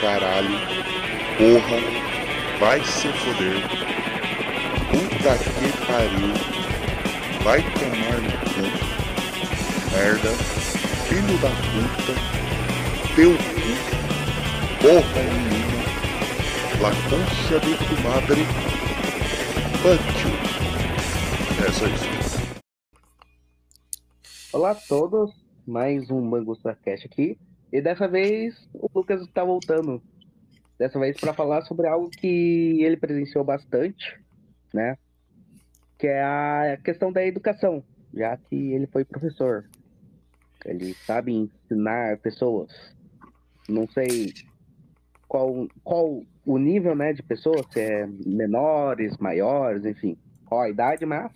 caralho, porra, vai se foder, puta que pariu, vai tomar no cu, merda, filho da puta, teu cu, porra nenhuma, la de tu madre, you. É só isso. Olá a todos, mais um Mangusta Cast aqui. E dessa vez o Lucas está voltando. Dessa vez para falar sobre algo que ele presenciou bastante, né? Que é a questão da educação, já que ele foi professor. Ele sabe ensinar pessoas. Não sei qual, qual o nível né, de pessoas, se é menores, maiores, enfim, qual a idade, mas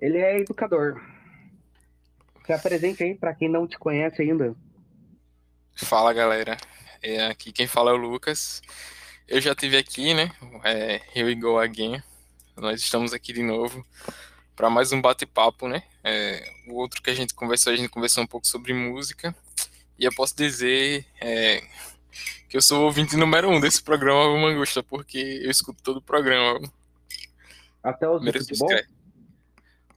ele é educador. Se apresente aí para quem não te conhece ainda. Fala galera, é, aqui quem fala é o Lucas. Eu já tive aqui, né? É, here we go again. Nós estamos aqui de novo para mais um bate-papo, né? É, o outro que a gente conversou, a gente conversou um pouco sobre música. E eu posso dizer é, que eu sou o ouvinte número um desse programa Mangusta, porque eu escuto todo o programa. Até os de futebol?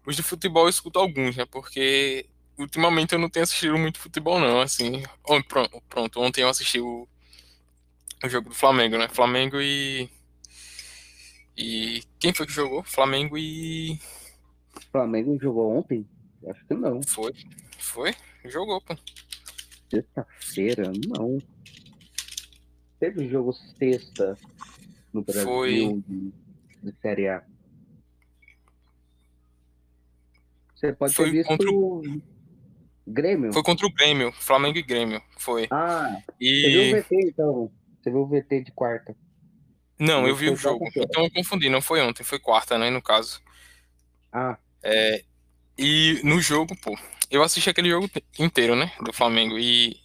Os de futebol eu escuto alguns, né? Porque ultimamente eu não tenho assistido muito futebol, não, assim. Pronto, pronto ontem eu assisti o, o jogo do Flamengo, né? Flamengo e. E. Quem foi que jogou? Flamengo e. Flamengo jogou ontem? Acho que não. Foi. Foi? Jogou, pô. Sexta-feira? Não. Teve jogo sexta no Brasil foi... de, de Série A. Você pode foi ter visto contra. Grêmio? Foi contra o Grêmio, Flamengo e Grêmio, foi. Ah, e... você viu o VT então? Você viu o VT de quarta? Não, eu vi o jogo. Então eu confundi, não foi ontem, foi quarta, né, no caso. Ah. É, e no jogo, pô, eu assisti aquele jogo inteiro, né, do Flamengo, e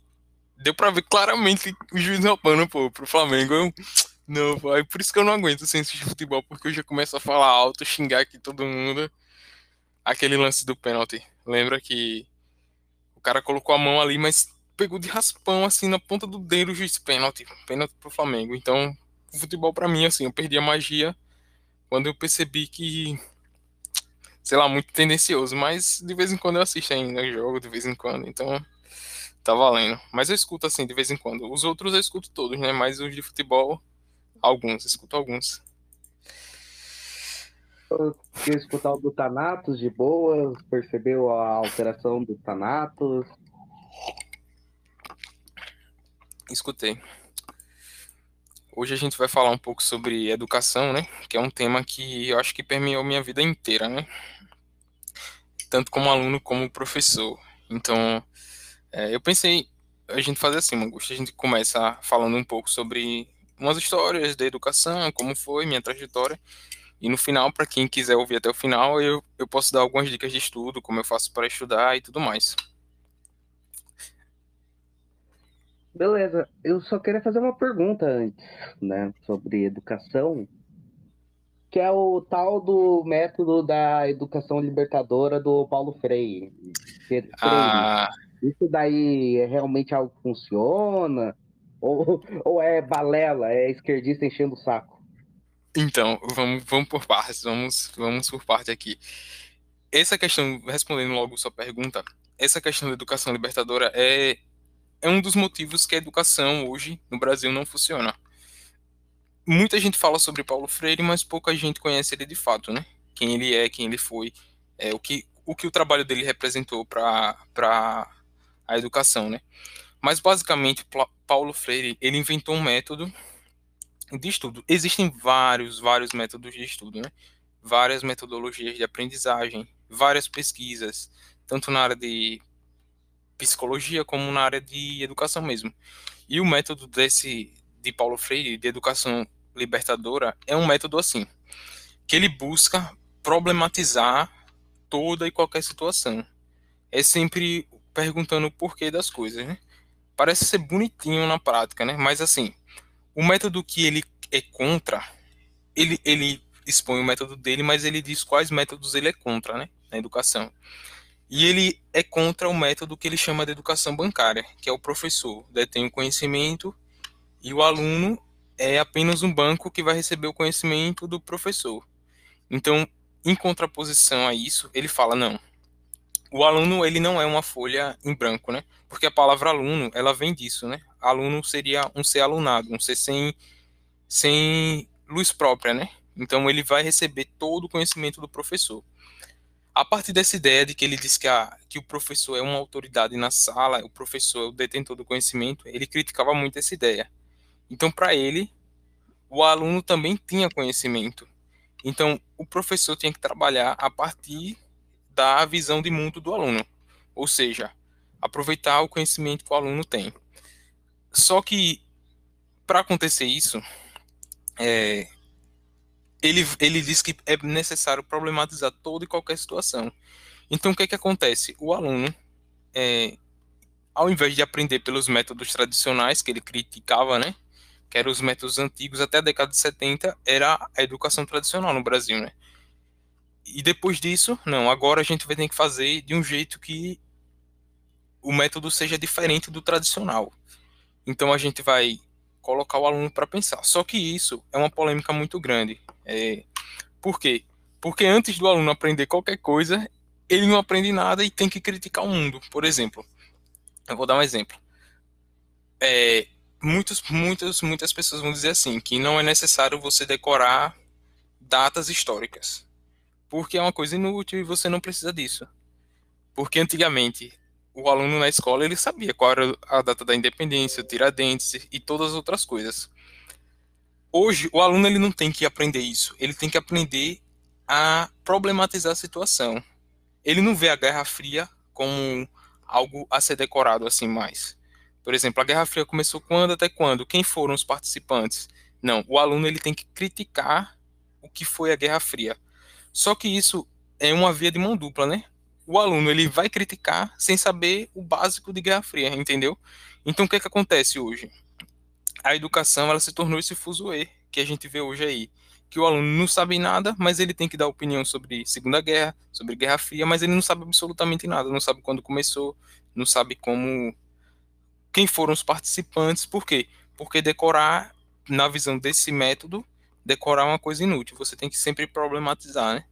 deu pra ver claramente o juiz roubando, pô, pro Flamengo. Eu, não, pô, é por isso que eu não aguento sem assistir futebol, porque eu já começo a falar alto, xingar aqui todo mundo. Aquele lance do pênalti. Lembra que cara colocou a mão ali, mas pegou de raspão, assim, na ponta do dedo, o juiz pênalti, pênalti pro Flamengo. Então, o futebol para mim, assim, eu perdi a magia quando eu percebi que, sei lá, muito tendencioso, mas de vez em quando eu assisto ainda jogo, de vez em quando, então tá valendo. Mas eu escuto, assim, de vez em quando. Os outros eu escuto todos, né, mas os de futebol, alguns, escuto alguns. Quer escutar o do de boa? Percebeu a alteração do Thanatos? Escutei. Hoje a gente vai falar um pouco sobre educação, né? Que é um tema que eu acho que permeou minha vida inteira, né? Tanto como aluno como professor. Então, é, eu pensei a gente fazer assim, Mangusta, a gente começa falando um pouco sobre umas histórias da educação, como foi minha trajetória, e no final, para quem quiser ouvir até o final, eu, eu posso dar algumas dicas de estudo, como eu faço para estudar e tudo mais. Beleza, eu só queria fazer uma pergunta antes, né, sobre educação, que é o tal do método da educação libertadora do Paulo Freire. Freire. Ah. Isso daí é realmente algo que funciona? Ou, ou é balela, é esquerdista enchendo o saco? Então, vamos, vamos por partes, vamos, vamos por parte aqui. Essa questão, respondendo logo sua pergunta, essa questão da educação libertadora é, é um dos motivos que a educação hoje no Brasil não funciona. Muita gente fala sobre Paulo Freire, mas pouca gente conhece ele de fato, né? Quem ele é, quem ele foi, é, o, que, o que o trabalho dele representou para a educação, né? Mas basicamente, Paulo Freire, ele inventou um método de estudo. Existem vários, vários métodos de estudo, né? Várias metodologias de aprendizagem, várias pesquisas, tanto na área de psicologia como na área de educação mesmo. E o método desse de Paulo Freire, de educação libertadora, é um método assim, que ele busca problematizar toda e qualquer situação. É sempre perguntando o porquê das coisas, né? Parece ser bonitinho na prática, né? Mas assim, o método que ele é contra, ele, ele expõe o método dele, mas ele diz quais métodos ele é contra, né, na educação. E ele é contra o método que ele chama de educação bancária, que é o professor detém o conhecimento e o aluno é apenas um banco que vai receber o conhecimento do professor. Então, em contraposição a isso, ele fala não. O aluno ele não é uma folha em branco, né? Porque a palavra aluno ela vem disso, né? Aluno seria um ser alunado, um ser sem sem luz própria, né? Então ele vai receber todo o conhecimento do professor. A partir dessa ideia de que ele diz que, a, que o professor é uma autoridade na sala, o professor é o detentor do conhecimento, ele criticava muito essa ideia. Então, para ele, o aluno também tinha conhecimento. Então, o professor tinha que trabalhar a partir da visão de mundo do aluno, ou seja, aproveitar o conhecimento que o aluno tem. Só que, para acontecer isso, é, ele, ele diz que é necessário problematizar toda e qualquer situação. Então, o que, é que acontece? O aluno, é, ao invés de aprender pelos métodos tradicionais que ele criticava, né, que eram os métodos antigos, até a década de 70, era a educação tradicional no Brasil, né? E depois disso, não, agora a gente vai ter que fazer de um jeito que o método seja diferente do tradicional. Então a gente vai colocar o aluno para pensar. Só que isso é uma polêmica muito grande. É, por quê? Porque antes do aluno aprender qualquer coisa, ele não aprende nada e tem que criticar o mundo. Por exemplo, eu vou dar um exemplo. É, muitos, muitas, muitas pessoas vão dizer assim que não é necessário você decorar datas históricas, porque é uma coisa inútil e você não precisa disso. Porque antigamente o aluno na escola ele sabia qual era a data da independência, Tiradentes e todas as outras coisas. Hoje o aluno ele não tem que aprender isso, ele tem que aprender a problematizar a situação. Ele não vê a Guerra Fria como algo a ser decorado assim mais. Por exemplo, a Guerra Fria começou quando até quando? Quem foram os participantes? Não, o aluno ele tem que criticar o que foi a Guerra Fria. Só que isso é uma via de mão dupla, né? O aluno ele vai criticar sem saber o básico de Guerra Fria, entendeu? Então o que é que acontece hoje? A educação ela se tornou esse fuzuê que a gente vê hoje aí, que o aluno não sabe nada, mas ele tem que dar opinião sobre Segunda Guerra, sobre Guerra Fria, mas ele não sabe absolutamente nada, não sabe quando começou, não sabe como quem foram os participantes, por quê? Porque decorar na visão desse método, decorar é uma coisa inútil, você tem que sempre problematizar, né?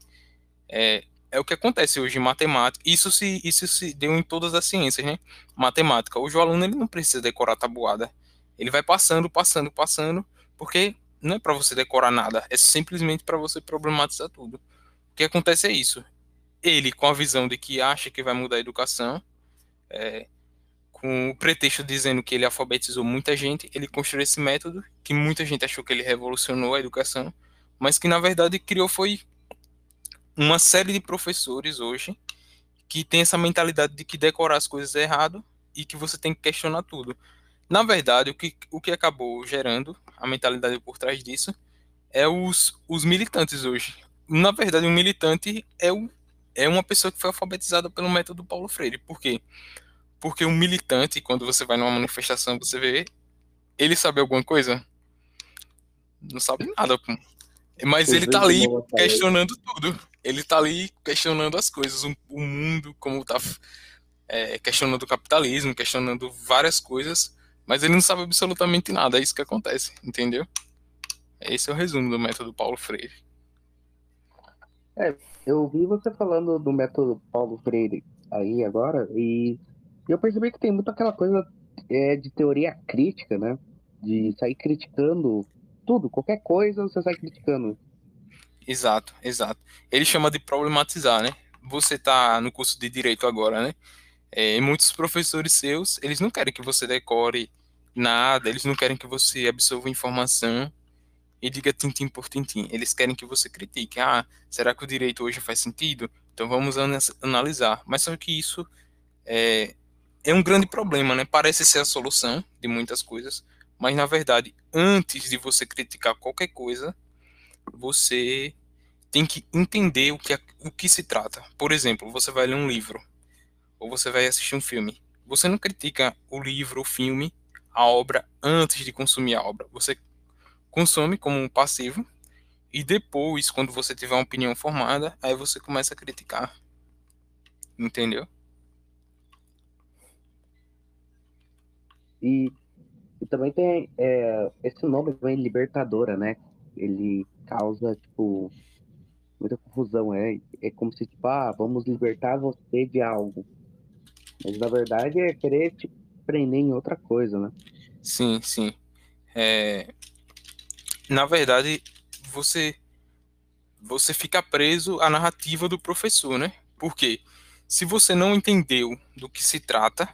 É, é o que acontece hoje em matemática. Isso se, isso se deu em todas as ciências, né? Matemática. Hoje o aluno ele não precisa decorar tabuada. Ele vai passando, passando, passando, porque não é para você decorar nada, é simplesmente para você problematizar tudo. O que acontece é isso. Ele, com a visão de que acha que vai mudar a educação, é, com o pretexto dizendo que ele alfabetizou muita gente, ele construiu esse método que muita gente achou que ele revolucionou a educação, mas que na verdade criou foi uma série de professores hoje que tem essa mentalidade de que decorar as coisas é errado e que você tem que questionar tudo. Na verdade, o que, o que acabou gerando a mentalidade por trás disso é os, os militantes hoje. Na verdade, um militante é, o, é uma pessoa que foi alfabetizada pelo método Paulo Freire. Por quê? Porque um militante, quando você vai numa manifestação, você vê, ele sabe alguma coisa? Não sabe nada. Mas ele tá ali questionando tudo. Ele tá ali questionando as coisas, o, mundo, como tá é, questionando o capitalismo, questionando várias coisas, mas ele não sabe absolutamente nada, é isso que acontece, entendeu? Esse é o resumo do método Paulo Freire. É, eu ouvi você falando do método Paulo Freire aí agora, e eu percebi que tem muito aquela coisa é, de teoria crítica, né? De sair criticando tudo, qualquer coisa você sai criticando. Exato, exato. Ele chama de problematizar, né? Você está no curso de direito agora, né? É, muitos professores seus, eles não querem que você decore nada, eles não querem que você absorva informação e diga tintim por tintim. Eles querem que você critique. Ah, será que o direito hoje faz sentido? Então vamos analisar. Mas só que isso é, é um grande problema, né? Parece ser a solução de muitas coisas, mas na verdade, antes de você criticar qualquer coisa, você tem que entender o que, é, o que se trata. Por exemplo, você vai ler um livro ou você vai assistir um filme. Você não critica o livro, o filme, a obra antes de consumir a obra. Você consome como um passivo e depois, quando você tiver uma opinião formada, aí você começa a criticar. Entendeu? E E também tem é, esse nome também, Libertadora, né? Ele causa, tipo, muita confusão. É, é como se, tipo, ah, vamos libertar você de algo. Mas na verdade é querer te prender em outra coisa, né? Sim, sim. É... Na verdade, você você fica preso à narrativa do professor, né? Porque se você não entendeu do que se trata,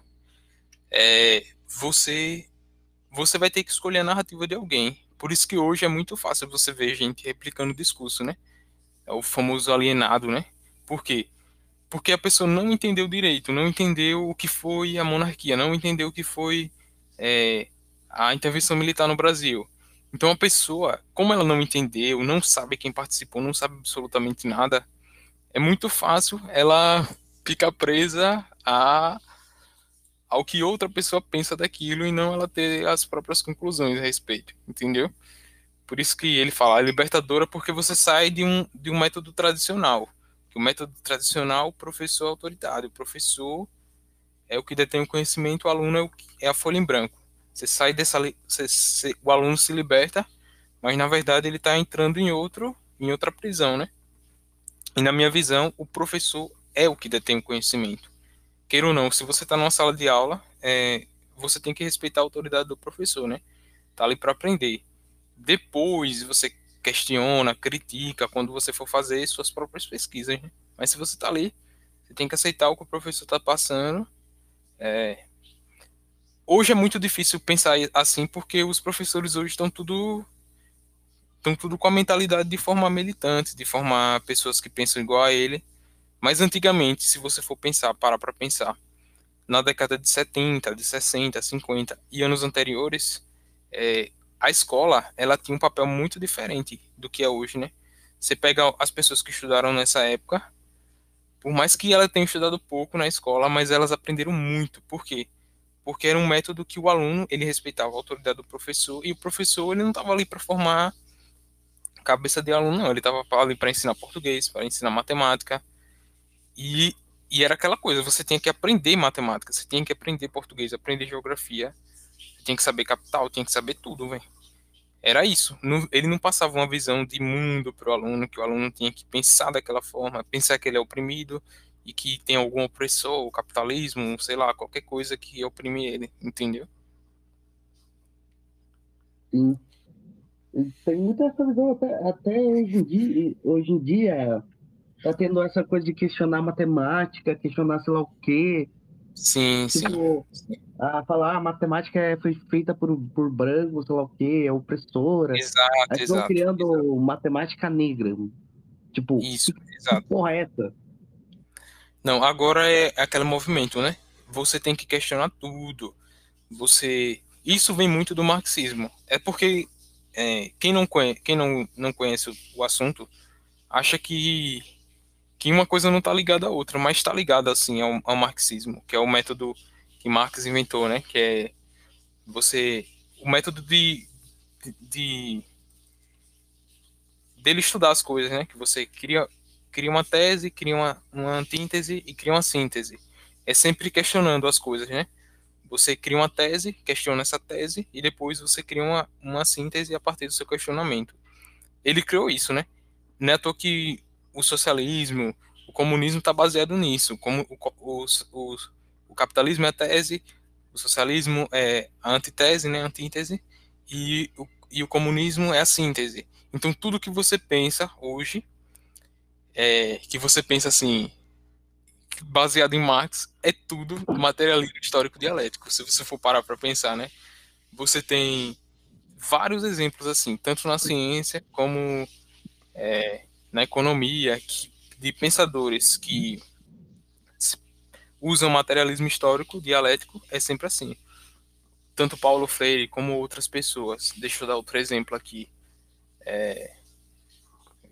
é, você você vai ter que escolher a narrativa de alguém. Por isso que hoje é muito fácil você ver gente replicando o discurso, né? É o famoso alienado, né? Por quê? Porque a pessoa não entendeu direito, não entendeu o que foi a monarquia, não entendeu o que foi é, a intervenção militar no Brasil. Então a pessoa, como ela não entendeu, não sabe quem participou, não sabe absolutamente nada, é muito fácil ela ficar presa a ao que outra pessoa pensa daquilo e não ela ter as próprias conclusões a respeito, entendeu? Por isso que ele fala é libertadora porque você sai de um, de um método tradicional. O método tradicional, o professor é autoritário, o professor é o que detém o conhecimento, o aluno é, o, é a folha em branco. Você sai dessa, você, você, o aluno se liberta, mas na verdade ele está entrando em outro, em outra prisão, né? E na minha visão, o professor é o que detém o conhecimento. Queira ou não, se você está numa sala de aula, é, você tem que respeitar a autoridade do professor, né? Tá ali para aprender. Depois você questiona, critica quando você for fazer suas próprias pesquisas, né? Mas se você está ali, você tem que aceitar o que o professor está passando. É... Hoje é muito difícil pensar assim porque os professores hoje estão tudo estão tudo com a mentalidade de formar militantes, de formar pessoas que pensam igual a ele. Mas antigamente, se você for pensar, parar para pensar, na década de 70, de 60, 50 e anos anteriores, é, a escola ela tinha um papel muito diferente do que é hoje, né? Você pega as pessoas que estudaram nessa época, por mais que elas tenham estudado pouco na escola, mas elas aprenderam muito. Por quê? Porque era um método que o aluno ele respeitava a autoridade do professor e o professor ele não estava ali para formar cabeça de aluno, não. Ele estava ali para ensinar português, para ensinar matemática, e, e era aquela coisa, você tinha que aprender matemática, você tinha que aprender português, aprender geografia, você tinha que saber capital, tinha que saber tudo, velho. Era isso. ele não passava uma visão de mundo para o aluno, que o aluno tinha que pensar daquela forma, pensar que ele é oprimido e que tem algum opressor, o capitalismo, sei lá, qualquer coisa que oprime ele, entendeu? Sim. Tem muita essa visão até, até hoje em dia, hoje em dia tá tendo essa coisa de questionar matemática, questionar sei lá o quê. Sim, tipo, sim. A falar, a ah, matemática é, foi feita por, por branco, sei lá o quê, é opressora. Exato, Aí estão criando exato. matemática negra. Tipo, Isso, exato. Porra é? Não, agora é aquele movimento, né? Você tem que questionar tudo. Você. Isso vem muito do marxismo. É porque é, quem, não conhece, quem não, não conhece o assunto acha que que uma coisa não está ligada à outra, mas está ligada assim ao, ao, marxismo, que é o método que Marx inventou, né? Que é você o método de, de, de dele estudar as coisas, né? Que você cria cria uma tese, cria uma, uma antítese e cria uma síntese. É sempre questionando as coisas, né? Você cria uma tese, questiona essa tese e depois você cria uma, uma síntese a partir do seu questionamento. Ele criou isso, né? Não é que o socialismo, o comunismo está baseado nisso. Como o, o, o, capitalismo é a tese, o socialismo é a antitese, né, a antítese, e o, e o comunismo é a síntese. Então, tudo que você pensa hoje, é, que você pensa assim, baseado em Marx, é tudo materialismo histórico dialético, se você for parar para pensar, né? Você tem vários exemplos assim, tanto na ciência como é, na economia que, de pensadores que usam materialismo histórico, dialético, é sempre assim. Tanto Paulo Freire como outras pessoas. Deixa eu dar outro exemplo aqui. É,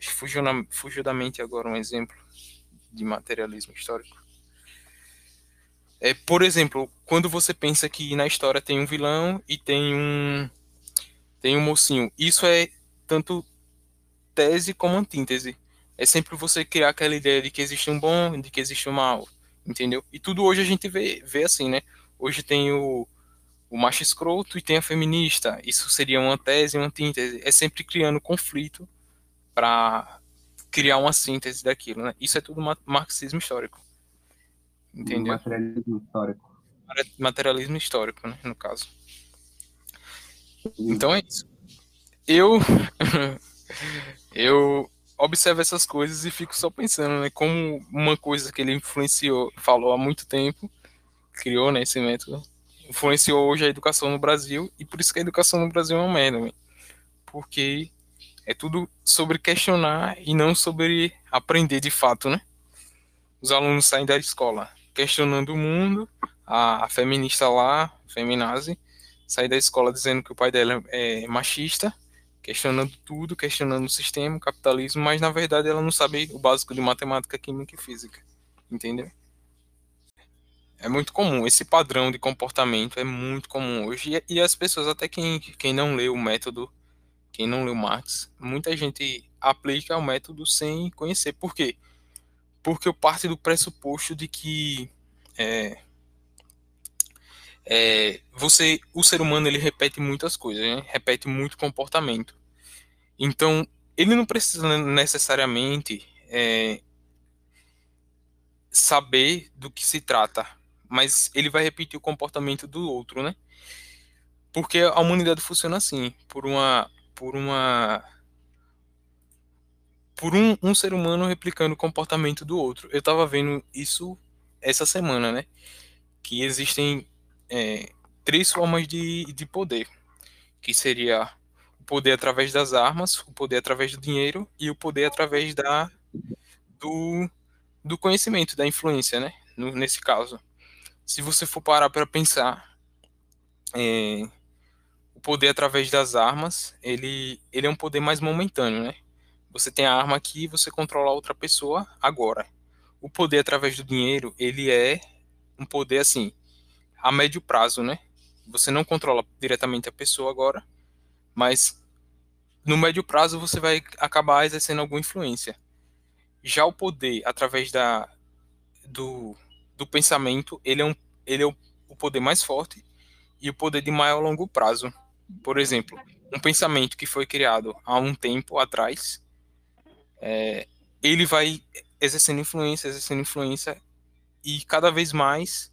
fugiu, na, fugiu da mente agora um exemplo de materialismo histórico. É, por exemplo, quando você pensa que na história tem um vilão e tem um tem um mocinho, isso é tanto tese como antítese. É sempre você criar aquela ideia de que existe um bom, de que existe um mal, entendeu? E tudo hoje a gente vê, vê assim, né? Hoje tem o, o macho escroto e tem a feminista. Isso seria uma tese uma antítese. É sempre criando conflito para criar uma síntese daquilo, né? Isso é tudo marxismo histórico. Entendeu? Materialismo histórico. Materialismo histórico, né, no caso. Então é isso. Eu eu observo essas coisas e fico só pensando, né, como uma coisa que ele influenciou, falou há muito tempo, criou né, esse método, influenciou hoje a educação no Brasil e por isso que a educação no Brasil é uma merda, porque é tudo sobre questionar e não sobre aprender de fato, né? Os alunos saem da escola questionando o mundo, a, a feminista lá, feminazi, sai da escola dizendo que o pai dela é machista, questionando tudo, questionando o sistema, o capitalismo, mas na verdade ela não sabe o básico de matemática, química e física, entendeu? É muito comum, esse padrão de comportamento é muito comum hoje, e, as pessoas, até quem, quem não lê o método, quem não o Marx, muita gente aplica o método sem conhecer. Por quê? Porque eu parto do pressuposto de que é, é, você, o ser humano ele repete muitas coisas, né? repete muito comportamento. Então, ele não precisa necessariamente é, saber do que se trata, mas ele vai repetir o comportamento do outro, né? Porque a humanidade funciona assim, por uma, por uma, por um, um ser humano replicando o comportamento do outro. Eu estava vendo isso essa semana, né? Que existem é, três formas de, de poder, que seria o poder através das armas, o poder através do dinheiro e o poder através da, do, do conhecimento, da influência, né? No, nesse caso. Se você for parar para pensar, é, o poder através das armas, ele, ele é um poder mais momentâneo, né? Você tem a arma aqui e você controla outra pessoa agora. O poder através do dinheiro, ele é um poder assim, a médio prazo, né? Você não controla diretamente a pessoa agora, mas no médio prazo você vai acabar exercendo alguma influência. Já o poder através da do, do pensamento, ele é, um, ele é o, poder mais forte e o poder de maior longo prazo. Por exemplo, um pensamento que foi criado há um tempo atrás, é, ele vai exercendo influência, exercendo influência e cada vez mais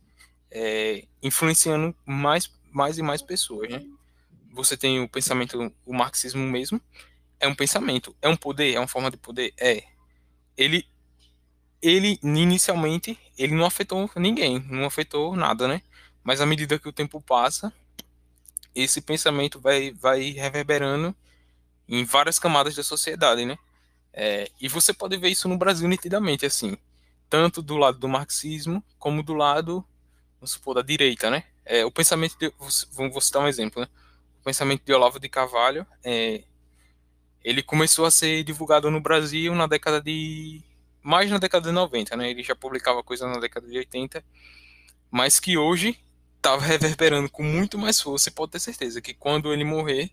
é, influenciando mais, mais e mais pessoas, né? Você tem o pensamento, o marxismo mesmo, é um pensamento, é um poder, é uma forma de poder, é. Ele, ele inicialmente, ele não afetou ninguém, não afetou nada, né? Mas à medida que o tempo passa, esse pensamento vai, vai reverberando em várias camadas da sociedade, né? É, e você pode ver isso no Brasil nitidamente, assim, tanto do lado do marxismo como do lado vamos supor, da direita, né? É, o pensamento, de, vou citar um exemplo, né? Pensamento de Olavo de Carvalho, é, ele começou a ser divulgado no Brasil na década de, mais na década de 90, né? Ele já publicava coisa na década de 80, mas que hoje estava reverberando com muito mais força, e pode ter certeza que quando ele morrer,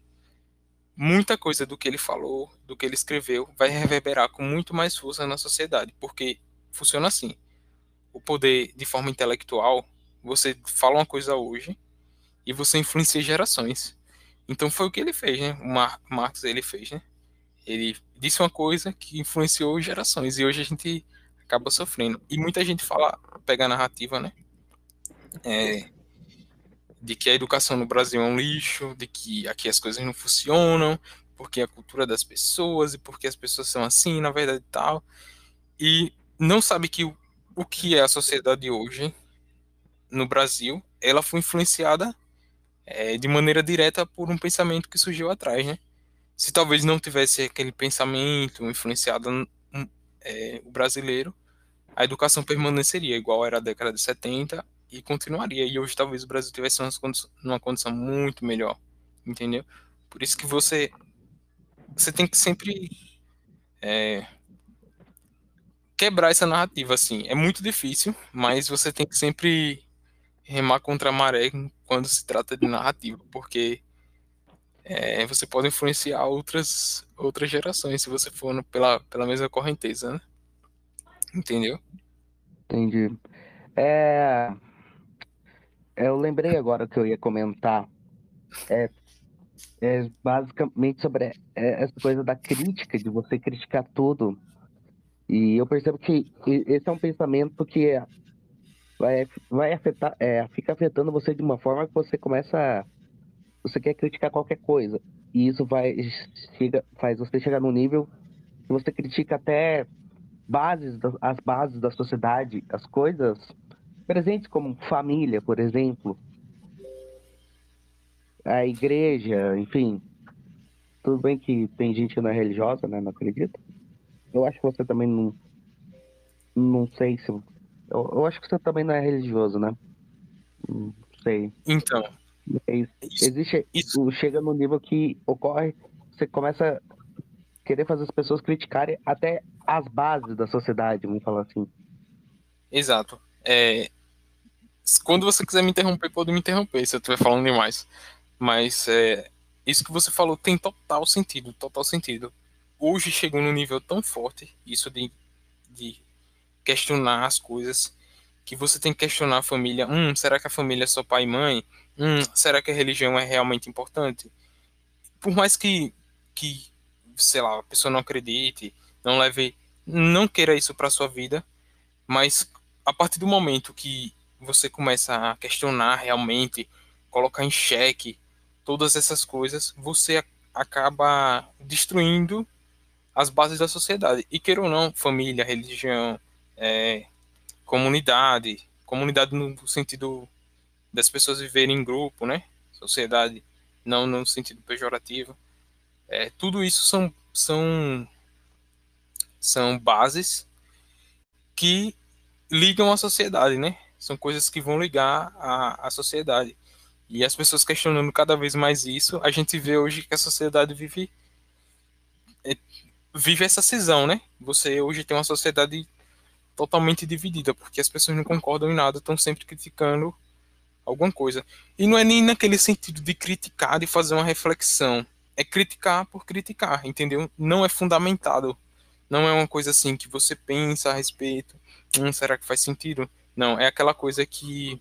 muita coisa do que ele falou, do que ele escreveu, vai reverberar com muito mais força na sociedade, porque funciona assim. O poder de forma intelectual, você fala uma coisa hoje e você influencia gerações. Então foi o que ele fez, né? O Mar Marx ele fez, né? Ele disse uma coisa que influenciou gerações e hoje a gente acaba sofrendo. E muita gente fala, pega a narrativa, né? É, de que a educação no Brasil é um lixo, de que aqui as coisas não funcionam, porque a cultura das pessoas e porque as pessoas são assim, na verdade tal. E não sabe que o, o que é a sociedade hoje no Brasil, ela foi influenciada é, de maneira direta por um pensamento que surgiu atrás, né? Se talvez não tivesse aquele pensamento influenciado é, o brasileiro, a educação permaneceria igual era a década de 70 e continuaria. E hoje talvez o Brasil tivesse uma condição muito melhor, entendeu? Por isso que você você tem que sempre é, quebrar essa narrativa assim. É muito difícil, mas você tem que sempre remar contra a maré quando se trata de narrativa, porque é, você pode influenciar outras, outras gerações se você for pela, pela mesma correnteza, né? Entendeu? Entendi. É... eu lembrei agora que eu ia comentar. É, é basicamente sobre é, essa coisa da crítica, de você criticar tudo. E eu percebo que esse é um pensamento que é, vai, vai afetar, é, fica afetando você de uma forma que você começa. Você quer criticar qualquer coisa. E isso vai chega, faz você chegar num nível que você critica até bases, as bases da sociedade, as coisas presentes como família, por exemplo, a igreja, enfim. Tudo bem que tem gente que não é religiosa, né? Não acredita. Eu acho que você também não. Não sei se. Eu, eu acho que você também não é religioso, né? Não sei. Então. Mas existe. Isso. Chega no nível que ocorre. Você começa a querer fazer as pessoas criticarem até as bases da sociedade, vamos falar assim. Exato. É, quando você quiser me interromper, pode me interromper se eu estiver falando demais. Mas é, isso que você falou tem total sentido, total sentido. Hoje chegou num nível tão forte, isso de, de questionar as coisas, que você tem que questionar a família. Hum, será que a família é só pai e mãe? Hum, será que a religião é realmente importante? Por mais que, que sei lá, a pessoa não acredite, não leve, não queira isso para sua vida, mas a partir do momento que você começa a questionar realmente, colocar em xeque todas essas coisas, você acaba destruindo as bases da sociedade. E queira ou não, família, religião, é, comunidade, comunidade no sentido das pessoas viverem em grupo, né? Sociedade, não no sentido pejorativo. É, tudo isso são, são, são bases que ligam a sociedade, né? São coisas que vão ligar a, a sociedade. E as pessoas questionando cada vez mais isso, a gente vê hoje que a sociedade vive é, vive essa cisão, né? Você hoje tem uma sociedade totalmente dividida, porque as pessoas não concordam em nada, estão sempre criticando alguma coisa. E não é nem naquele sentido de criticar, de fazer uma reflexão. É criticar por criticar, entendeu? Não é fundamentado. Não é uma coisa assim que você pensa a respeito. Hum, será que faz sentido? Não, é aquela coisa que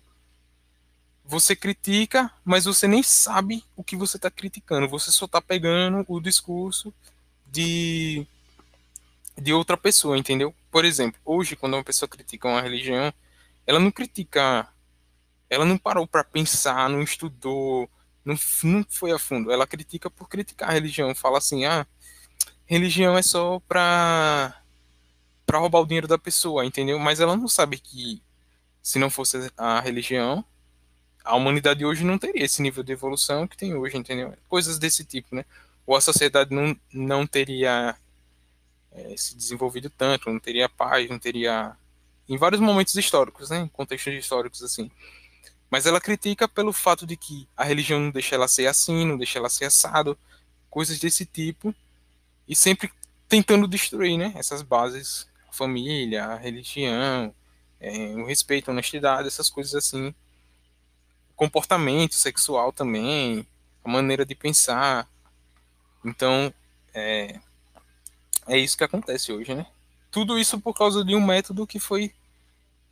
você critica, mas você nem sabe o que você está criticando. Você só está pegando o discurso de, de outra pessoa, entendeu? Por exemplo, hoje, quando uma pessoa critica uma religião, ela não critica, ela não parou para pensar, não estudou, não, não foi a fundo. Ela critica por criticar a religião. Fala assim, ah, religião é só para para roubar o dinheiro da pessoa, entendeu? Mas ela não sabe que se não fosse a religião, a humanidade hoje não teria esse nível de evolução que tem hoje, entendeu? Coisas desse tipo, né? Ou a sociedade não, não teria é, se desenvolvido tanto, não teria paz, não teria. Em vários momentos históricos, né? Em contextos históricos, assim. Mas ela critica pelo fato de que a religião não deixa ela ser assim, não deixa ela ser assado, coisas desse tipo, e sempre tentando destruir, né? Essas bases, a família, a religião, é, o respeito, a honestidade, essas coisas assim comportamento sexual também, a maneira de pensar. Então, é, é isso que acontece hoje, né? Tudo isso por causa de um método que foi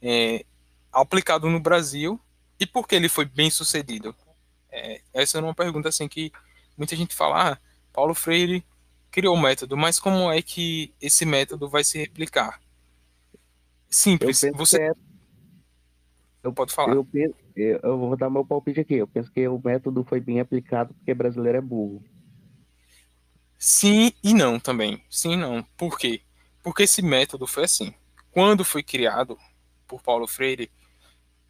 é, aplicado no Brasil e por que ele foi bem sucedido. É, essa é uma pergunta assim que muita gente fala, ah, Paulo Freire criou o método, mas como é que esse método vai se replicar? Simples, você é... eu, pode falar. Eu penso, eu vou dar meu palpite aqui. Eu penso que o método foi bem aplicado porque brasileiro é burro. Sim e não também. Sim e não. Por quê? Porque esse método foi assim. Quando foi criado por Paulo Freire,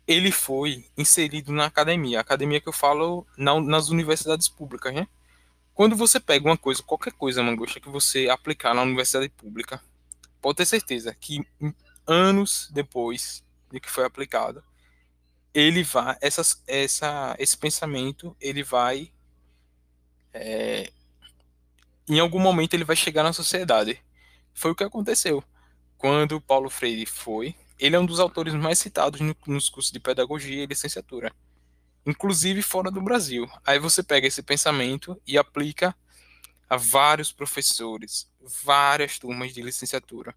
ele foi inserido na academia. A academia que eu falo na, nas universidades públicas, né? Quando você pega uma coisa, qualquer coisa, Mangosta, que você aplicar na universidade pública, pode ter certeza que anos depois de que foi aplicado, ele vai essa, essa, esse pensamento ele vai é, em algum momento ele vai chegar na sociedade. Foi o que aconteceu. Quando Paulo Freire foi ele é um dos autores mais citados no, nos cursos de pedagogia e licenciatura inclusive fora do Brasil. Aí você pega esse pensamento e aplica a vários professores várias turmas de licenciatura.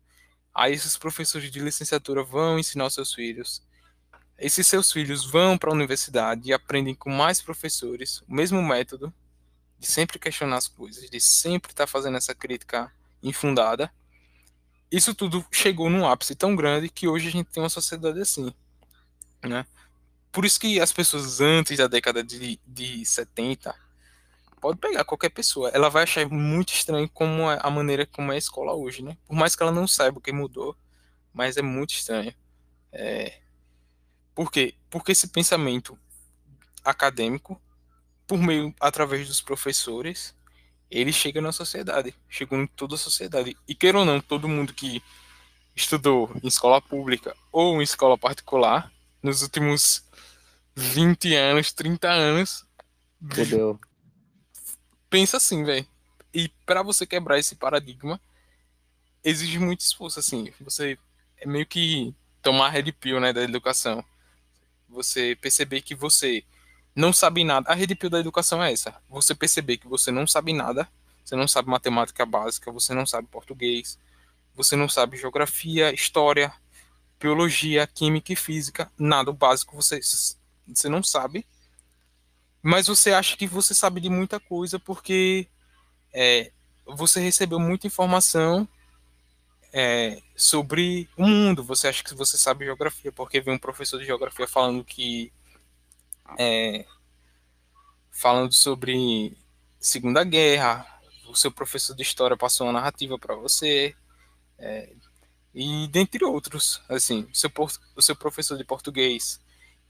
Aí esses professores de licenciatura vão ensinar seus filhos. Esses seus filhos vão para a universidade e aprendem com mais professores o mesmo método de sempre questionar as coisas, de sempre estar tá fazendo essa crítica infundada, isso tudo chegou num ápice tão grande que hoje a gente tem uma sociedade assim, né? Por isso que as pessoas antes da década de, de 70, pode pegar qualquer pessoa, ela vai achar muito estranho como é a maneira como é a escola hoje, né? Por mais que ela não saiba o que mudou, mas é muito estranho. É... Por quê? Porque esse pensamento acadêmico, por meio, através dos professores, ele chega na sociedade, chegou em toda a sociedade. E queira ou não, todo mundo que estudou em escola pública ou em escola particular, nos últimos 20 anos, 30 anos. Entendeu? Pensa assim, velho. E para você quebrar esse paradigma, exige muito esforço, assim. Você é meio que tomar red pill, né, da educação. Você perceber que você não sabe nada. A red pill da educação é essa. Você perceber que você não sabe nada. Você não sabe matemática básica, você não sabe português, você não sabe geografia, história, biologia, química e física, nada, básico você você não sabe, mas você acha que você sabe de muita coisa porque é, você recebeu muita informação é, sobre o mundo. Você acha que você sabe geografia porque vem um professor de geografia falando que é, falando sobre Segunda Guerra. O seu professor de história passou uma narrativa para você. É, e dentre outros, assim, o seu, o seu professor de português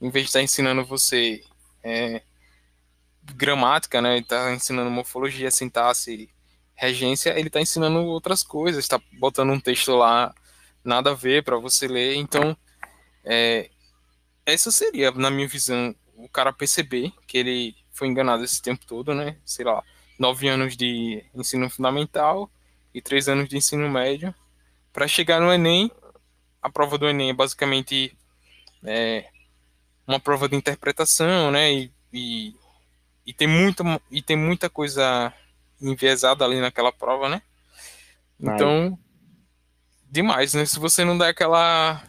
em vez de estar tá ensinando você é, gramática, né, ele está ensinando morfologia, sintaxe, regência, ele está ensinando outras coisas, está botando um texto lá nada a ver para você ler. Então, é, essa seria, na minha visão, o cara perceber que ele foi enganado esse tempo todo, né? Sei lá, nove anos de ensino fundamental e três anos de ensino médio para chegar no Enem. A prova do Enem é basicamente é, uma prova de interpretação, né? E, e, e, tem muita, e tem muita coisa enviesada ali naquela prova, né? Então, demais, né? Se você não der aquela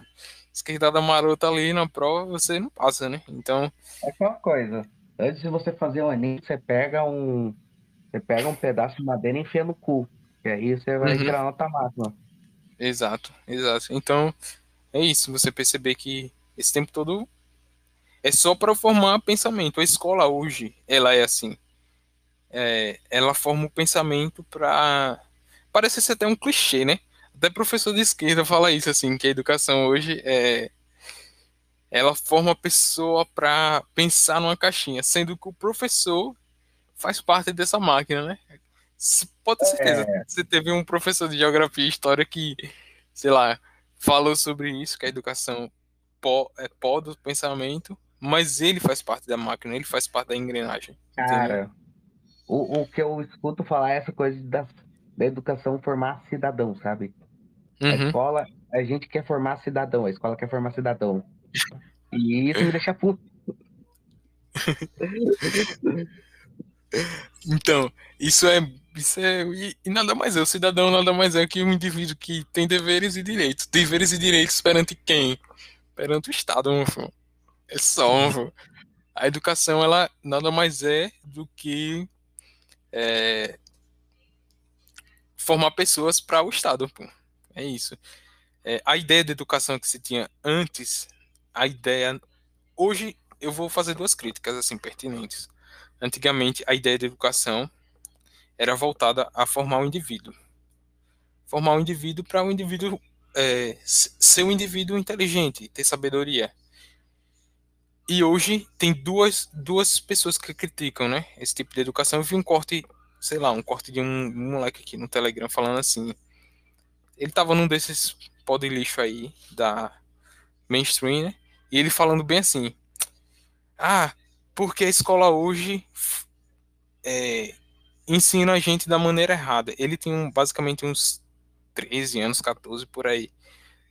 esquerdada marota ali na prova, você não passa, né? Então. É aquela coisa. Antes de você fazer o Enem, você pega um. Você pega um pedaço de madeira e enfia no cu. E aí você vai uhum. tirar nota máxima. Exato, exato. Então, é isso, você perceber que esse tempo todo é só para formar pensamento. A escola hoje, ela é assim. É, ela forma o pensamento para. Parece ser até um clichê, né? Até professor de esquerda fala isso, assim, que a educação hoje é. Ela forma a pessoa para pensar numa caixinha, sendo que o professor faz parte dessa máquina, né? Pode ter certeza. É... Você teve um professor de geografia e história que, sei lá, falou sobre isso, que a educação pó, é pó do pensamento mas ele faz parte da máquina, ele faz parte da engrenagem. Cara, o, o que eu escuto falar é essa coisa da, da educação formar cidadão, sabe? Uhum. A escola, a gente quer formar cidadão, a escola quer formar cidadão. E isso me deixa puto. então, isso é. Isso é e, e, nada mais é. O cidadão nada mais é que um indivíduo que tem deveres e direitos. Deveres e direitos perante quem? Perante o Estado, meu filho. É só. A educação, ela nada mais é do que é, formar pessoas para o Estado. Pô. É isso. É, a ideia de educação que se tinha antes, a ideia. Hoje eu vou fazer duas críticas assim pertinentes. Antigamente, a ideia de educação era voltada a formar o um indivíduo. Formar o um indivíduo para o um indivíduo é, ser um indivíduo inteligente, ter sabedoria. E hoje tem duas, duas pessoas que criticam, né? Esse tipo de educação. Eu vi um corte, sei lá, um corte de um, moleque aqui no Telegram falando assim. Ele tava num desses pó de lixo aí, da mainstream, né? E ele falando bem assim. Ah, porque a escola hoje é, ensina a gente da maneira errada. Ele tem um, basicamente uns 13 anos, 14 por aí.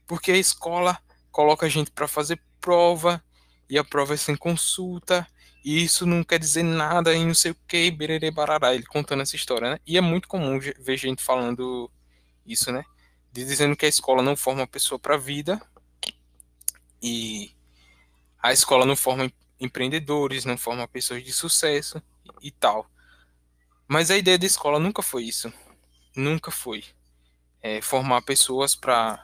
Porque a escola coloca a gente para fazer prova e a prova é sem consulta, e isso não quer dizer nada e não sei o que, bererê barará, ele contando essa história, né? E é muito comum ver gente falando isso, né? Dizendo que a escola não forma a pessoa para a vida, e a escola não forma empreendedores, não forma pessoas de sucesso e tal. Mas a ideia da escola nunca foi isso. Nunca foi. É, formar pessoas para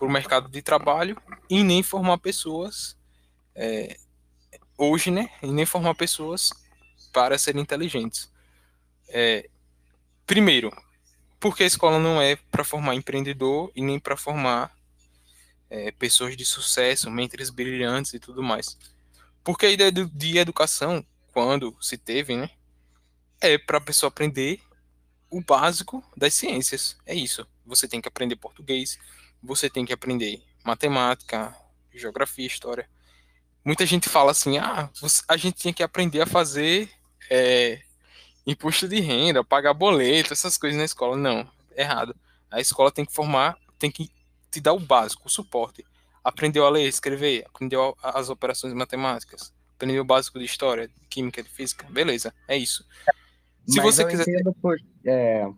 o mercado de trabalho e nem formar pessoas é, hoje, né? E nem formar pessoas para serem inteligentes. É, primeiro, porque a escola não é para formar empreendedor e nem para formar é, pessoas de sucesso, mentes brilhantes e tudo mais. Porque a ideia de educação, quando se teve, né, é para a pessoa aprender o básico das ciências. É isso. Você tem que aprender português, você tem que aprender matemática, geografia, história. Muita gente fala assim: ah, a gente tinha que aprender a fazer é, imposto de renda, pagar boleto, essas coisas na escola. Não, errado. A escola tem que formar, tem que te dar o básico, o suporte. Aprendeu a ler, escrever, aprendeu as operações matemáticas, aprendeu o básico de história, de química, de física, beleza, é isso. Se mas você quiser. Entendo por, é,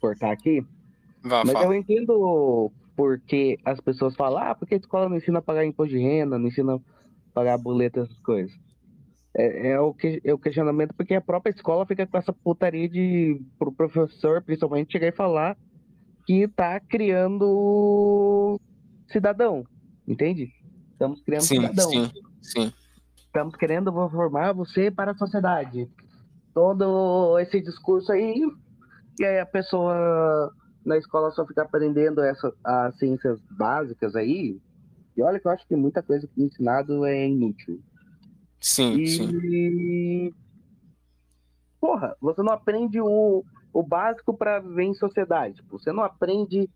cortar aqui. Vá, mas fala. eu entendo porque as pessoas falam, ah, porque a escola não ensina a pagar imposto de renda, não ensina a pagar boleto, essas coisas. É, é, o que, é o questionamento, porque a própria escola fica com essa putaria de pro professor, principalmente, chegar e falar que está criando cidadão, entende? Estamos criando sim, cidadão. Sim, sim. Estamos querendo formar você para a sociedade. Todo esse discurso aí, e aí a pessoa na escola só fica aprendendo essa, as ciências básicas aí. E olha que eu acho que muita coisa que é ensinado é inútil. Sim, e... sim. Porra, você não aprende o, o básico para viver em sociedade. Tipo, você não aprende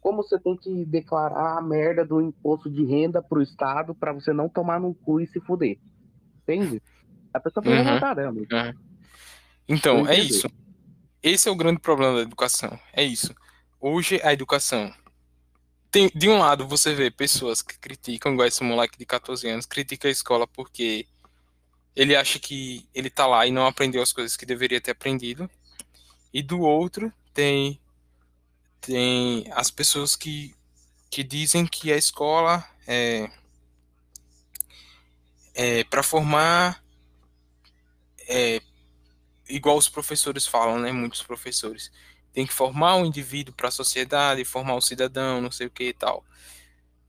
como você tem que declarar a merda do imposto de renda pro Estado para você não tomar no cu e se fuder. Entende? A pessoa foi uhum, caramba. Uhum. Então, é isso. Esse é o grande problema da educação. É isso. Hoje a educação tem, de um lado você vê pessoas que criticam, igual esse moleque de 14 anos, critica a escola porque ele acha que ele tá lá e não aprendeu as coisas que deveria ter aprendido. E do outro tem tem as pessoas que, que dizem que a escola é, é para formar é, igual os professores falam, né? Muitos professores tem que formar o indivíduo para a sociedade, formar o cidadão, não sei o que e tal.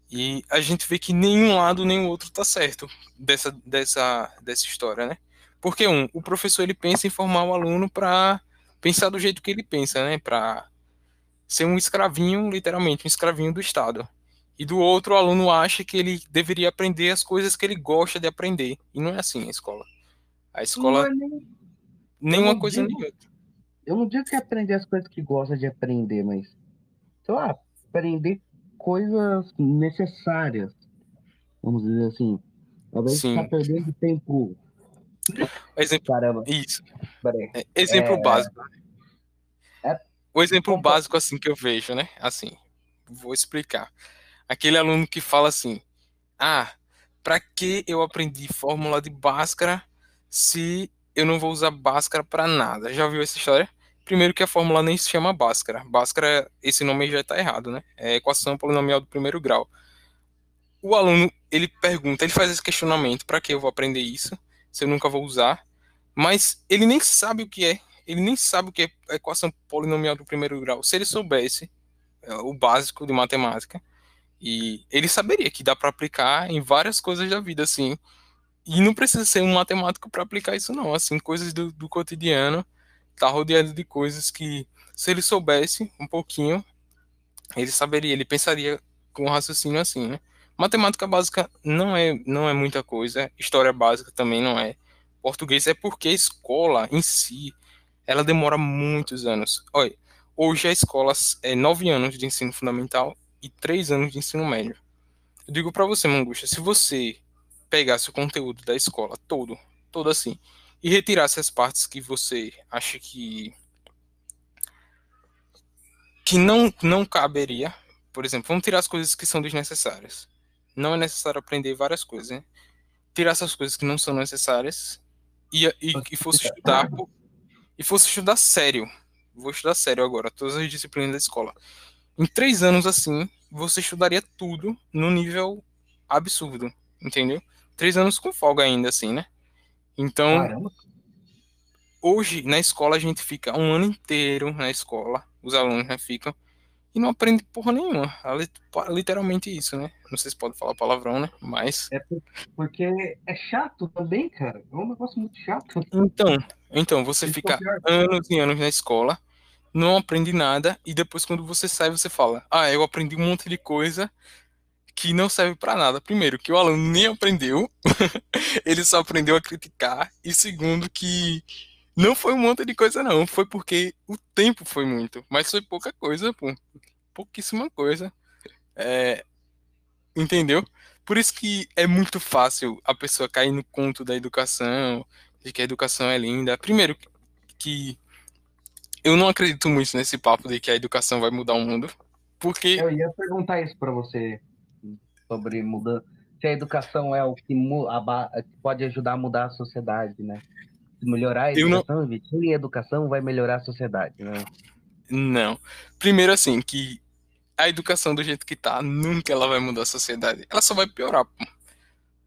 E a gente vê que nenhum lado nem o outro tá certo dessa dessa dessa história, né? Porque um, o professor ele pensa em formar o aluno para pensar do jeito que ele pensa, né? Para ser um escravinho, literalmente, um escravinho do Estado. E do outro, o aluno acha que ele deveria aprender as coisas que ele gosta de aprender. E não é assim a escola. A escola. É nem... Nenhuma coisa nem outra. Eu não digo que é aprender as coisas que gosta de aprender, mas. Sei lá, aprender coisas necessárias. Vamos dizer assim. Talvez você tá perdendo tempo Exemplo, Caramba. Isso. É, exemplo é... básico. É... O exemplo Opa. básico assim que eu vejo, né? Assim, vou explicar. Aquele aluno que fala assim: "Ah, para que eu aprendi fórmula de Bhaskara se eu não vou usar Bhaskara para nada?" Já ouviu essa história? Primeiro que a fórmula nem se chama Bhaskara. Bhaskara, esse nome já está errado, né? É equação polinomial do primeiro grau. O aluno, ele pergunta, ele faz esse questionamento: para que eu vou aprender isso? se eu nunca vou usar, mas ele nem sabe o que é, ele nem sabe o que é equação polinomial do primeiro grau. Se ele soubesse é, o básico de matemática, e ele saberia que dá para aplicar em várias coisas da vida, assim. E não precisa ser um matemático para aplicar isso, não. Assim, coisas do, do cotidiano, tá rodeado de coisas que, se ele soubesse um pouquinho, ele saberia, ele pensaria com um raciocínio assim, né? Matemática básica não é, não é muita coisa, história básica também não é. Português é porque a escola em si, ela demora muitos anos. Olha, hoje a escola é nove anos de ensino fundamental e três anos de ensino médio. Eu digo para você, Mangusta, se você pegasse o conteúdo da escola todo, todo assim, e retirasse as partes que você acha que que não não caberia, por exemplo, vamos tirar as coisas que são desnecessárias não é necessário aprender várias coisas, né? Tirar essas coisas que não são necessárias e, e, e fosse estudar e fosse estudar sério. Vou estudar sério agora, todas as disciplinas da escola. Em três anos assim, você estudaria tudo no nível absurdo. entendeu? Três anos com folga ainda, assim, né? Então, Caramba. hoje, na escola, a gente fica um ano inteiro na escola, os alunos né, ficam, e não aprende porra nenhuma. É lit- Literalmente isso, né? Não sei se pode falar palavrão, né? Mas. É por- porque é chato também, cara. É um negócio muito chato. Então, então você Isso fica é anos e anos na escola, não aprende nada, e depois, quando você sai, você fala: Ah, eu aprendi um monte de coisa que não serve pra nada. Primeiro, que o aluno nem aprendeu, ele só aprendeu a criticar, e segundo, que não foi um monte de coisa, não, foi porque o tempo foi muito, mas foi pouca coisa, pô, pouquíssima coisa. É, entendeu? Por isso que é muito fácil a pessoa cair no conto da educação, de que a educação é linda. Primeiro, que eu não acredito muito nesse papo de que a educação vai mudar o mundo, porque Eu ia perguntar isso pra você sobre mudança. Se a educação é o que pode ajudar a mudar a sociedade, né? Se melhorar a educação, investir em educação vai melhorar a sociedade, né? não. Primeiro, assim, que a educação do jeito que tá, nunca ela vai mudar a sociedade. Ela só vai piorar.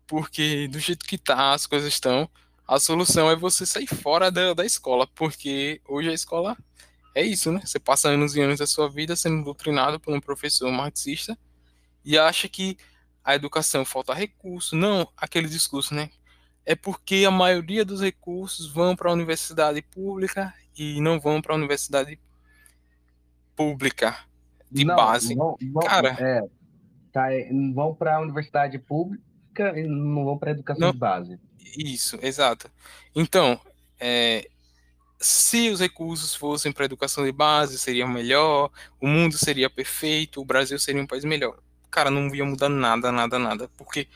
Porque do jeito que tá, as coisas estão, a solução é você sair fora da, da escola, porque hoje a escola é isso, né? Você passa anos e anos da sua vida sendo doutrinado por um professor marxista e acha que a educação falta recurso. Não, aquele discurso, né? É porque a maioria dos recursos vão para a universidade pública e não vão para a universidade pública de Não, base. Vão, vão- Cara. é, tá, é, vão para a universidade pública e não vão para a educação Não. de base. Isso, exato. Então, é, se os recursos fossem para a educação de base, seria melhor, o mundo seria perfeito, o Brasil seria um país melhor. Cara, não ia mudar nada, nada, nada. Porque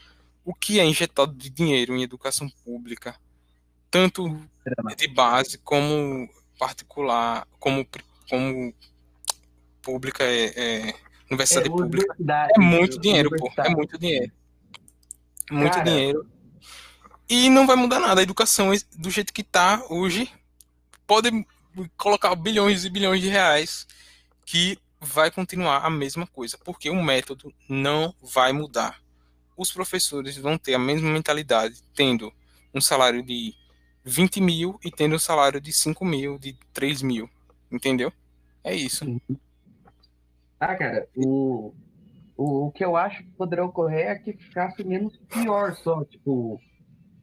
o que é injetado de dinheiro em educação pública, tanto de base como particular, como, como pública, é, é, universidade É, pública, é muito dinheiro, pô. É muito dinheiro. Muito Cara. dinheiro. E não vai mudar nada. A educação é do jeito que tá hoje pode colocar bilhões e bilhões de reais que vai continuar a mesma coisa, porque o método não vai mudar. Os professores vão ter a mesma mentalidade, tendo um salário de 20 mil e tendo um salário de 5 mil, de 3 mil. Entendeu? É isso. Ah, cara, o, o, o que eu acho que poderia ocorrer é que ficasse menos pior só, tipo,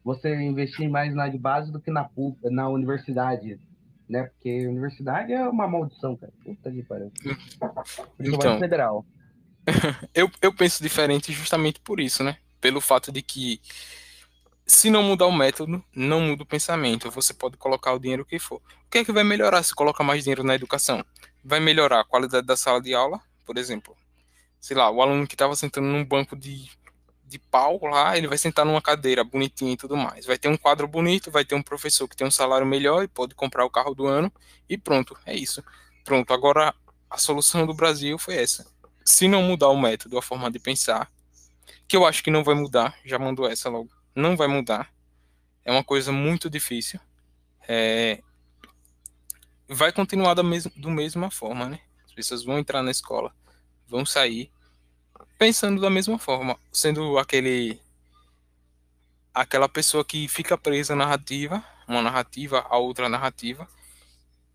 você investir mais na de base do que na, na universidade, né? Porque universidade é uma maldição, cara. Puta que pariu. Então. federal. Eu, eu penso diferente justamente por isso, né? Pelo fato de que se não mudar o método, não muda o pensamento. Você pode colocar o dinheiro que for. O que é que vai melhorar se colocar mais dinheiro na educação? Vai melhorar a qualidade da sala de aula, por exemplo. Sei lá, o aluno que estava sentando num banco de, de pau lá, ele vai sentar numa cadeira bonitinha e tudo mais. Vai ter um quadro bonito, vai ter um professor que tem um salário melhor e pode comprar o carro do ano e pronto, é isso. Pronto, agora a solução do Brasil foi essa se não mudar o método, a forma de pensar, que eu acho que não vai mudar, já mandou essa logo, não vai mudar, é uma coisa muito difícil, é, vai continuar da, do mesma forma, né? As pessoas vão entrar na escola, vão sair pensando da mesma forma, sendo aquele aquela pessoa que fica presa à narrativa, uma narrativa, a outra narrativa,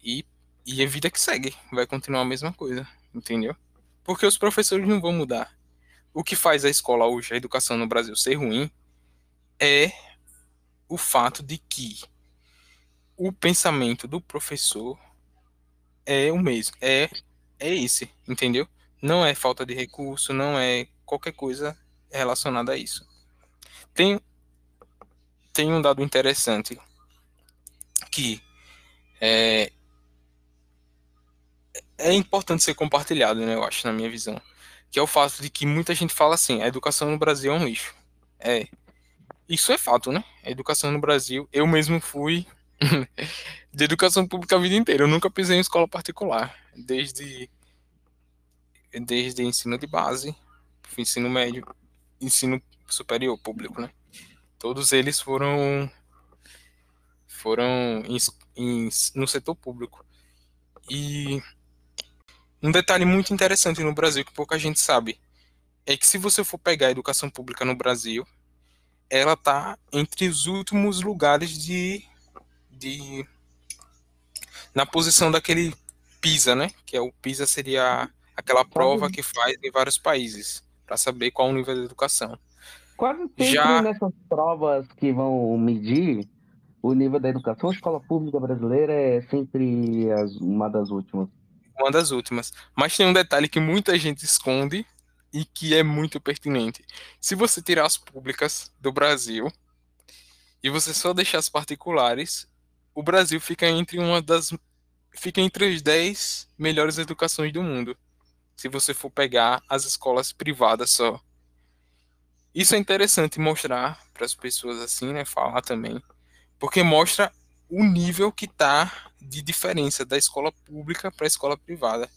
e, e a vida que segue, vai continuar a mesma coisa, entendeu? Porque os professores não vão mudar. O que faz a escola hoje, a educação no Brasil ser ruim, é o fato de que o pensamento do professor é o mesmo, é, é esse, entendeu? Não é falta de recurso, não é qualquer coisa relacionada a isso. Tem, tem um dado interessante que é, é importante ser compartilhado, né, eu acho, na minha visão. Que é o fato de que muita gente fala assim, a educação no Brasil é um lixo. É. Isso é fato, né? A educação no Brasil, eu mesmo fui de educação pública a vida inteira. Eu nunca pisei em escola particular. Desde, desde ensino de base, ensino médio, ensino superior público, né? Todos eles foram foram em, em, no setor público. E um detalhe muito interessante no Brasil que pouca gente sabe é que se você for pegar a educação pública no Brasil, ela tá entre os últimos lugares de, de na posição daquele PISA, né? Que é o PISA seria aquela prova que faz em vários países para saber qual o nível da educação. Quase sempre Já... nessas provas que vão medir o nível da educação, a escola pública brasileira é sempre as, uma das últimas. Uma das últimas. Mas tem um detalhe que muita gente esconde e que é muito pertinente. Se você tirar as públicas do Brasil e você só deixar as particulares, o Brasil fica entre uma das fica entre as 10 melhores educações do mundo. Se você for pegar as escolas privadas só. Isso é interessante mostrar para as pessoas assim, né, falar também, porque mostra o nível que tá de diferença da escola pública para a escola privada.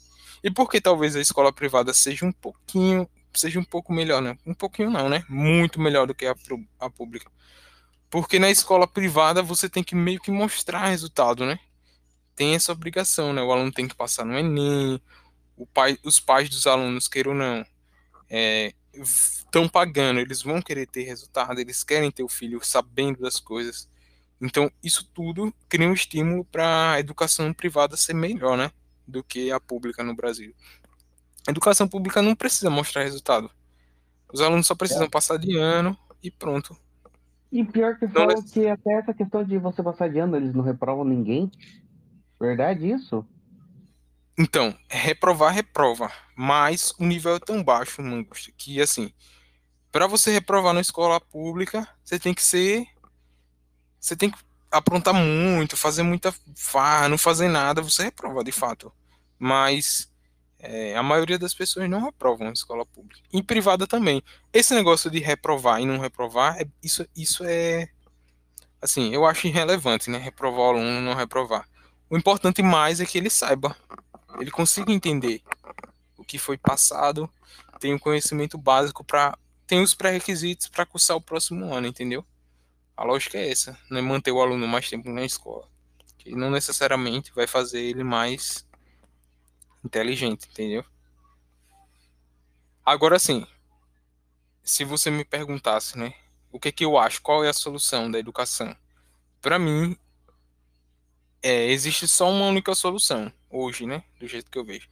E porque talvez a escola privada seja um pouquinho, seja um pouco melhor, né? Um pouquinho não, né? Muito melhor do que a, a pública. Porque na escola privada você tem que meio que mostrar resultado, né? Tem essa obrigação, né? O aluno tem que passar no Enem, pai, os pais dos alunos, queiram ou não, estão é, pagando, eles vão querer ter resultado, eles querem ter o filho sabendo das coisas. Então, isso tudo cria um estímulo para a educação privada ser melhor, né? do que a pública no Brasil. A educação pública não precisa mostrar resultado. Os alunos só precisam é. passar de ano e pronto. E pior que fala é... que até essa questão de você passar de ano, eles não reprovam ninguém. Verdade isso? Então, reprovar, reprova. Mas o nível é tão baixo, Mangusta, que assim, para você reprovar na escola pública, você tem que ser. Você tem que aprontar muito, fazer muita farra, não fazer nada, você reprova de fato mas é, a maioria das pessoas não reprovam na escola pública. Em privada também. Esse negócio de reprovar e não reprovar, é, isso, isso é. Assim, eu acho irrelevante, né? Reprovar o aluno, não reprovar. O importante mais é que ele saiba, ele consiga entender o que foi passado, tem o um conhecimento básico para. tem os pré-requisitos para cursar o próximo ano, entendeu? A lógica é essa, não é manter o aluno mais tempo na escola. Que não necessariamente vai fazer ele mais inteligente, entendeu? Agora sim, se você me perguntasse, né, o que que eu acho, qual é a solução da educação? Para mim, é, existe só uma única solução hoje, né, do jeito que eu vejo.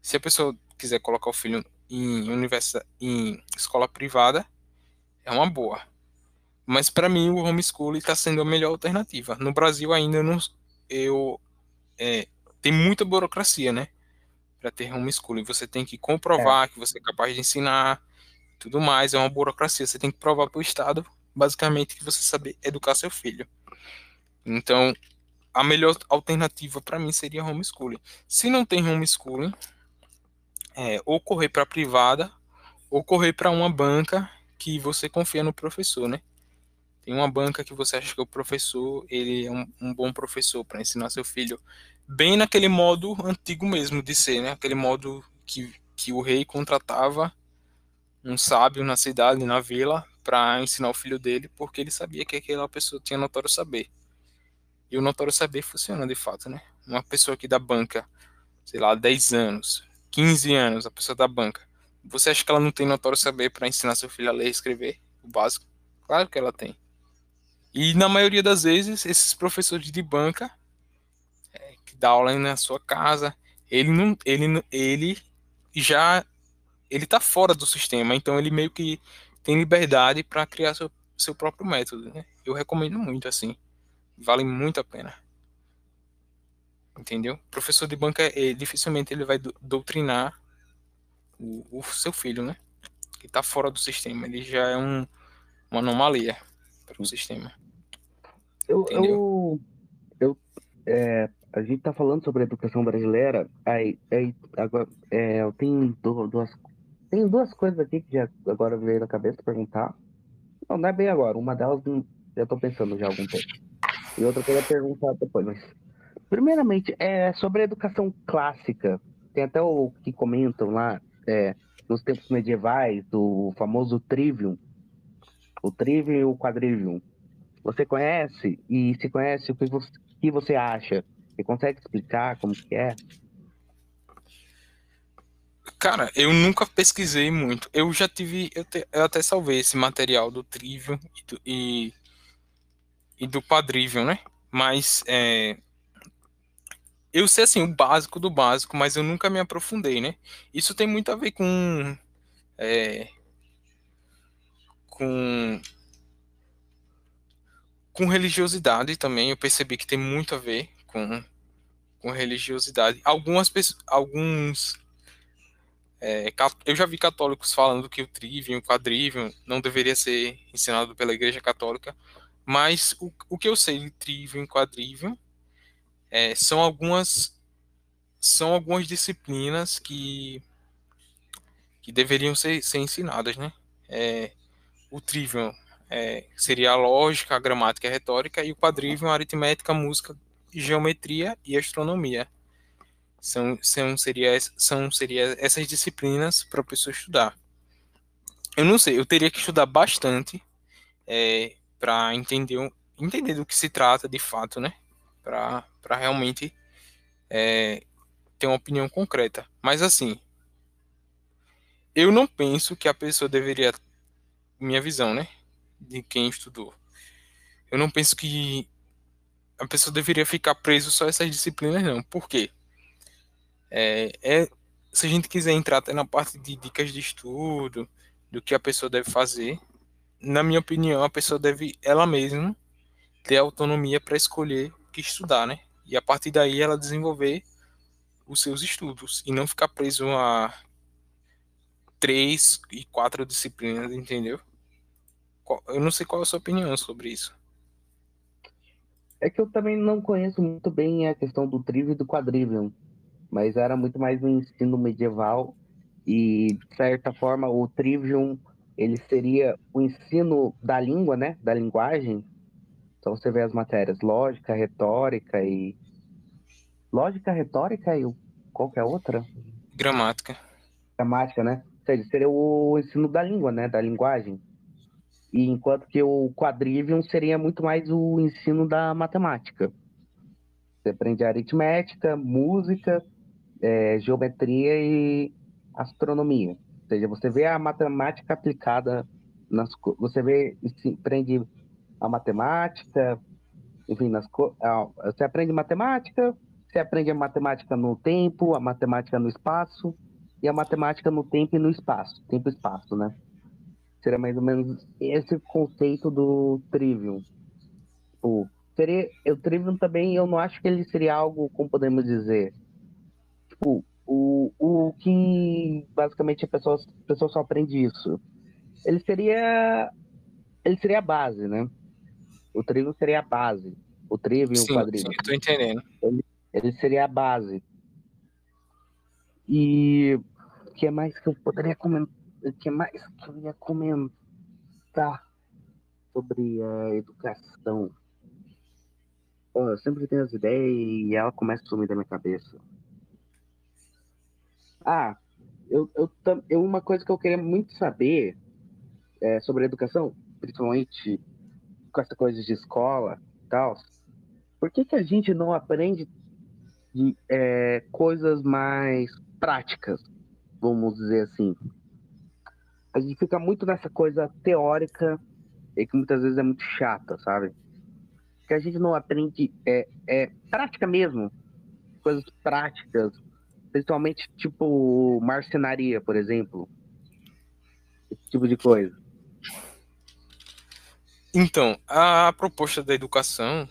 Se a pessoa quiser colocar o filho em universidade, em escola privada, é uma boa. Mas para mim o homeschooling está sendo a melhor alternativa. No Brasil ainda não, eu é, tem muita burocracia, né? para ter homeschooling. Você tem que comprovar é. que você é capaz de ensinar, tudo mais. É uma burocracia. Você tem que provar para o Estado, basicamente, que você sabe educar seu filho. Então, a melhor alternativa para mim seria homeschooling. Se não tem homeschooling, é, ou correr para privada, ou correr para uma banca que você confia no professor, né? Tem uma banca que você acha que o professor ele é um, um bom professor para ensinar seu filho bem naquele modo antigo mesmo de ser, né? Aquele modo que, que o rei contratava um sábio na cidade, na vila, para ensinar o filho dele, porque ele sabia que aquela pessoa tinha notório saber. E o notório saber funciona de fato, né? Uma pessoa que da banca, sei lá, 10 anos, 15 anos, a pessoa da banca. Você acha que ela não tem notório saber para ensinar seu filho a ler e escrever? O básico? Claro que ela tem. E na maioria das vezes, esses professores de banca que dá aula na sua casa, ele não, ele, ele já ele tá fora do sistema, então ele meio que tem liberdade para criar seu, seu próprio método, né? Eu recomendo muito assim. Vale muito a pena. Entendeu? Professor de banca, é, dificilmente ele vai doutrinar o, o, seu filho, né? Que tá fora do sistema. Ele já é um, uma anomalia para o sistema. Eu, eu, eu é, a gente está falando sobre a educação brasileira, aí, aí agora é, eu tenho duas, tenho duas coisas aqui que já agora veio na cabeça perguntar. Não, não é bem agora, uma delas já estou pensando já há algum tempo. E outra eu ia perguntar depois, mas primeiramente é sobre a educação clássica. Tem até o que comentam lá é, nos tempos medievais, o famoso trivium, o trivium e o quadrivium. Você conhece? E se conhece, o que você, que você acha? Você consegue explicar como que é? Cara, eu nunca pesquisei muito. Eu já tive. Eu, te, eu até salvei esse material do Trivium e do, e, e do Quadrivium, né? Mas é, eu sei assim o básico do básico, mas eu nunca me aprofundei, né? Isso tem muito a ver com é, com com religiosidade também. Eu percebi que tem muito a ver com com religiosidade. Algumas pessoas, alguns é, eu já vi católicos falando que o trivium, o quadrivium não deveria ser ensinado pela Igreja Católica, mas o, o que eu sei de trivium e quadrivium é, são algumas são algumas disciplinas que que deveriam ser, ser ensinadas, né? É, o trivium é, seria a lógica, a gramática e a retórica, e o quadrivium a aritmética, música, geometria e astronomia. São, são, seria, são seria essas disciplinas para a pessoa estudar. Eu não sei, eu teria que estudar bastante é, para entender, entender do que se trata de fato, né? Para realmente é, ter uma opinião concreta. Mas assim, eu não penso que a pessoa deveria, minha visão, né? De quem estudou. Eu não penso que a pessoa deveria ficar preso só essas disciplinas, não. Por quê? É, é, se a gente quiser entrar até na parte de dicas de estudo, do que a pessoa deve fazer, na minha opinião, a pessoa deve ela mesma ter autonomia para escolher o que estudar, né? E a partir daí ela desenvolver os seus estudos e não ficar preso a três e quatro disciplinas, entendeu? Eu não sei qual é a sua opinião sobre isso. É que eu também não conheço muito bem a questão do trivium e do quadrivium mas era muito mais um ensino medieval e de certa forma o Trivium ele seria o ensino da língua, né, da linguagem. Então você vê as matérias lógica, retórica e lógica, retórica e qualquer outra? Gramática. Gramática, né? Ou seja, seria o ensino da língua, né, da linguagem. E enquanto que o quadrivium seria muito mais o ensino da matemática. Você aprende aritmética, música, é, geometria e astronomia. Seja, você vê a matemática aplicada nas você vê aprende a matemática, enfim, nas você aprende matemática, você aprende a matemática no tempo, a matemática no espaço e a matemática no tempo e no espaço, tempo e espaço, né? Seria mais ou menos esse conceito do trivium. O seria o trivium também, eu não acho que ele seria algo, como podemos dizer, tipo, o, o que basicamente a pessoa, a pessoa só aprende isso. Ele seria. Ele seria a base, né? O trigo seria a base. O trigo e o quadrilho. Sim, tô entendendo. Ele, ele seria a base. E o que mais que eu poderia comentar? O que mais que eu ia comentar sobre a educação? Oh, eu sempre tenho as ideias e ela começa a sumir da minha cabeça. Ah, eu, eu, eu, uma coisa que eu queria muito saber é, sobre educação, principalmente com essa coisa de escola e tal, por que, que a gente não aprende de, é, coisas mais práticas, vamos dizer assim? A gente fica muito nessa coisa teórica e que muitas vezes é muito chata, sabe? Que a gente não aprende é, é prática mesmo, coisas práticas, Principalmente, tipo, marcenaria, por exemplo. Esse tipo de coisa. Então, a proposta da educação,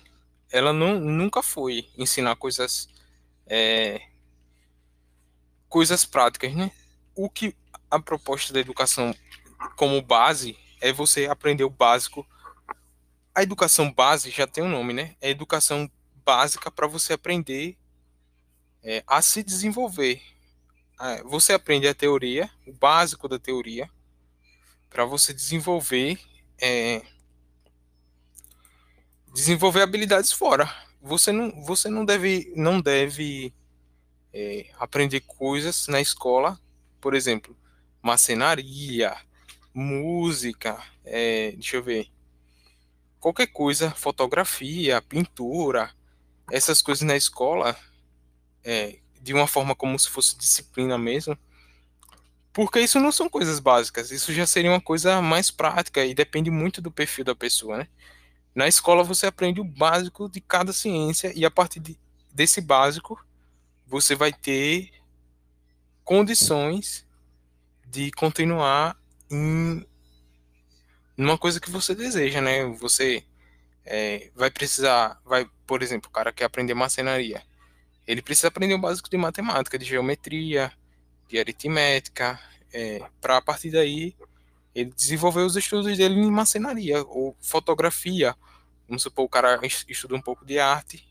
ela não, nunca foi ensinar coisas é, coisas práticas, né? O que a proposta da educação como base é você aprender o básico. A educação base já tem um nome, né? É educação básica para você aprender é, a se desenvolver. É, você aprende a teoria, o básico da teoria, para você desenvolver é, desenvolver habilidades fora. Você não, você não deve, não deve é, aprender coisas na escola, por exemplo, macenaria, música, é, deixa eu ver, qualquer coisa, fotografia, pintura, essas coisas na escola é, de uma forma como se fosse disciplina mesmo, Porque isso não são coisas básicas, isso já seria uma coisa mais prática e depende muito do perfil da pessoa, né? Na escola você aprende o básico de cada ciência e a partir de, desse básico você vai ter condições de continuar em uma coisa que você deseja, né? Você é, vai precisar, vai, por exemplo, o cara quer aprender marcenaria, ele precisa aprender o básico de matemática, de geometria, de aritmética, é, para a partir daí ele desenvolver os estudos dele em marcenaria ou fotografia. Vamos supor, o cara estuda um pouco de arte,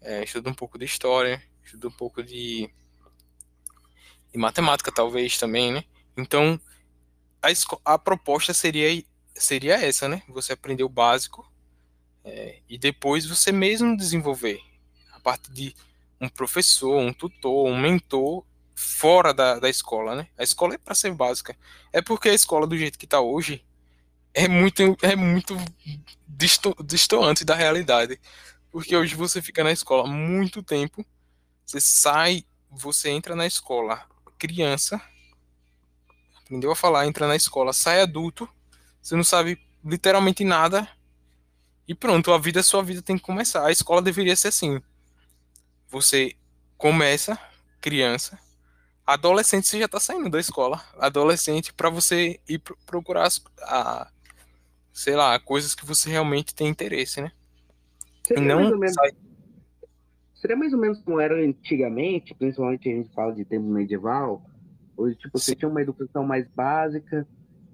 é, estuda um pouco de história, estuda um pouco de, de matemática, talvez também, né? Então, a, a proposta seria, seria essa, né? Você aprender o básico é, e depois você mesmo desenvolver a parte de um professor, um tutor, um mentor fora da, da escola, né? A escola é para ser básica. É porque a escola do jeito que está hoje é muito é muito disto, distoante da realidade. Porque hoje você fica na escola muito tempo, você sai, você entra na escola criança, aprendeu a falar, entra na escola, sai adulto, você não sabe literalmente nada e pronto, a vida, a sua vida tem que começar. A escola deveria ser assim. Você começa criança, adolescente você já está saindo da escola, adolescente para você ir procurar as, a, sei lá, coisas que você realmente tem interesse, né? Seria não mais menos, sai... Seria mais ou menos como era antigamente, principalmente a gente fala de tempo medieval, hoje tipo você Sim. tinha uma educação mais básica,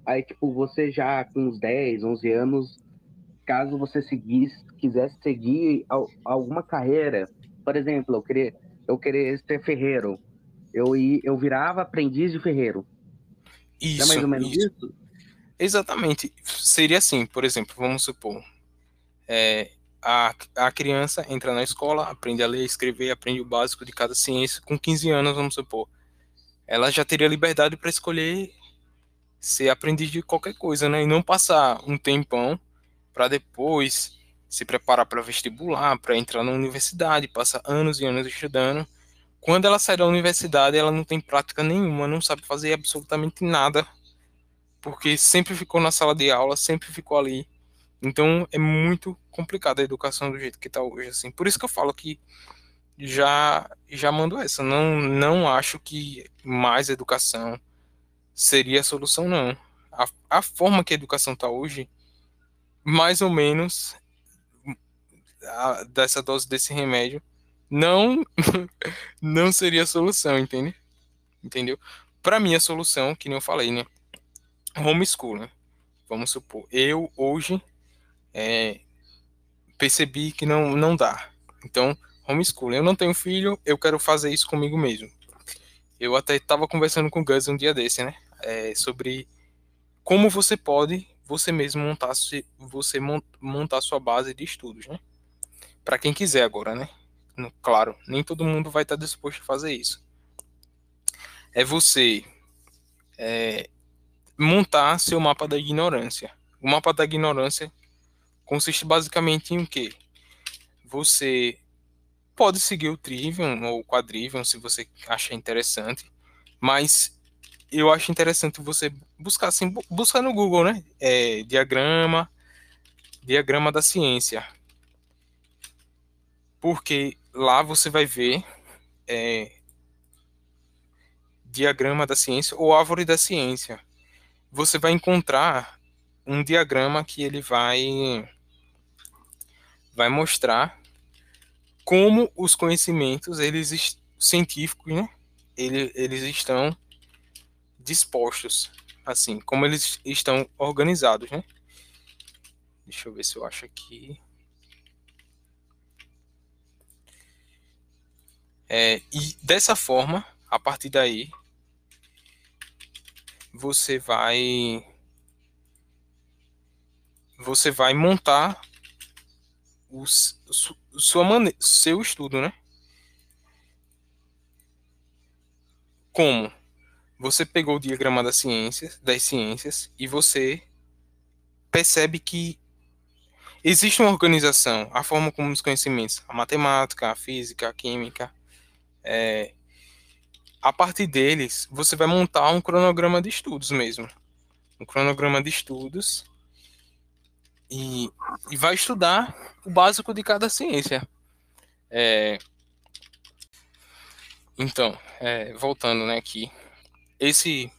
aí tipo você já com uns 10, 11 anos caso você seguisse, quisesse seguir alguma carreira, por exemplo, eu queria, eu queria ser ferreiro, eu, eu virava aprendiz de ferreiro. Isso, é mais ou menos isso. isso? Exatamente. Seria assim, por exemplo, vamos supor, é, a, a criança entra na escola, aprende a ler, escrever, aprende o básico de cada ciência, com 15 anos, vamos supor. Ela já teria liberdade para escolher ser aprendiz de qualquer coisa, né? E não passar um tempão para depois se preparar para vestibular, para entrar na universidade, passa anos e anos estudando. Quando ela sai da universidade, ela não tem prática nenhuma, não sabe fazer absolutamente nada, porque sempre ficou na sala de aula, sempre ficou ali. Então é muito complicada a educação do jeito que está hoje, assim. Por isso que eu falo que já já mando essa. Não não acho que mais educação seria a solução, não. A, a forma que a educação está hoje mais ou menos a, dessa dose desse remédio não não seria a solução, entende? Entendeu? Para mim a solução, que nem eu falei, né? Homeschooling. Né? Vamos supor, eu hoje é, percebi que não não dá. Então, homeschooling. Eu não tenho filho, eu quero fazer isso comigo mesmo. Eu até estava conversando com o Gus um dia desse, né? É, sobre como você pode você mesmo montar você montar sua base de estudos, né? Para quem quiser agora, né? Claro, nem todo mundo vai estar disposto a fazer isso. É você é, montar seu mapa da ignorância. O mapa da ignorância consiste basicamente em o quê? Você pode seguir o Trivium ou o Quadrivium se você achar interessante, mas eu acho interessante você buscar assim, buscar no Google, né? É, diagrama, diagrama da ciência. Porque lá você vai ver é, diagrama da ciência ou árvore da ciência. Você vai encontrar um diagrama que ele vai vai mostrar como os conhecimentos eles científicos, né? Eles, eles estão dispostos, assim, como eles estão organizados, né? Deixa eu ver se eu acho aqui. É, e dessa forma, a partir daí, você vai você vai montar o, sua maneira, seu estudo, né? Como? você pegou o diagrama das ciências, das ciências e você percebe que existe uma organização, a forma como os conhecimentos, a matemática, a física, a química, é, a partir deles, você vai montar um cronograma de estudos mesmo. Um cronograma de estudos e, e vai estudar o básico de cada ciência. É, então, é, voltando né, aqui, esse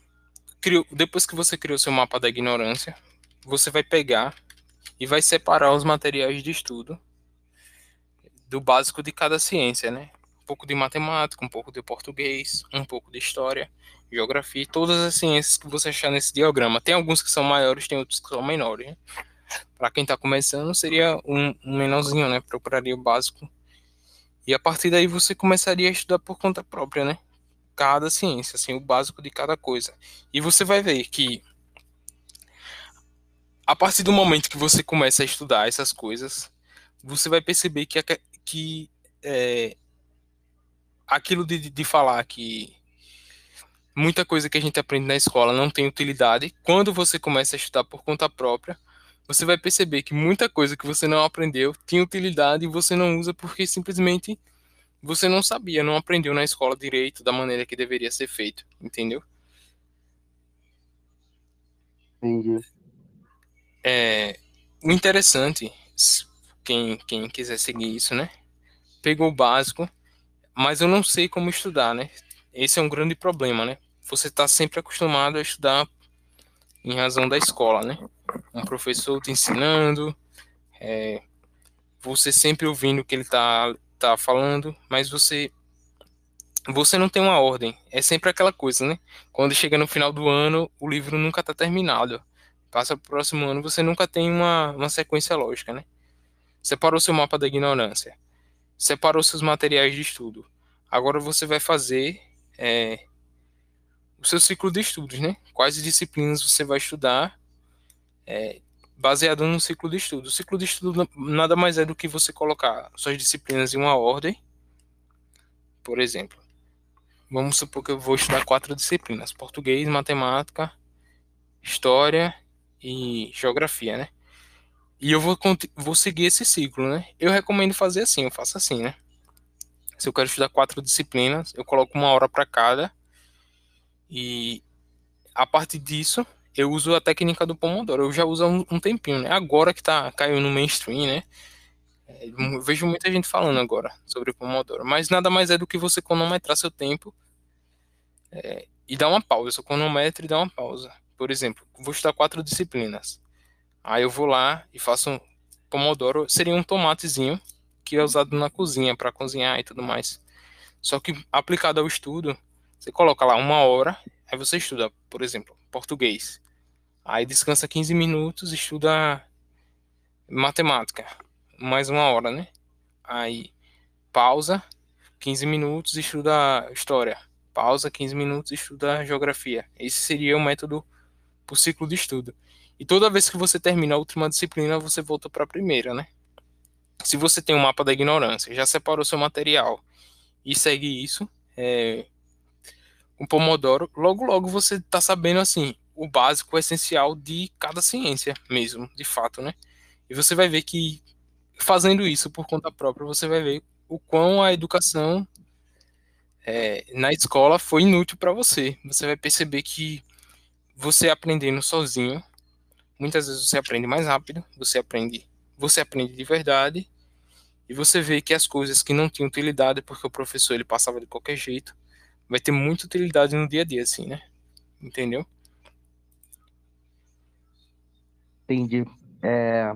criou, depois que você criou seu mapa da ignorância, você vai pegar e vai separar os materiais de estudo do básico de cada ciência, né? Pouco de matemática, um pouco de português, um pouco de história, geografia, todas as ciências que você achar nesse diagrama. Tem alguns que são maiores, tem outros que são menores. Né? Para quem está começando, seria um, um menorzinho, né? Procuraria o básico. E a partir daí você começaria a estudar por conta própria, né? Cada ciência, assim, o básico de cada coisa. E você vai ver que a partir do momento que você começa a estudar essas coisas, você vai perceber que, que é, aquilo de, de falar que muita coisa que a gente aprende na escola não tem utilidade, quando você começa a estudar por conta própria, você vai perceber que muita coisa que você não aprendeu tinha utilidade e você não usa porque simplesmente você não sabia, não aprendeu na escola direito da maneira que deveria ser feito, entendeu? Entendi. É, o interessante, quem, quem quiser seguir isso, né? Pegou o básico, mas eu não sei como estudar, né? Esse é um grande problema, né? Você está sempre acostumado a estudar em razão da escola, né? um professor te ensinando, é, você sempre ouvindo o que ele está tá falando, mas você você não tem uma ordem. É sempre aquela coisa, né? Quando chega no final do ano, o livro nunca está terminado. Passa para o próximo ano, você nunca tem uma, uma sequência lógica, né? Separou seu mapa da ignorância. Separou seus materiais de estudo. Agora você vai fazer é, o seu ciclo de estudos, né? Quais disciplinas você vai estudar é, baseado no ciclo de estudo. O ciclo de estudo nada mais é do que você colocar suas disciplinas em uma ordem. Por exemplo, vamos supor que eu vou estudar quatro disciplinas: português, matemática, história e geografia, né? E eu vou, vou seguir esse ciclo, né? Eu recomendo fazer assim, eu faço assim, né? Se eu quero estudar quatro disciplinas, eu coloco uma hora para cada. E a partir disso, eu uso a técnica do Pomodoro. Eu já uso há um, um tempinho, né? Agora que tá caiu no mainstream, né? É, vejo muita gente falando agora sobre Pomodoro. Mas nada mais é do que você cronometrar seu tempo é, e dar uma pausa. Cronometra e dá uma pausa. Por exemplo, vou estudar quatro disciplinas. Aí eu vou lá e faço um Pomodoro. Seria um tomatezinho que é usado na cozinha para cozinhar e tudo mais. Só que aplicado ao estudo, você coloca lá uma hora, aí você estuda, por exemplo, português. Aí descansa 15 minutos, estuda matemática, mais uma hora, né? Aí pausa, 15 minutos, estuda história. Pausa, 15 minutos, estuda geografia. Esse seria o método o ciclo de estudo. E toda vez que você termina a última disciplina, você volta para a primeira, né? Se você tem um mapa da ignorância, já separou seu material e segue isso, é, um Pomodoro, logo logo você está sabendo assim, o básico, o essencial de cada ciência mesmo, de fato, né? E você vai ver que fazendo isso por conta própria, você vai ver o quão a educação é, na escola foi inútil para você. Você vai perceber que você aprendendo sozinho, muitas vezes você aprende mais rápido, você aprende, você aprende de verdade, e você vê que as coisas que não tinham utilidade porque o professor ele passava de qualquer jeito, vai ter muita utilidade no dia a dia, assim, né? Entendeu? Entendi. É...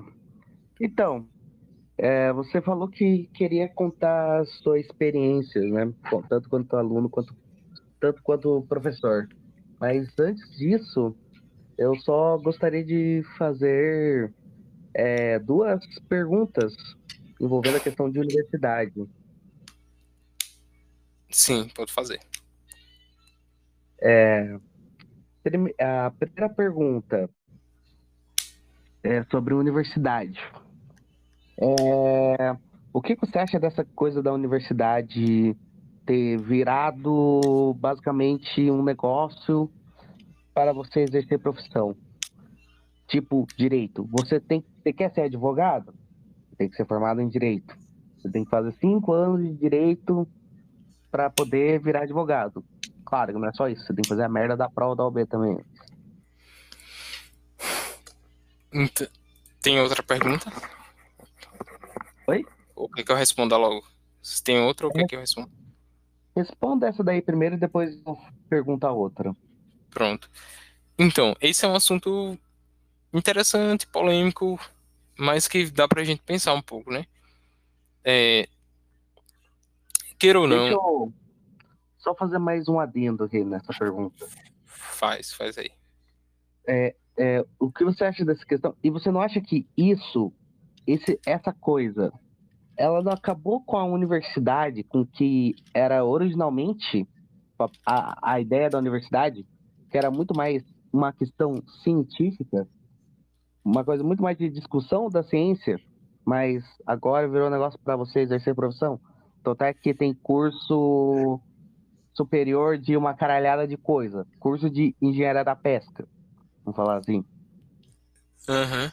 Então, é, você falou que queria contar as suas experiências, né? Tanto quanto aluno, quanto, tanto quanto professor. Mas antes disso, eu só gostaria de fazer é, duas perguntas envolvendo a questão de universidade. Sim, pode fazer. É, a primeira pergunta é sobre universidade. É, o que você acha dessa coisa da universidade ter virado basicamente um negócio para você exercer profissão? Tipo, direito. Você tem, você quer ser advogado? Você tem que ser formado em direito. Você tem que fazer cinco anos de direito para poder virar advogado. claro que não é só isso, você tem que fazer a merda da prova da OB também. Tem outra pergunta? Oi? Ou quer que eu responda logo? Se tem outra ou quer que eu responda? Responda essa daí primeiro e depois eu pergunto a outra. Pronto. Então, esse é um assunto interessante, polêmico, mas que dá pra gente pensar um pouco, né? É, queira ou Deixa não, eu só fazer mais um adendo aqui nessa pergunta. faz, faz aí. É, o que você acha dessa questão? E você não acha que isso, esse, essa coisa, ela não acabou com a universidade, com que era originalmente a, a ideia da universidade, que era muito mais uma questão científica, uma coisa muito mais de discussão da ciência, mas agora virou um negócio para você exercer profissão. Então até que tem curso superior de uma caralhada de coisa, curso de engenharia da pesca, vamos falar assim. Aham.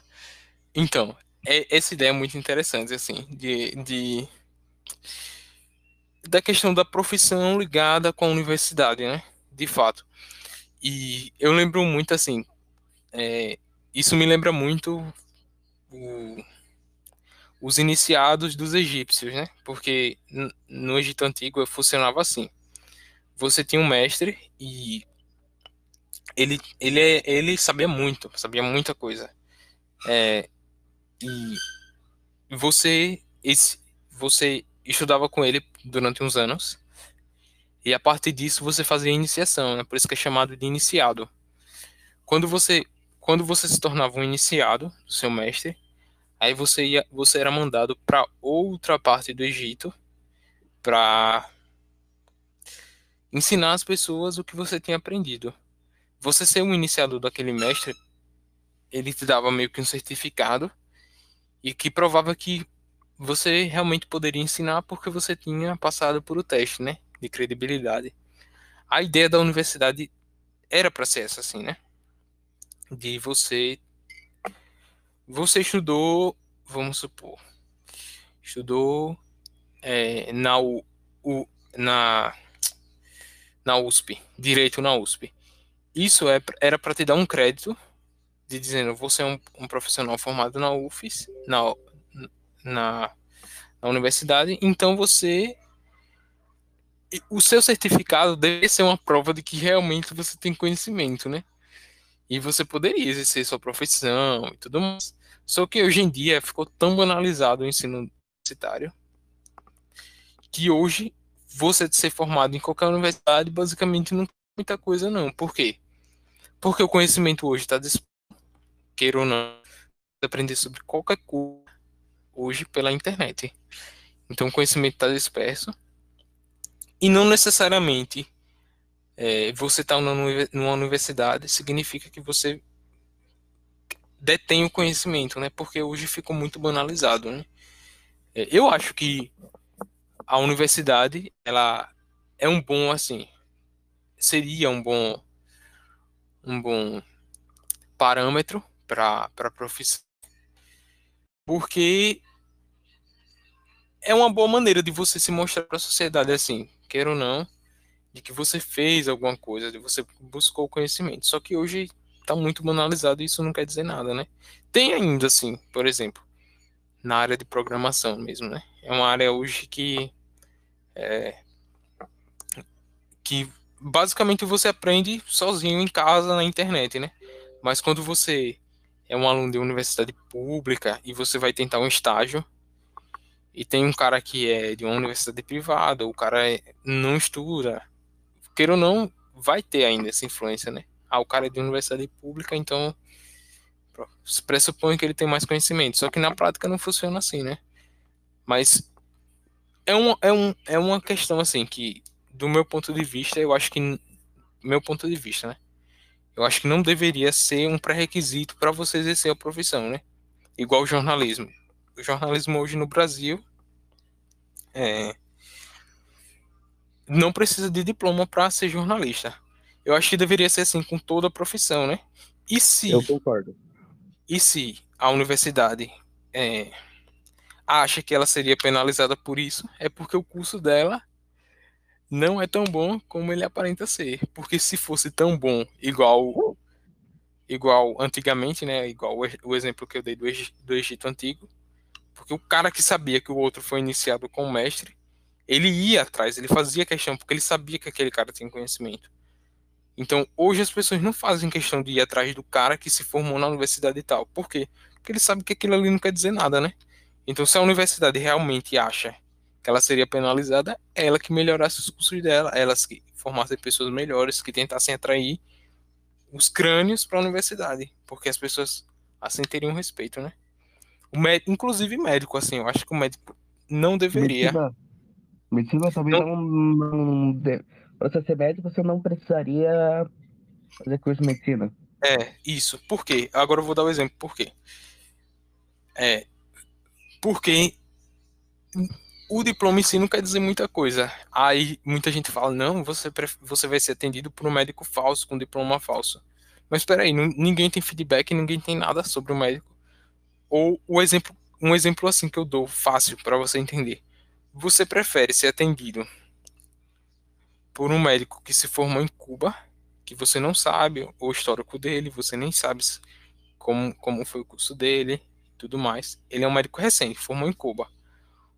Então, é- essa ideia é muito interessante, assim, de, de- da questão da profissão ligada com a universidade, né? De fato. E eu lembro muito, assim, é, isso me lembra muito o- os iniciados dos egípcios, né? Porque no Egito Antigo funcionava assim. Você tinha um mestre e ele, ele, é- ele sabia muito, sabia muita coisa. É, e você, esse, você estudava com ele durante uns anos, e a partir disso você fazia iniciação, né? Por isso que é chamado de iniciado. Quando você, quando você se tornava um iniciado do seu mestre, aí você ia, você era mandado para outra parte do Egito para ensinar as pessoas o que você tinha aprendido. Você ser um iniciado daquele mestre, ele te dava meio que um certificado e que provava que você realmente poderia ensinar porque você tinha passado por o teste, né, de credibilidade. A ideia da universidade era para ser essa assim, né? De você você estudou, vamos supor, estudou é, na U, U- na na USP, direito na USP. Isso é, era para te dar um crédito de dizendo você é um, um profissional formado na UFES, na, na, na universidade, então você o seu certificado deve ser uma prova de que realmente você tem conhecimento, né? E você poderia exercer sua profissão e tudo mais. Só que hoje em dia ficou tão banalizado o ensino universitário que hoje você ser formado em qualquer universidade basicamente não tem muita coisa não. Por quê? Porque o conhecimento hoje está disponível, queira ou não, aprender sobre qualquer coisa hoje pela internet. Então o conhecimento está disperso e não necessariamente é, você estar numa uni- numa universidade significa que você detém o conhecimento, né? Porque hoje ficou muito banalizado, né? É, eu acho que a universidade, ela é um bom, assim, seria um bom, um bom parâmetro para a profissão, porque é uma boa maneira de você se mostrar para a sociedade, assim, queira ou não, de que você fez alguma coisa, de você buscou conhecimento. Só que hoje está muito banalizado e isso não quer dizer nada, né? Tem ainda, assim, por exemplo, na área de programação mesmo, né? É uma área hoje que é, que basicamente você aprende sozinho em casa na internet, né? Mas quando você é um aluno de universidade pública e você vai tentar um estágio e tem um cara que é de uma universidade privada, o cara é- não estuda, queira ou não, vai ter ainda essa influência, né? Ah, o cara é de universidade pública, então pressupõe que ele tem mais conhecimento. Só que na prática não funciona assim, né? Mas é, um, é, um, é uma questão assim que, do meu ponto de vista, eu acho que meu ponto de vista, né? Eu acho que não deveria ser um pré-requisito para você exercer a profissão, né? Igual o jornalismo. Jornalismo hoje no Brasil é, não precisa de diploma para ser jornalista. Eu acho que deveria ser assim com toda a profissão, né? E se, Eu concordo. e se a universidade é, acha que ela seria penalizada por isso, é porque o curso dela não é tão bom como ele aparenta ser. Porque se fosse tão bom, igual igual antigamente, né? Igual o, exemplo que eu dei do, do Egito Antigo. Porque o cara que sabia que o outro foi iniciado com o mestre, ele ia atrás, ele fazia questão, porque ele sabia que aquele cara tinha conhecimento. Então, hoje as pessoas não fazem questão de ir atrás do cara que se formou na universidade e tal. Por quê? Porque ele sabe que aquilo ali não quer dizer nada, né? Então, se a universidade realmente acha que ela seria penalizada, é ela que melhorasse os cursos dela, elas que formassem pessoas melhores, que tentassem atrair os crânios para a universidade, porque as pessoas assim teriam respeito, né? O médico, inclusive médico, assim, eu acho que o médico não deveria. Medicina, medicina também não, não, não para você ser médico, você não precisaria fazer curso de medicina. É, isso. Por quê? Agora eu vou dar o um exemplo. Por quê? É, porque o diploma em si não quer dizer muita coisa. Aí muita gente fala, não, você, você vai ser atendido por um médico falso, com diploma falso. Mas espera aí, ninguém tem feedback, ninguém tem nada sobre o médico. Ou o exemplo, um exemplo assim que eu dou, fácil para você entender. Você prefere ser atendido por um médico que se formou em Cuba, que você não sabe o histórico dele, você nem sabe como, como foi o curso dele, tudo mais. Ele é um médico recente, formou em Cuba.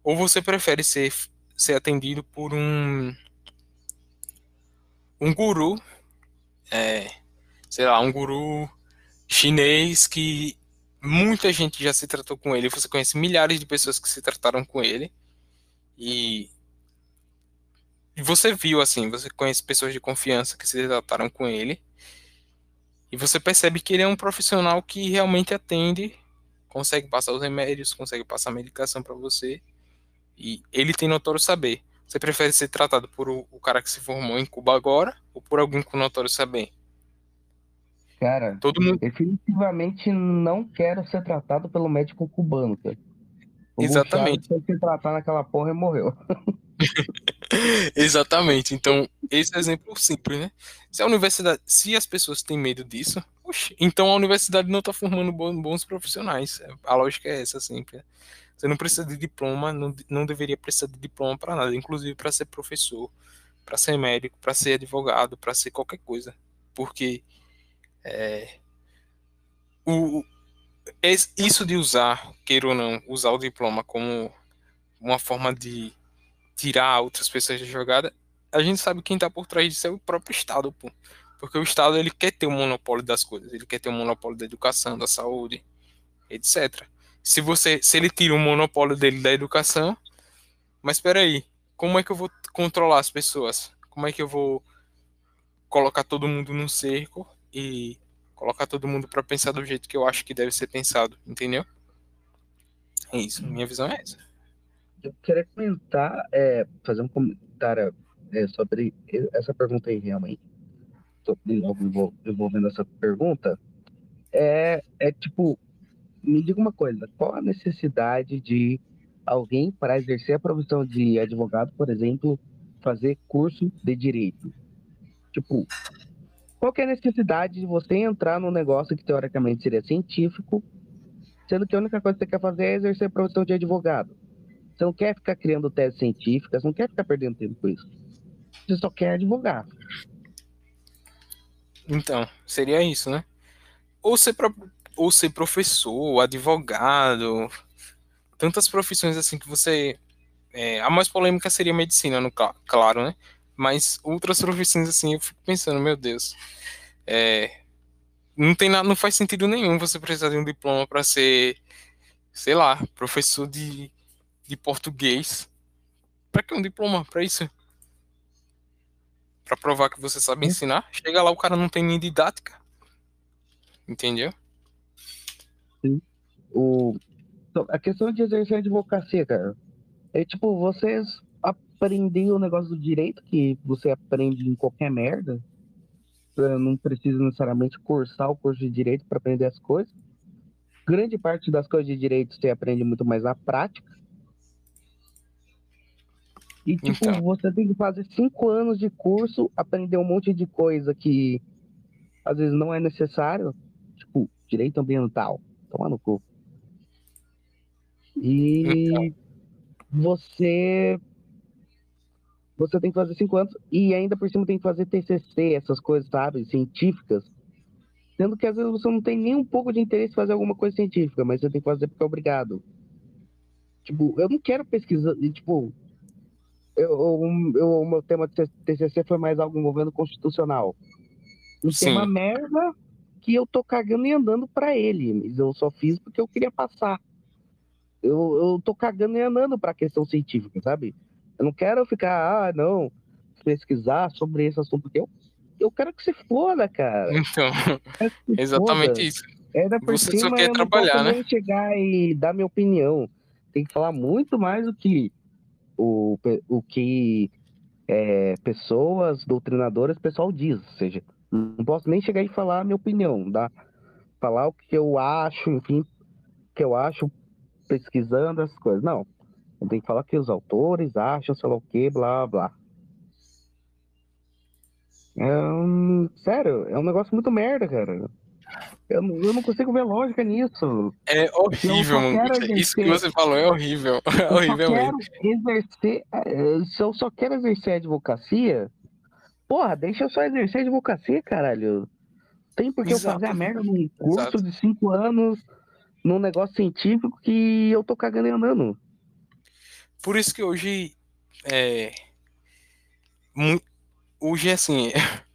Ou você prefere ser, ser atendido por um um guru, é, sei lá, um guru chinês que muita gente já se tratou com ele. Você conhece milhares de pessoas que se trataram com ele. E você viu, assim, você conhece pessoas de confiança que se trataram com ele. E você percebe que ele é um profissional que realmente atende, consegue passar os remédios, consegue passar a medicação para você. E ele tem notório saber. Você prefere ser tratado por o, o, cara que se formou em Cuba agora ou por alguém com notório saber? Cara, Todo mundo... definitivamente não quero ser tratado pelo médico cubano, cara. O Exatamente. Se se tratar naquela porra e morreu. Exatamente. Então, esse é um exemplo simples, né? Se a universidade, se as pessoas têm medo disso, oxe, então a universidade não está formando bons profissionais. A lógica é essa sempre. Né? Você não precisa de diploma, não, não deveria precisar de diploma para nada, inclusive para ser professor, para ser médico, para ser advogado, para ser qualquer coisa, porque é, o, isso de usar, queira ou não, usar o diploma como uma forma de tirar outras pessoas da jogada, a gente sabe quem está por trás disso é o próprio Estado, pô. Porque o Estado ele quer ter o monopólio das coisas, ele quer ter o monopólio da educação, da saúde, etc. Se você, se ele tira o monopólio dele da educação, mas espera aí, como é que eu vou controlar as pessoas? Como é que eu vou colocar todo mundo num cerco e colocar todo mundo para pensar do jeito que eu acho que deve ser pensado, entendeu? É isso, minha visão é essa eu queria comentar, é, fazer um comentário é, sobre essa pergunta aí, realmente. Sobre, envolvendo essa pergunta. É, é tipo, me diga uma coisa: qual a necessidade de alguém, para exercer a profissão de advogado, por exemplo, fazer curso de direito? Tipo, qual é a necessidade de você entrar num negócio que teoricamente seria científico, sendo que a única coisa que você quer fazer é exercer a profissão de advogado? Você não quer ficar criando teses científicas, você não quer ficar perdendo tempo com isso. Você só quer advogar. Então, seria isso, né? Ou ser, pro... ou ser professor, advogado, tantas profissões assim que você. É, a mais polêmica seria medicina, no claro, né? Mas outras profissões assim, eu fico pensando, meu Deus. É, não tem nada, não faz sentido nenhum você precisar de um diploma para ser, sei lá, professor de de português. Para que um diploma para isso? Para provar que você sabe ensinar? Chega lá, o cara não tem nem didática. Entendeu? Sim. O... A questão de exercer a advocacia, cara, é tipo, vocês aprender o negócio do direito, que você aprende em qualquer merda. Não precisa necessariamente cursar o curso de direito para aprender as coisas. Grande parte das coisas de direito você aprende muito mais na prática. E, tipo, então. você tem que fazer cinco anos de curso, aprender um monte de coisa que às vezes não é necessário. Tipo, direito ambiental. Toma no cu. E então. você. Você tem que fazer cinco anos e ainda por cima tem que fazer TCC, essas coisas, sabe, científicas. Sendo que às vezes você não tem nem um pouco de interesse em fazer alguma coisa científica, mas você tem que fazer porque é obrigado. Tipo, eu não quero pesquisar, tipo, eu, eu, o meu tema de TCC foi mais algo envolvendo constitucional. Um Sim. tema merda que eu tô cagando e andando pra ele, mas eu só fiz porque eu queria passar. Eu, eu tô cagando e andando pra questão científica, sabe? Eu não quero ficar, ah, não, pesquisar sobre esse assunto, porque eu, eu quero que você foda, cara. Então, se exatamente foda. isso. Ainda por Você só cima, quer eu trabalhar, não né? posso nem chegar e dar minha opinião. Tem que falar muito mais do que o, o que é, pessoas doutrinadoras, pessoal diz. Ou seja, não posso nem chegar e falar a minha opinião, dá? Falar o que eu acho, enfim, o que eu acho pesquisando essas coisas. Não. Eu tenho que falar que os autores acham, sei lá o que, blá, blá. É um, sério, é um negócio muito merda, cara. Eu, não- eu não consigo ver lógica nisso. É horrível, Isso que você falou é horrível. É horrível mesmo. exercer. Se eu só quero exercer a advocacia, porra, deixa eu só exercer a advocacia, caralho. Tem por que eu Exato. fazer a merda num curso Exato. de cinco anos, num negócio científico que eu tô cagando e andando. Por isso que hoje é. Hoje, assim.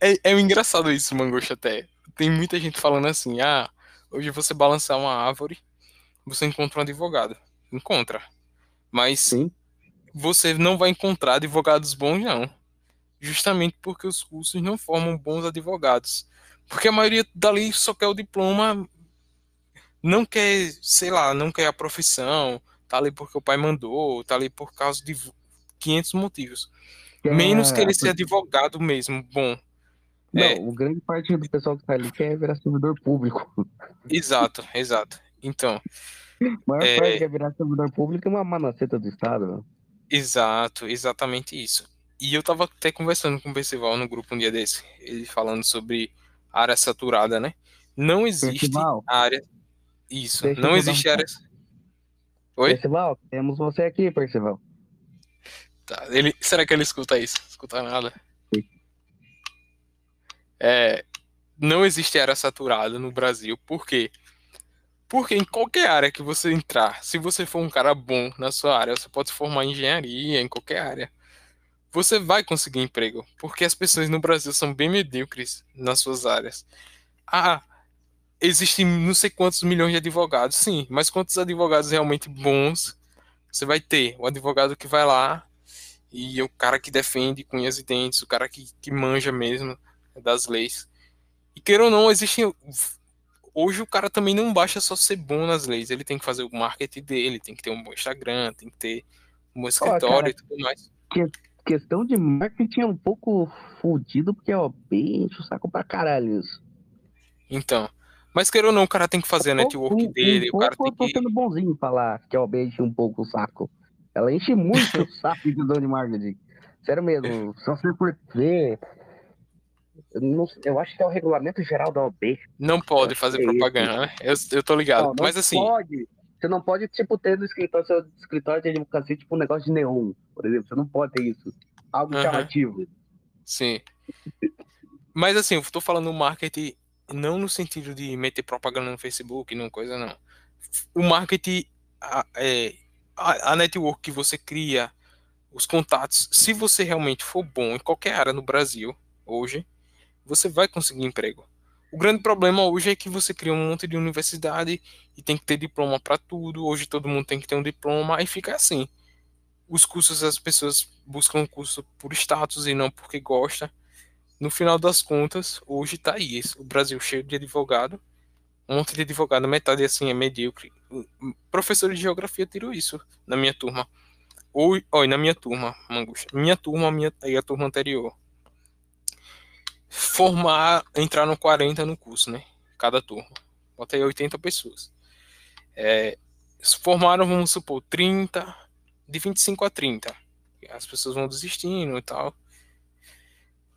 É, é engraçado isso, Mangosto, até. Tem muita gente falando assim: ah, hoje você balançar uma árvore, você encontra um advogado. Encontra. Mas Sim. você não vai encontrar advogados bons, não. Justamente porque os cursos não formam bons advogados. Porque a maioria dali só quer o diploma, não quer, sei lá, não quer a profissão, tá ali porque o pai mandou, tá ali por causa de 500 motivos. Que é- Menos querer ser advogado mesmo, bom. Não, é. o grande parte do pessoal que tá ali quer virar servidor público. Exato, exato. Então, A maior É. parte que quer virar servidor público é uma manaceta do Estado, né? exato, exatamente isso. E eu tava até conversando com o Percival no grupo um dia desse, ele falando sobre área saturada, né? Não existe Percival, área. Isso, não existe um- área. Oi? Percival, temos você aqui, Percival. Tá, ele, será que ele escuta isso? Escuta nada. É, não existe área saturada no Brasil. Por quê? Porque em qualquer área que você entrar, se você for um cara bom na sua área, você pode se formar em engenharia, em qualquer área. Você vai conseguir emprego, porque as pessoas no Brasil são bem medíocres nas suas áreas. Ah, existem não sei quantos milhões de advogados, sim, mas quantos advogados realmente bons você vai ter? O advogado que vai lá e o cara que defende com unhas e dentes, o cara que, que manja mesmo das leis. E queira ou não, existe. Hoje o cara também não basta só ser bom nas leis, ele tem que fazer o marketing dele, tem que ter um bom Instagram, tem que ter um bom escritório cara, e tudo mais. Questão de marketing é um pouco fudido, porque, ó, bem, o saco pra caralho isso. Então. Mas queira ou não, o cara tem que fazer a network Um- um dele, o cara tem eu tô que. sendo bonzinho falar que a OB enche um pouco o saco. Ela enche muito o saco de dono de marketing. Sério mesmo, se você for ver. Eu, não- eu acho que é o regulamento geral da OB. Não pode fazer propaganda, né? Eu, eu tô ligado. Não, não Mas assim, pode. Você não pode, tipo, ter no escritório, seu escritório de advocacia, tipo, um negócio de neon, por exemplo. Você não pode ter isso. Algo chamativo. Sim. Mas assim, eu tô falando marketing não no sentido de meter propaganda no Facebook, não coisa não. O marketing, a, é, a, a network que você cria, os contatos, se você realmente for bom em qualquer área no Brasil, hoje, você vai conseguir emprego. O grande problema hoje é que você cria um monte de universidade e tem que ter diploma para tudo. Hoje todo mundo tem que ter um diploma, aí fica assim. Os cursos, as pessoas buscam curso por status e não porque gosta. No final das contas, hoje tá aí, o Brasil cheio de advogado, um monte de advogado, metade assim é medíocre. Professor de geografia tirou isso na minha turma. Ou, na minha turma, Mangusta. Minha turma minha, e a turma anterior. Formar, entraram 40 no curso, né? Cada turma. Botei 80 pessoas. É, formaram, vamos supor, 30, de 25 a 30. As pessoas vão desistindo e tal.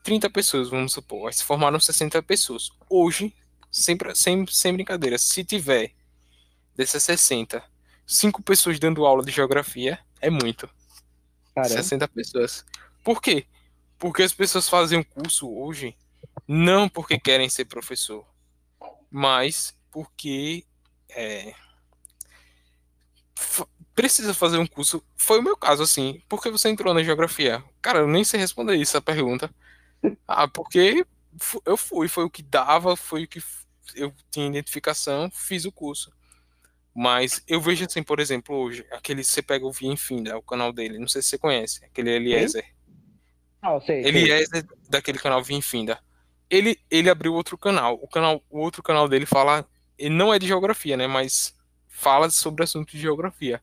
30 pessoas, vamos supor. Aí se formaram 60 pessoas. Hoje, sem, sem, sem brincadeira, se tiver dessas 60, 5 pessoas dando aula de geografia, é muito. Caramba. 60 pessoas. Por quê? Porque as pessoas fazem o curso hoje não porque querem ser professor, mas porque é, precisa fazer um curso. Foi o meu caso, assim. Por que você entrou na geografia? Cara, eu nem sei responder isso, a pergunta. Ah, porque eu fui, foi o que dava, foi o que eu tinha identificação, fiz o curso. Mas eu vejo assim, por exemplo, hoje, aquele você pega o Via Enfim, né, o canal dele, não sei se você conhece, aquele Eliezer. Ah, sei, Eliezer sei. daquele canal Via Infinda. Ele, ele abriu outro canal. O canal, o outro canal dele fala, ele não é de geografia, né, mas fala sobre assuntos de geografia.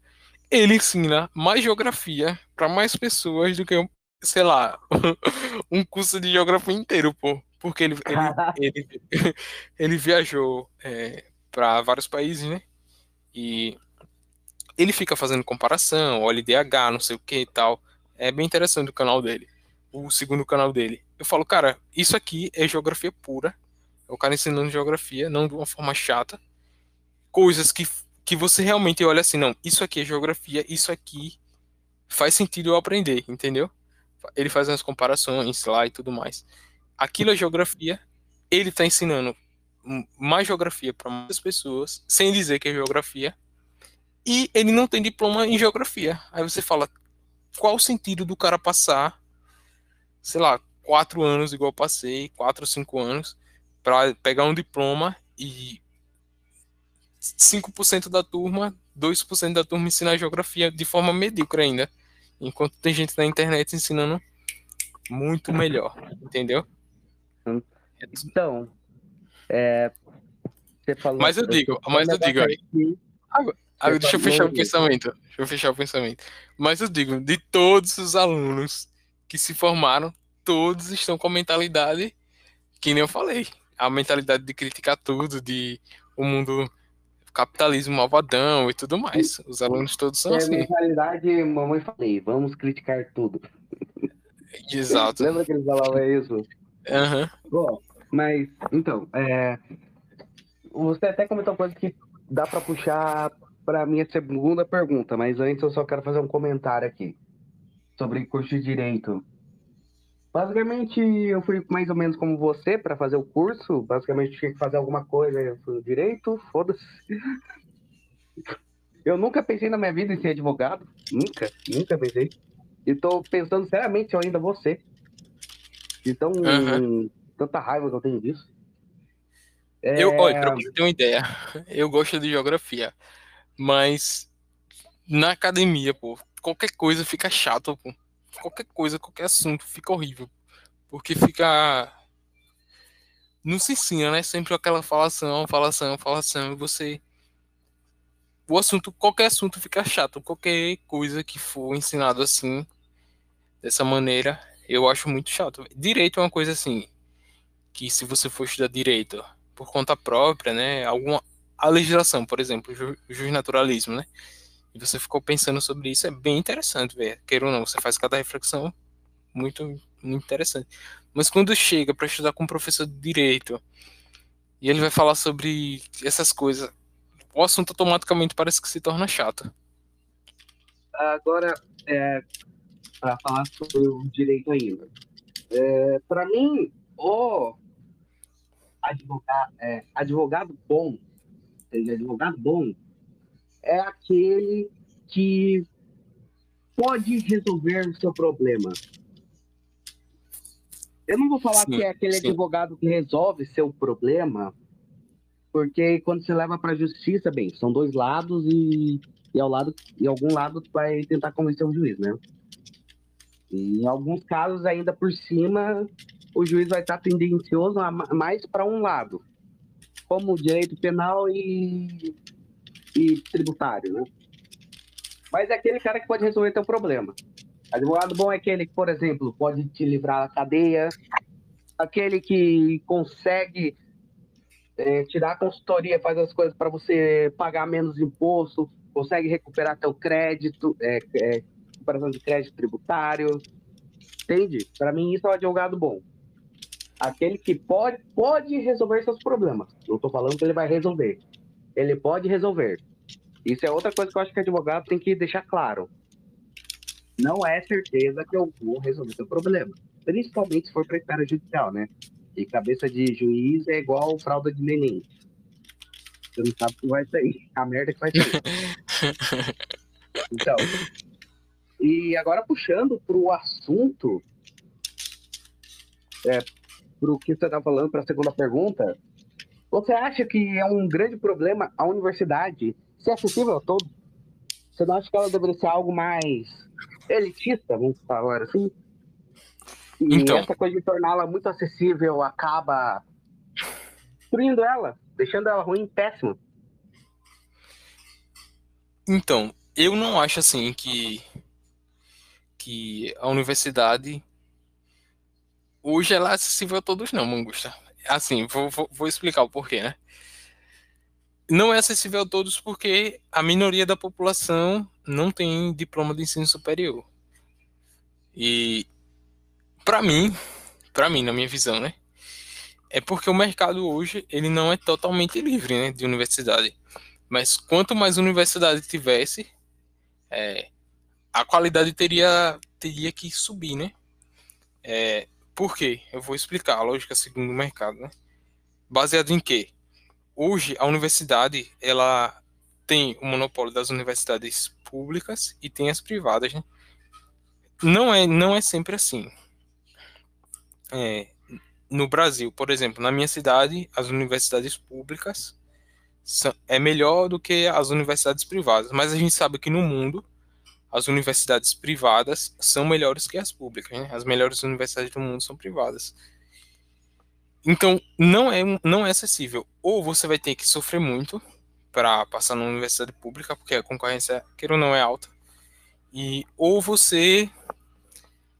Ele ensina mais geografia para mais pessoas do que um, sei lá, um curso de geografia inteiro, pô. Porque ele, ele, ele, ele viajou é, para vários países, né? E ele fica fazendo comparação, olha DH, não sei o que e tal. É bem interessante o canal dele. O segundo canal dele. Eu falo, cara, isso aqui é geografia pura. É o cara ensinando geografia, não de uma forma chata. Coisas que que você realmente olha assim, não, isso aqui é geografia, isso aqui faz sentido eu aprender, entendeu? Ele faz umas comparações lá e tudo mais. Aquilo é geografia, ele está ensinando mais geografia para muitas pessoas, sem dizer que é geografia, e ele não tem diploma em geografia. Aí você fala, qual o sentido do cara passar, sei lá, quatro anos igual passei, quatro ou cinco anos, para pegar um diploma e 5% da turma, 2% da turma ensina geografia de forma medíocre ainda. Enquanto tem gente na internet ensinando muito melhor, entendeu? Então, é, você falou. Mas eu digo, mas eu digo aí. Agora, deixa eu fechar o pensamento. Deixa eu fechar o pensamento. Mas eu digo, de todos os alunos que se formaram, todos estão com a mentalidade que nem eu falei. A mentalidade de criticar tudo, de o mundo capitalismo malvadão e tudo mais. Os alunos todos são é, assim. Na realidade, mamãe falei, vamos criticar tudo. Exato. Lembra que eles falavam isso? Uhum. Bom, mas, então, é... você até comentou uma coisa que dá para puxar para minha segunda pergunta, mas antes eu só quero fazer um comentário aqui sobre curso de direito. Basicamente, eu fui mais ou menos como você para fazer o curso. Basicamente, tinha que fazer alguma coisa eu fui direito, foda-se. Eu nunca pensei na minha vida em ser advogado. Nunca, nunca pensei. E tô pensando seriamente se eu ainda vou ser. Então, uhum. tanta raiva que eu tenho disso. É... Eu, olha, pra você ter uma ideia, eu gosto de geografia, mas na academia, pô, qualquer coisa fica chato, pô qualquer coisa, qualquer assunto fica horrível. Porque fica. Não se ensina, né? Sempre aquela falação, falação, falação, e você. O assunto, qualquer assunto fica chato. Qualquer coisa que for ensinado assim, dessa maneira, eu acho muito chato. Direito é uma coisa assim, que se você for estudar direito por conta própria, né? Alguma. A legislação, por exemplo, o naturalismo, né? Você ficou pensando sobre isso, é bem interessante, ver. Queira ou não, você faz cada reflexão muito, muito interessante. Mas quando chega para estudar com um professor de direito e ele vai falar sobre essas coisas, o assunto automaticamente parece que se torna chato. Agora, é, para falar sobre o direito ainda. É, para mim, o advogado, é, advogado bom, advogado bom é aquele que pode resolver o seu problema. Eu não vou falar sim, que é aquele sim. advogado que resolve seu problema, porque quando você leva para a justiça, bem, são dois lados e, e ao lado e algum lado vai tentar convencer o juiz, né? E em alguns casos ainda por cima o juiz vai estar tendencioso mais para um lado, como o direito penal e e tributário, né? Mas é aquele cara que pode resolver teu problema. Advogado bom é aquele que, por exemplo, pode te livrar da cadeia, aquele que consegue é, te dar a consultoria, faz as coisas para você pagar menos imposto, consegue recuperar teu crédito, é, é, recuperação de crédito tributário. Entende? Para mim, isso é um advogado bom. Aquele que pode, pode resolver seus problemas. Não estou falando que ele vai resolver. Ele pode resolver. Isso é outra coisa que eu acho que advogado tem que deixar claro. não é certeza que eu vou resolver seu problema. Principalmente se for para esfera judicial, né? E cabeça de juiz é igual fralda de neném. Você não sabe o que vai sair. A merda que vai sair. Então. E agora puxando para o assunto. É, para o que você está falando, para a segunda pergunta. Você acha que é um grande problema a universidade ser acessível a todos? Você não acha que ela deveria ser algo mais elitista, vamos falar assim? E então, essa coisa de torná-la muito acessível acaba destruindo ela, deixando ela ruim, péssima. Então, eu não acho assim que que a universidade hoje ela é acessível a todos não, Mangusta. Assim, vou, vou, vou explicar o porquê, né? Não é acessível a todos porque a minoria da população não tem diploma de ensino superior. E para mim, para mim, na minha visão, né? É porque o mercado hoje ele não é totalmente livre, né, de universidade. Mas quanto mais universidade tivesse, é, a qualidade teria teria que subir, né? É, por quê? Eu vou explicar a lógica segundo o mercado, né? Baseado em quê? Hoje a universidade ela tem o monopólio das universidades públicas e tem as privadas, né? Não é não é sempre assim é, no Brasil, por exemplo, na minha cidade, as universidades públicas são, é melhor do que as universidades privadas, mas a gente sabe que no mundo as universidades privadas são melhores que as públicas. Né? As melhores universidades do mundo são privadas. Então, não é, não é acessível. Ou você vai ter que sofrer muito para passar na universidade pública, porque a concorrência, queira ou não, é alta. E, ou você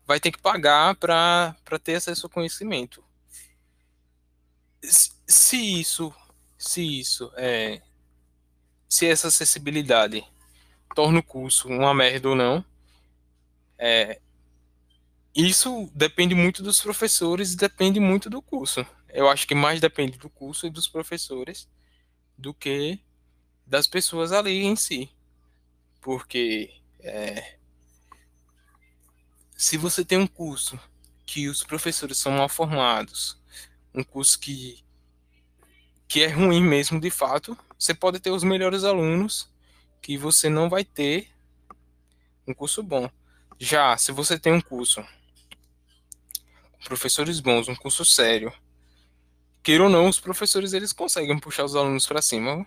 vai ter que pagar para ter acesso ao conhecimento. Se isso, se isso é, se essa acessibilidade torna o curso uma merda ou não, é, isso depende muito dos professores e depende muito do curso. Eu acho que mais depende do curso e dos professores do que das pessoas ali em si. Porque é, se você tem um curso que os professores são mal formados, um curso que, que é ruim mesmo de fato, você pode ter os melhores alunos que você não vai ter um curso bom. Já se você tem um curso professores bons, um curso sério, queira ou não, os professores eles conseguem puxar os alunos para cima,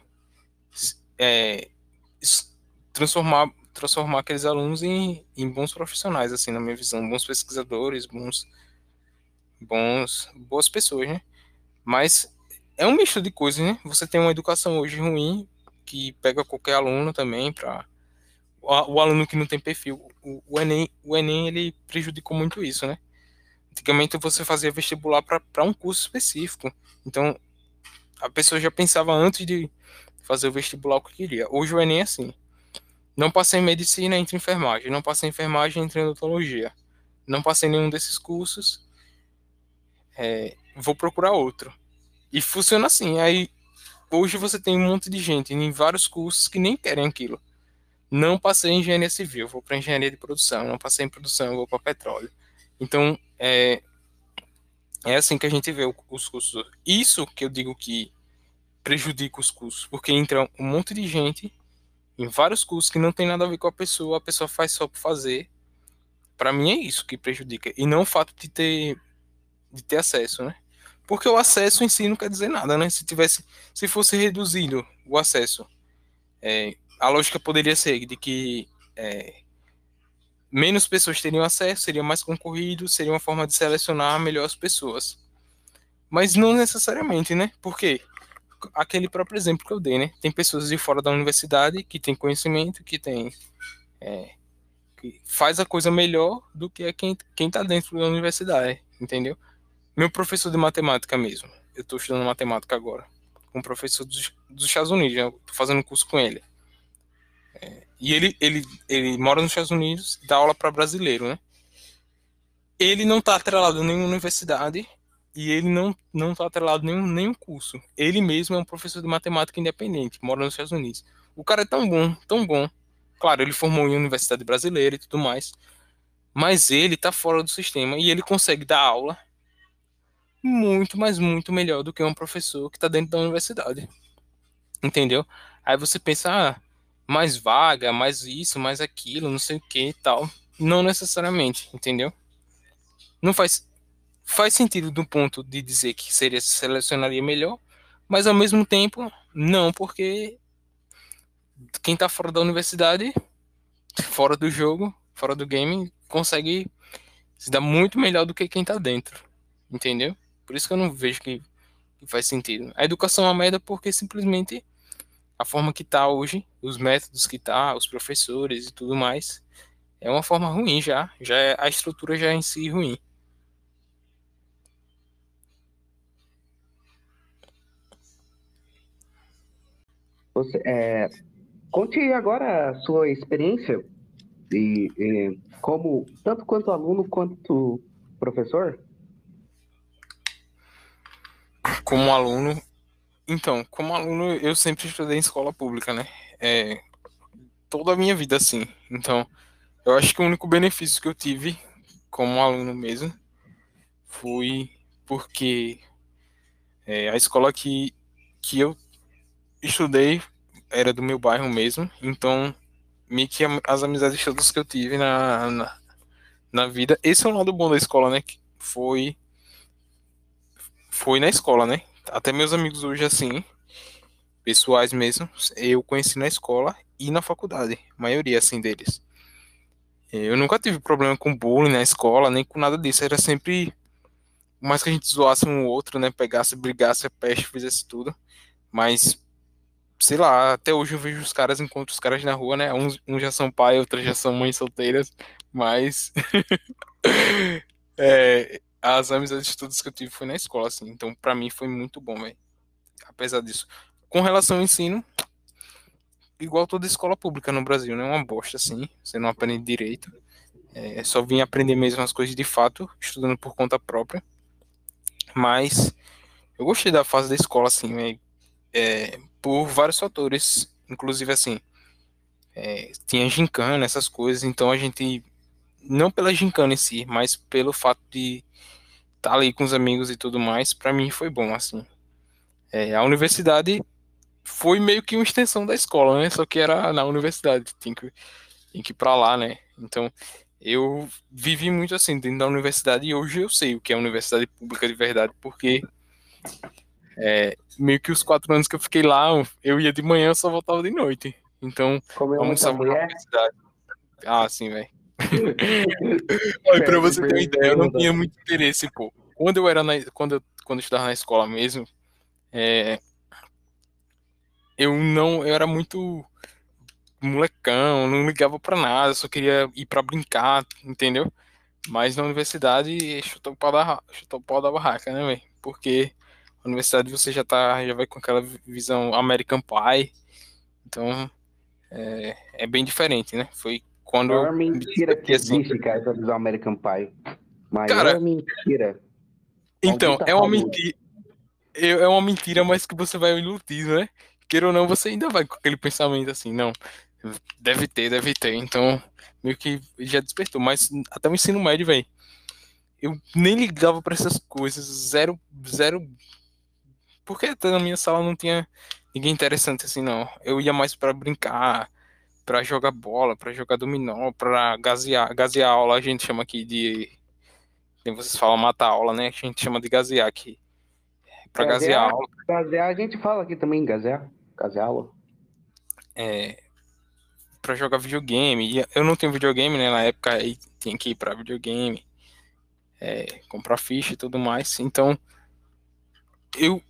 é, transformar transformar aqueles alunos em, em bons profissionais, assim, na minha visão, bons pesquisadores, bons, bons, boas pessoas, né? Mas é um misto de coisas, né? Você tem uma educação hoje ruim que pega qualquer aluno também para o, aluno que não tem perfil. O, o, Enem, o Enem ele prejudicou muito isso, né? Antigamente você fazia vestibular para um curso específico. Então a pessoa já pensava antes de fazer o vestibular o que queria. Hoje o Enem é assim. Não passei em medicina, entre em enfermagem. Não passei em enfermagem, entre odontologia. Não passei em nenhum desses cursos. É, vou procurar outro. E funciona assim. Aí, hoje você tem um monte de gente em vários cursos que nem querem aquilo. Não passei em engenharia civil, vou para engenharia de produção. Não passei em produção, vou para petróleo. Então, é, é assim que a gente vê os cursos. Isso que eu digo que prejudica os cursos, porque entra um monte de gente em vários cursos que não tem nada a ver com a pessoa, a pessoa faz só por fazer. Para mim é isso que prejudica e não o fato de ter de ter acesso, né? Porque o acesso em si não quer dizer nada, né? Se tivesse, se fosse reduzido o acesso, é, a lógica poderia ser de que é, menos pessoas teriam acesso, seria mais concorrido, seria uma forma de selecionar melhor as pessoas. Mas não necessariamente, né? Por quê? aquele próprio exemplo que eu dei, né? Tem pessoas de fora da universidade que têm conhecimento, que tem é, que faz a coisa melhor do que quem quem está dentro da universidade, entendeu? Meu professor de matemática mesmo, eu estou estudando matemática agora, com um professor dos, dos Estados Unidos, eu tô fazendo curso com ele. E ele, ele, ele mora nos Estados Unidos, dá aula para brasileiro, né? Ele não está atrelado em nenhuma universidade e ele não não está atrelado nenhum nenhum curso. Ele mesmo é um professor de matemática independente, mora nos Estados Unidos. O cara é tão bom, tão bom. Claro, ele formou em universidade brasileira e tudo mais, mas ele tá fora do sistema e ele consegue dar aula muito, mas muito melhor do que um professor que está dentro da universidade. Entendeu? Aí você pensa, ah, mais vaga, mais isso, mais aquilo, não sei o que e tal. Não necessariamente, entendeu? Não faz faz sentido do ponto de dizer que seria selecionaria melhor, mas ao mesmo tempo não, porque quem está fora da universidade, fora do jogo, fora do game, consegue se dar muito melhor do que quem está dentro, entendeu? Por isso que eu não vejo que, que faz sentido. A educação é uma merda porque simplesmente a forma que está hoje, os métodos que tá, os professores e tudo mais, é uma forma ruim já, já é, a estrutura já é em si ruim. Você, é, conte agora a sua experiência e, e, como tanto quanto aluno quanto professor. Como aluno, então, como aluno eu sempre estudei em escola pública, né? É, toda a minha vida assim. Então, eu acho que o único benefício que eu tive como aluno mesmo foi porque é, a escola que, que eu estudei era do meu bairro mesmo, então meio que as amizades todas que eu tive na, na, na vida, esse é o lado bom da escola, né? Foi foi na escola, né? Até meus amigos hoje assim, pessoais mesmo, eu conheci na escola e na faculdade, a maioria assim deles. Eu nunca tive problema com bullying na escola, nem com nada disso. Era sempre. Mais que a gente zoasse um outro, né? Pegasse, brigasse peste, fizesse tudo. Mas, sei lá, até hoje eu vejo os caras, encontro os caras na rua, né? Uns, uns já são pai, outros já são mães solteiras. Mas. é, as amizades todas que eu tive foi na escola, assim. Então, pra mim foi muito bom, velho. Apesar disso. Com relação ao ensino, igual toda escola pública no Brasil, né? Uma bosta, assim. Você não aprende direito. É, só vim aprender mesmo as coisas de fato, estudando por conta própria. Mas eu gostei da fase da escola, assim, né? é, por vários fatores. Inclusive, assim, é, tinha gincana, essas coisas. Então a gente, não pela gincana em si, mas pelo fato de tá ali com os amigos e tudo mais, para mim foi bom, assim. É, a universidade foi meio que uma extensão da escola, né? Só que era na universidade, tem que, tem que ir pra lá, né? Então, eu vivi muito assim dentro da universidade e hoje eu sei o que é universidade pública de verdade, porque é, meio que os quatro anos que eu fiquei lá, eu ia de manhã, eu só voltava de noite. Então, almoçava na universidade. Ah, sim, velho. pra você ter uma ideia, eu não tinha muito interesse, pô. Quando eu era na, quando eu, quando eu estudava na escola mesmo, é, eu não, eu era muito molecão, não ligava para nada, só queria ir para brincar, entendeu? Mas na universidade, chutou o pau da, chutou o pau da barraca, né, velho? Porque na universidade você já tá, já vai com aquela visão American Pie, então é, é bem diferente, né? Foi quando é mentira que existe, cara, essa visão American Pie. Mas cara, mentira. Então, é uma mentira. É uma mentira, mas que você vai iludir, né? queira ou não, você ainda vai com aquele pensamento assim, não, deve ter, deve ter. Então, meio que já despertou. Mas até o ensino médio, velho, eu nem ligava para essas coisas, zero, zero. Porque até na minha sala não tinha ninguém interessante assim, não. Eu ia mais para brincar, para jogar bola, para jogar dominó, para gazear, gazear aula, a gente chama aqui de. Vocês falam matar aula, né? A gente chama de gazear aqui. Pra gazear, gazear aula. Gazear a gente fala aqui também, gazear. Casalo? É, para jogar videogame. Eu não tenho videogame, né? Na época aí tinha que ir para videogame, é, comprar ficha e tudo mais. Então, eu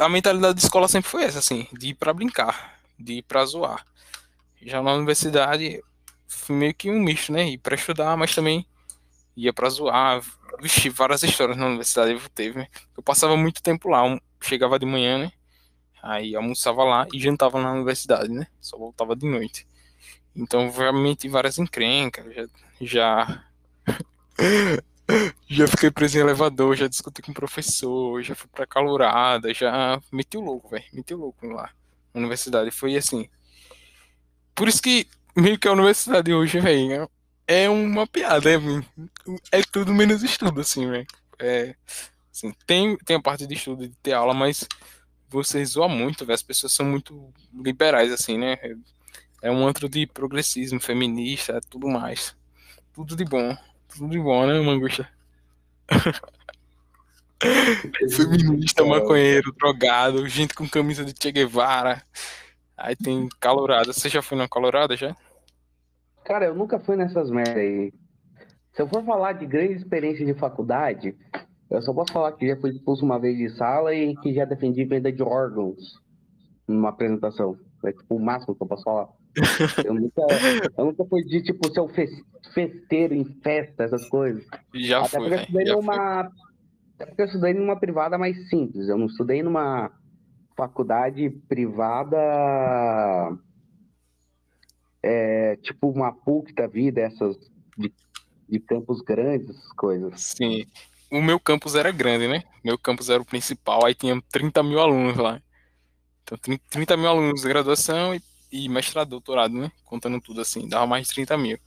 a mentalidade da escola sempre foi essa, assim, de ir para brincar, de ir para zoar. Já na universidade, meio que um misto, né? Ir para estudar, mas também ia para zoar. Vixe, várias histórias na universidade teve, né? Eu passava muito tempo lá, chegava de manhã, né? Aí almoçava lá e jantava na universidade, né? Só voltava de noite. Então, realmente, várias encrencas. Já. Já, já fiquei preso em elevador, já discuti com o professor, já fui pra calorada, já meti o louco, velho. Meti o louco lá na universidade. Foi assim. Por isso que, meio que a universidade hoje, velho, é uma piada, é, é tudo menos estudo, assim, velho. É, assim, tem, tem a parte de estudo, de ter aula, mas você zoa muito, velho. As pessoas são muito liberais, assim, né? É um antro de progressismo, feminista, tudo mais. Tudo de bom. Tudo de bom, né, Mangusta? Feminista, maconheiro, drogado, gente com camisa de Che Guevara. Aí tem calorada. Você já foi na calorada já? Cara, eu nunca fui nessas merdas aí. Se eu for falar de grande experiência de faculdade, eu só posso falar que já fui expulso uma vez de sala e que já defendi venda de órgãos numa apresentação. É tipo o máximo que eu posso falar. Eu nunca, eu nunca fui de tipo ser um festeiro em festa, essas coisas. Já Até fui, porque eu estudei numa. Até porque eu estudei numa privada mais simples. Eu não estudei numa faculdade privada. É, tipo uma PUC da vida, essas de, de campos grandes, essas coisas. Sim. O meu campus era grande, né? Meu campus era o principal, aí tinha 30 mil alunos lá. Então, 30 mil alunos de graduação e, e mestrado, doutorado, né? Contando tudo assim, dava mais de 30 mil.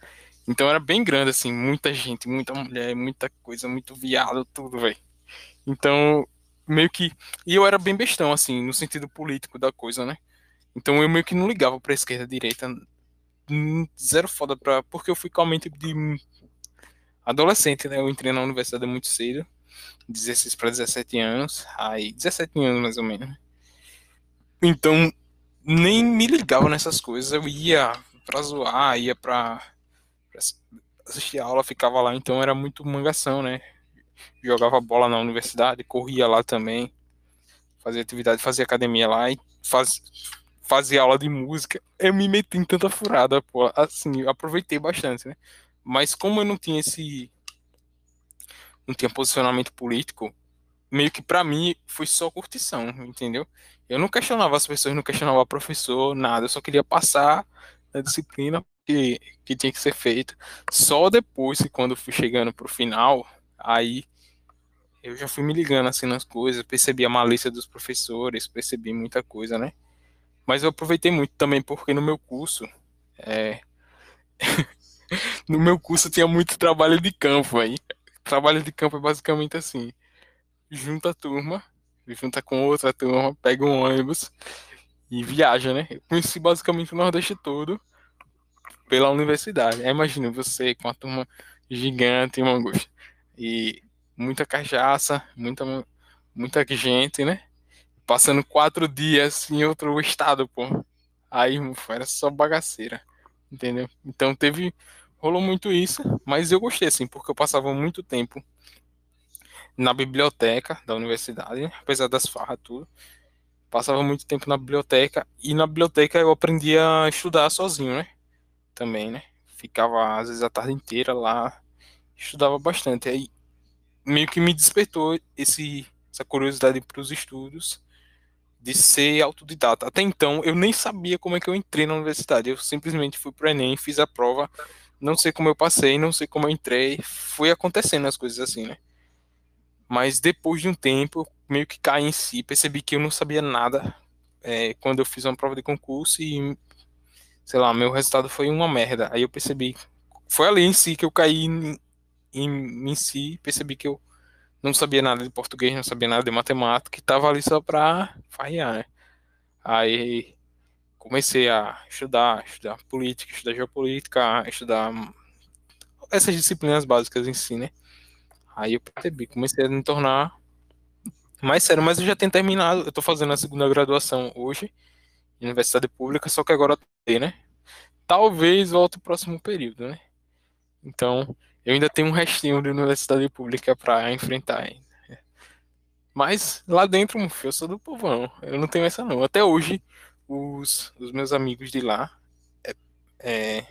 Então era bem grande, assim, muita gente, muita mulher, muita coisa, muito viado, tudo, velho. Então, meio que. E eu era bem bestão, assim, no sentido político da coisa, né? Então eu meio que não ligava pra esquerda, direita. Zero foda pra. Porque eu fui com a mente de adolescente, né? Eu entrei na universidade muito cedo, 16 para 17 anos, aí 17 anos mais ou menos. Então, nem me ligava nessas coisas, eu ia pra zoar, ia pra, pra assistir aula, ficava lá, então era muito mangação, né? Jogava bola na universidade, corria lá também, fazia atividade, fazia academia lá e faz, fazia aula de música. Eu me meti em tanta furada, pô, assim, aproveitei bastante, né? Mas como eu não tinha esse. não tinha posicionamento político, meio que para mim foi só curtição, entendeu? Eu não questionava as pessoas, não questionava o professor, nada, eu só queria passar na disciplina que, que tinha que ser feita. Só depois, quando fui chegando pro final, aí eu já fui me ligando assim nas coisas, percebi a malícia dos professores, percebi muita coisa, né? Mas eu aproveitei muito também porque no meu curso, é... no meu curso tinha muito trabalho de campo aí. Trabalho de campo é basicamente assim: junta a turma, junta com outra turma, pega um ônibus e viaja, né? Eu conheci basicamente o Nordeste todo pela universidade. Imagina você com a turma gigante, uma angústia. E muita cachaça, muita, muita gente, né? Passando quatro dias em outro estado, pô. Aí, era só bagaceira, entendeu? Então teve rolou muito isso, mas eu gostei, assim, porque eu passava muito tempo na biblioteca da universidade, apesar das farras, tudo. Passava muito tempo na biblioteca, e na biblioteca eu aprendi a estudar sozinho, né? Também, né? Ficava, às vezes, a tarde inteira lá, estudava bastante. Aí, meio que me despertou esse, essa curiosidade para os estudos, de ser autodidata. Até então, eu nem sabia como é que eu entrei na universidade. Eu simplesmente fui para o Enem, fiz a prova, não sei como eu passei, não sei como eu entrei. Foi acontecendo as coisas assim, né? Mas depois de um tempo, meio que caí em si, percebi que eu não sabia nada é, quando eu fiz uma prova de concurso e, sei lá, meu resultado foi uma merda. Aí eu percebi, foi ali em si que eu caí em, em, si, percebi que eu não sabia nada de português, não sabia nada de matemática, e tava ali só pra farrear, né? Aí comecei a estudar, estudar política, estudar geopolítica, estudar essas disciplinas básicas em si, né? Aí eu percebi, comecei a me tornar mais sério, mas eu já tenho terminado, eu tô fazendo a segunda graduação hoje, Universidade Pública, só que agora tem, né? Talvez volte o próximo período, né? Então, eu ainda tenho um restinho de Universidade Pública para enfrentar ainda. Mas lá dentro, eu sou do povão, eu não tenho essa não. Até hoje, os, os meus amigos de lá, é, é,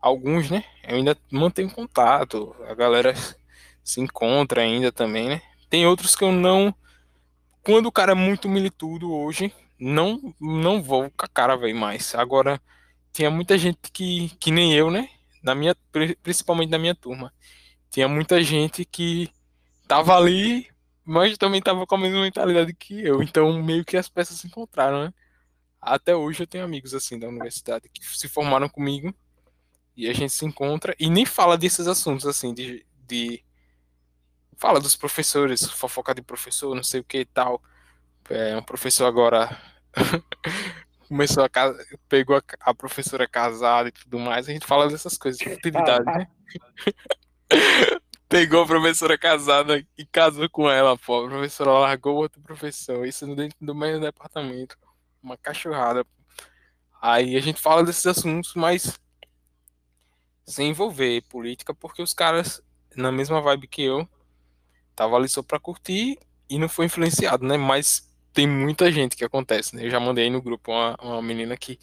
alguns, né? Eu ainda mantenho contato, a galera se encontra ainda também, né? Tem outros que eu não. Quando o cara é muito militudo hoje, não não vou com a cara, velho, mais. Agora, tinha muita gente que, que nem eu, né? Na minha, principalmente na minha turma. Tinha muita gente que tava ali, mas também tava com a mesma mentalidade que eu. Então, meio que as peças se encontraram, né? Até hoje eu tenho amigos assim da universidade que se formaram comigo E a gente se encontra e nem fala desses assuntos, assim, de. de fala dos professores, fofoca de professor, não sei o que tal. É, um professor agora começou a casa, pegou a, a, professora casada e tudo mais, a gente fala dessas coisas de futilidade, né? pegou a professora casada e casou com ela, pô. A professora largou outro professor, isso dentro do mesmo departamento. Uma cachorrada. Aí a gente fala desses assuntos, mas sem envolver política, porque os caras, na mesma vibe que eu, tava ali só pra curtir e não foi influenciado, né? Mas tem muita gente que acontece, né? Eu já mandei no grupo uma, uma menina que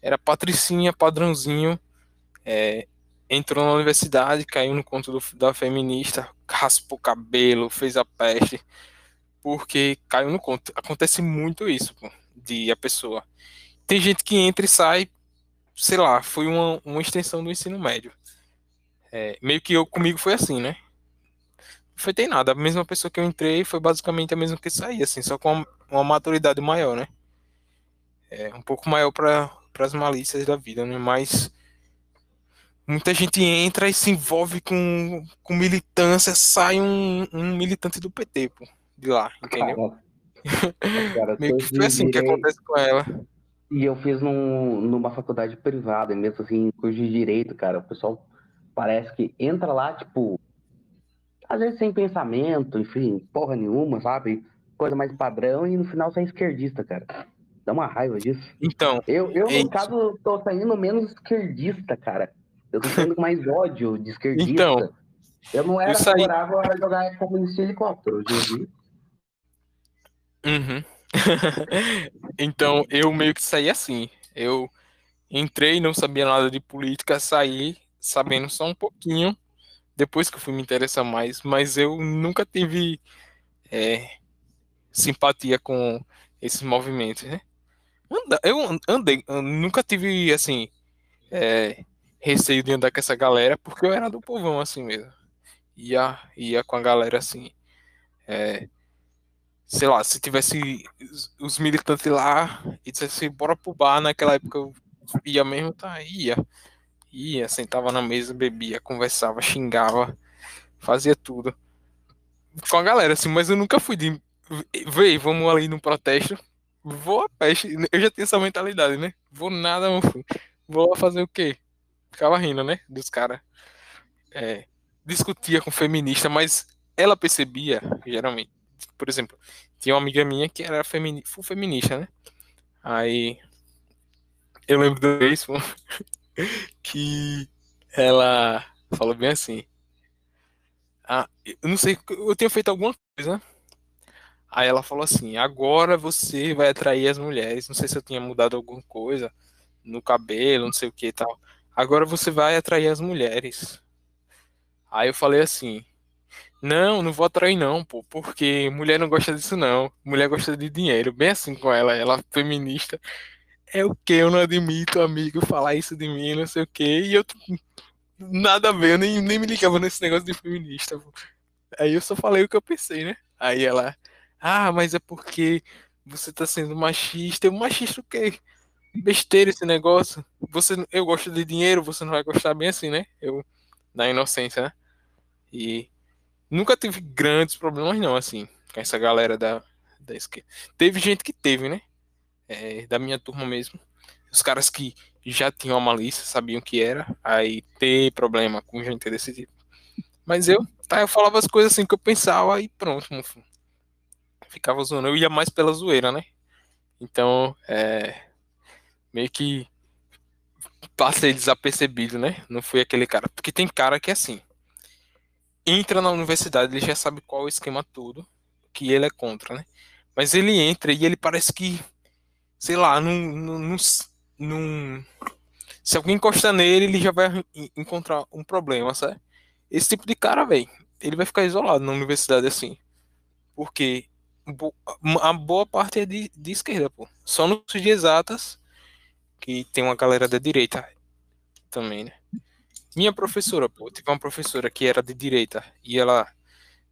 era patricinha, padrãozinho, é, entrou na universidade, caiu no conto do, da feminista, raspou o cabelo, fez a peste, porque caiu no conto. Acontece muito isso, pô, de a pessoa. Tem gente que entra e sai, sei lá, foi uma, uma extensão do ensino médio. É, meio que eu comigo foi assim, né? Não foi tem nada. A mesma pessoa que eu entrei foi basicamente a mesma que saí, assim, só com uma, maturidade maior, né? É, um pouco maior para as malícias da vida, né? Mas muita gente entra e se envolve com, com militância, sai um, um militante do PT, pô, de lá, entendeu? Cara, cara, Meio que foi assim que acontece com ela. E eu fiz num, numa faculdade privada, mesmo assim, curso de direito, cara. O pessoal parece que entra lá, tipo, às vezes sem pensamento, enfim, porra nenhuma, sabe? Coisa mais padrão e no final sai esquerdista, cara. Dá uma raiva disso. Então. Eu, eu no caso, tô saindo menos esquerdista, cara. Eu tô saindo com mais ódio de esquerdista. Então. Eu não era saí... favorável a jogar comunista helicóptero, hoje Uhum. então, eu meio que saí assim. Eu entrei, não sabia nada de política, saí sabendo só um pouquinho depois que eu fui me interessar mais, mas eu nunca tive é, simpatia com esses movimentos, né? Eu andei, eu nunca tive, assim, é, receio de andar com essa galera, porque eu era do povão, assim mesmo. Ia, ia com a galera, assim, é, sei lá, se tivesse os militantes lá e dissesse, bora pro bar, naquela época eu ia mesmo, tá, ia ia, sentava na mesa, bebia, conversava, xingava, fazia tudo. Com a galera, assim, mas eu nunca fui de. Vê, vamos ali no protesto. Vou a peste. Eu já tinha essa mentalidade, né? Vou nada, meu filho. Vou fazer o quê? Ficava rindo, né? Dos caras. É, discutia com feminista, mas ela percebia, geralmente. Por exemplo, tinha uma amiga minha que era femini, feminista, né? Aí. Eu lembro do vez, que ela falou bem assim. Ah, eu não sei, eu tenho feito alguma coisa. Aí ela falou assim: agora você vai atrair as mulheres. Não sei se eu tinha mudado alguma coisa no cabelo, não sei o que e tal. Agora você vai atrair as mulheres. Aí eu falei assim: não, não vou atrair não, pô, porque mulher não gosta disso não. Mulher gosta de dinheiro. Bem assim com ela, ela feminista é o que? Eu não admito, amigo, falar isso de mim, não sei o que. E eu nada a ver, eu nem, nem me ligava nesse negócio de feminista. Aí eu só falei o que eu pensei, né? Aí ela, ah, mas é porque você tá sendo machista. Eu, machista o quê? Besteira esse negócio. Você, eu gosto de dinheiro, você não vai gostar bem assim, né? Eu, na inocência, né? E nunca tive grandes problemas, não, assim, com essa galera da, da esquerda. Teve gente que teve, né? é, da minha turma mesmo. Os caras que já tinham a malícia, sabiam que era, aí ter problema com gente desse tipo. Mas eu, tá, eu falava as coisas assim que eu pensava e pronto, mufo. Ficava zoando. Eu ia mais pela zoeira, né? Então, é. Meio que passei desapercebido, né? Não fui aquele cara. Porque tem cara que é assim. Entra na universidade, ele já sabe qual é o esquema todo, que ele é contra, né? Mas ele entra e ele parece que sei lá, num, num, num, se alguém encostar nele, ele já vai encontrar um problema, sabe? Esse tipo de cara, velho, ele vai ficar isolado na universidade assim. Porque a boa parte é de, de esquerda, pô. Só no curso de exatas, que tem uma galera da direita também, né? Minha professora, pô, tive uma professora que era de direita e ela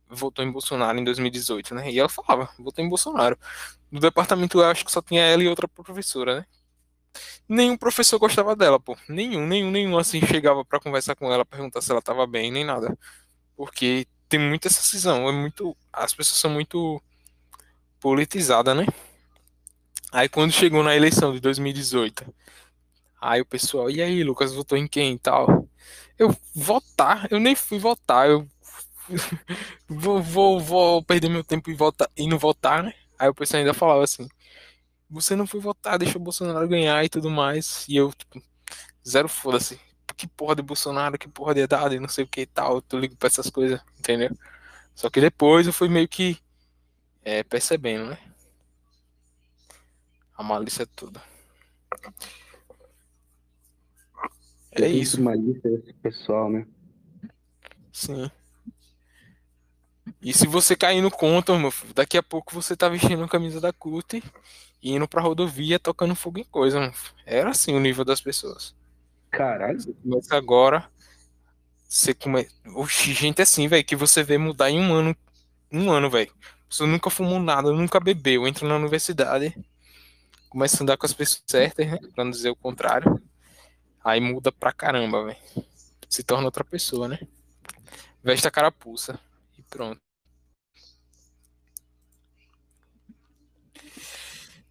votou em Bolsonaro em 2018, né? E ela falava, votou em Bolsonaro. No departamento eu acho que só tinha ela e outra professora, né? nenhum professor gostava dela, pô. Nenhum, nenhum, nenhum assim chegava para conversar com ela, perguntar se ela tava bem, nem nada. Porque tem muita essa cisão, é muito, as pessoas são muito politizadas, né? Aí quando chegou na eleição de 2018, aí o pessoal, e aí, Lucas, votou em quem e tal? Eu votar, eu nem fui votar, eu vou, vou, vou perder meu tempo e, votar, e não votar, né? Aí o pessoal ainda falava assim, você não foi votar, deixa o Bolsonaro ganhar e tudo mais. E eu, tipo, zero foda-se. Que porra de Bolsonaro, que porra de idade, não sei o que e tal. Tu ligo pra essas coisas, entendeu? Só que depois eu fui meio que é, percebendo, né? A malícia é tudo. É isso. Malícia desse pessoal, né? Sim. E se você cair no conto, meu filho, daqui a pouco você tá vestindo a camisa da CUT e indo pra rodovia tocando fogo em coisa, mano. Era assim o nível das pessoas. Caralho. Mas agora, você come... Oxi, gente assim, velho, que você vê mudar em um ano. Um ano, velho. Você nunca fumou nada, nunca bebeu, entra na universidade, começa a andar com as pessoas certas, né? Pra não dizer o contrário. Aí muda pra caramba, velho. Se torna outra pessoa, né? Veste a carapuça e pronto.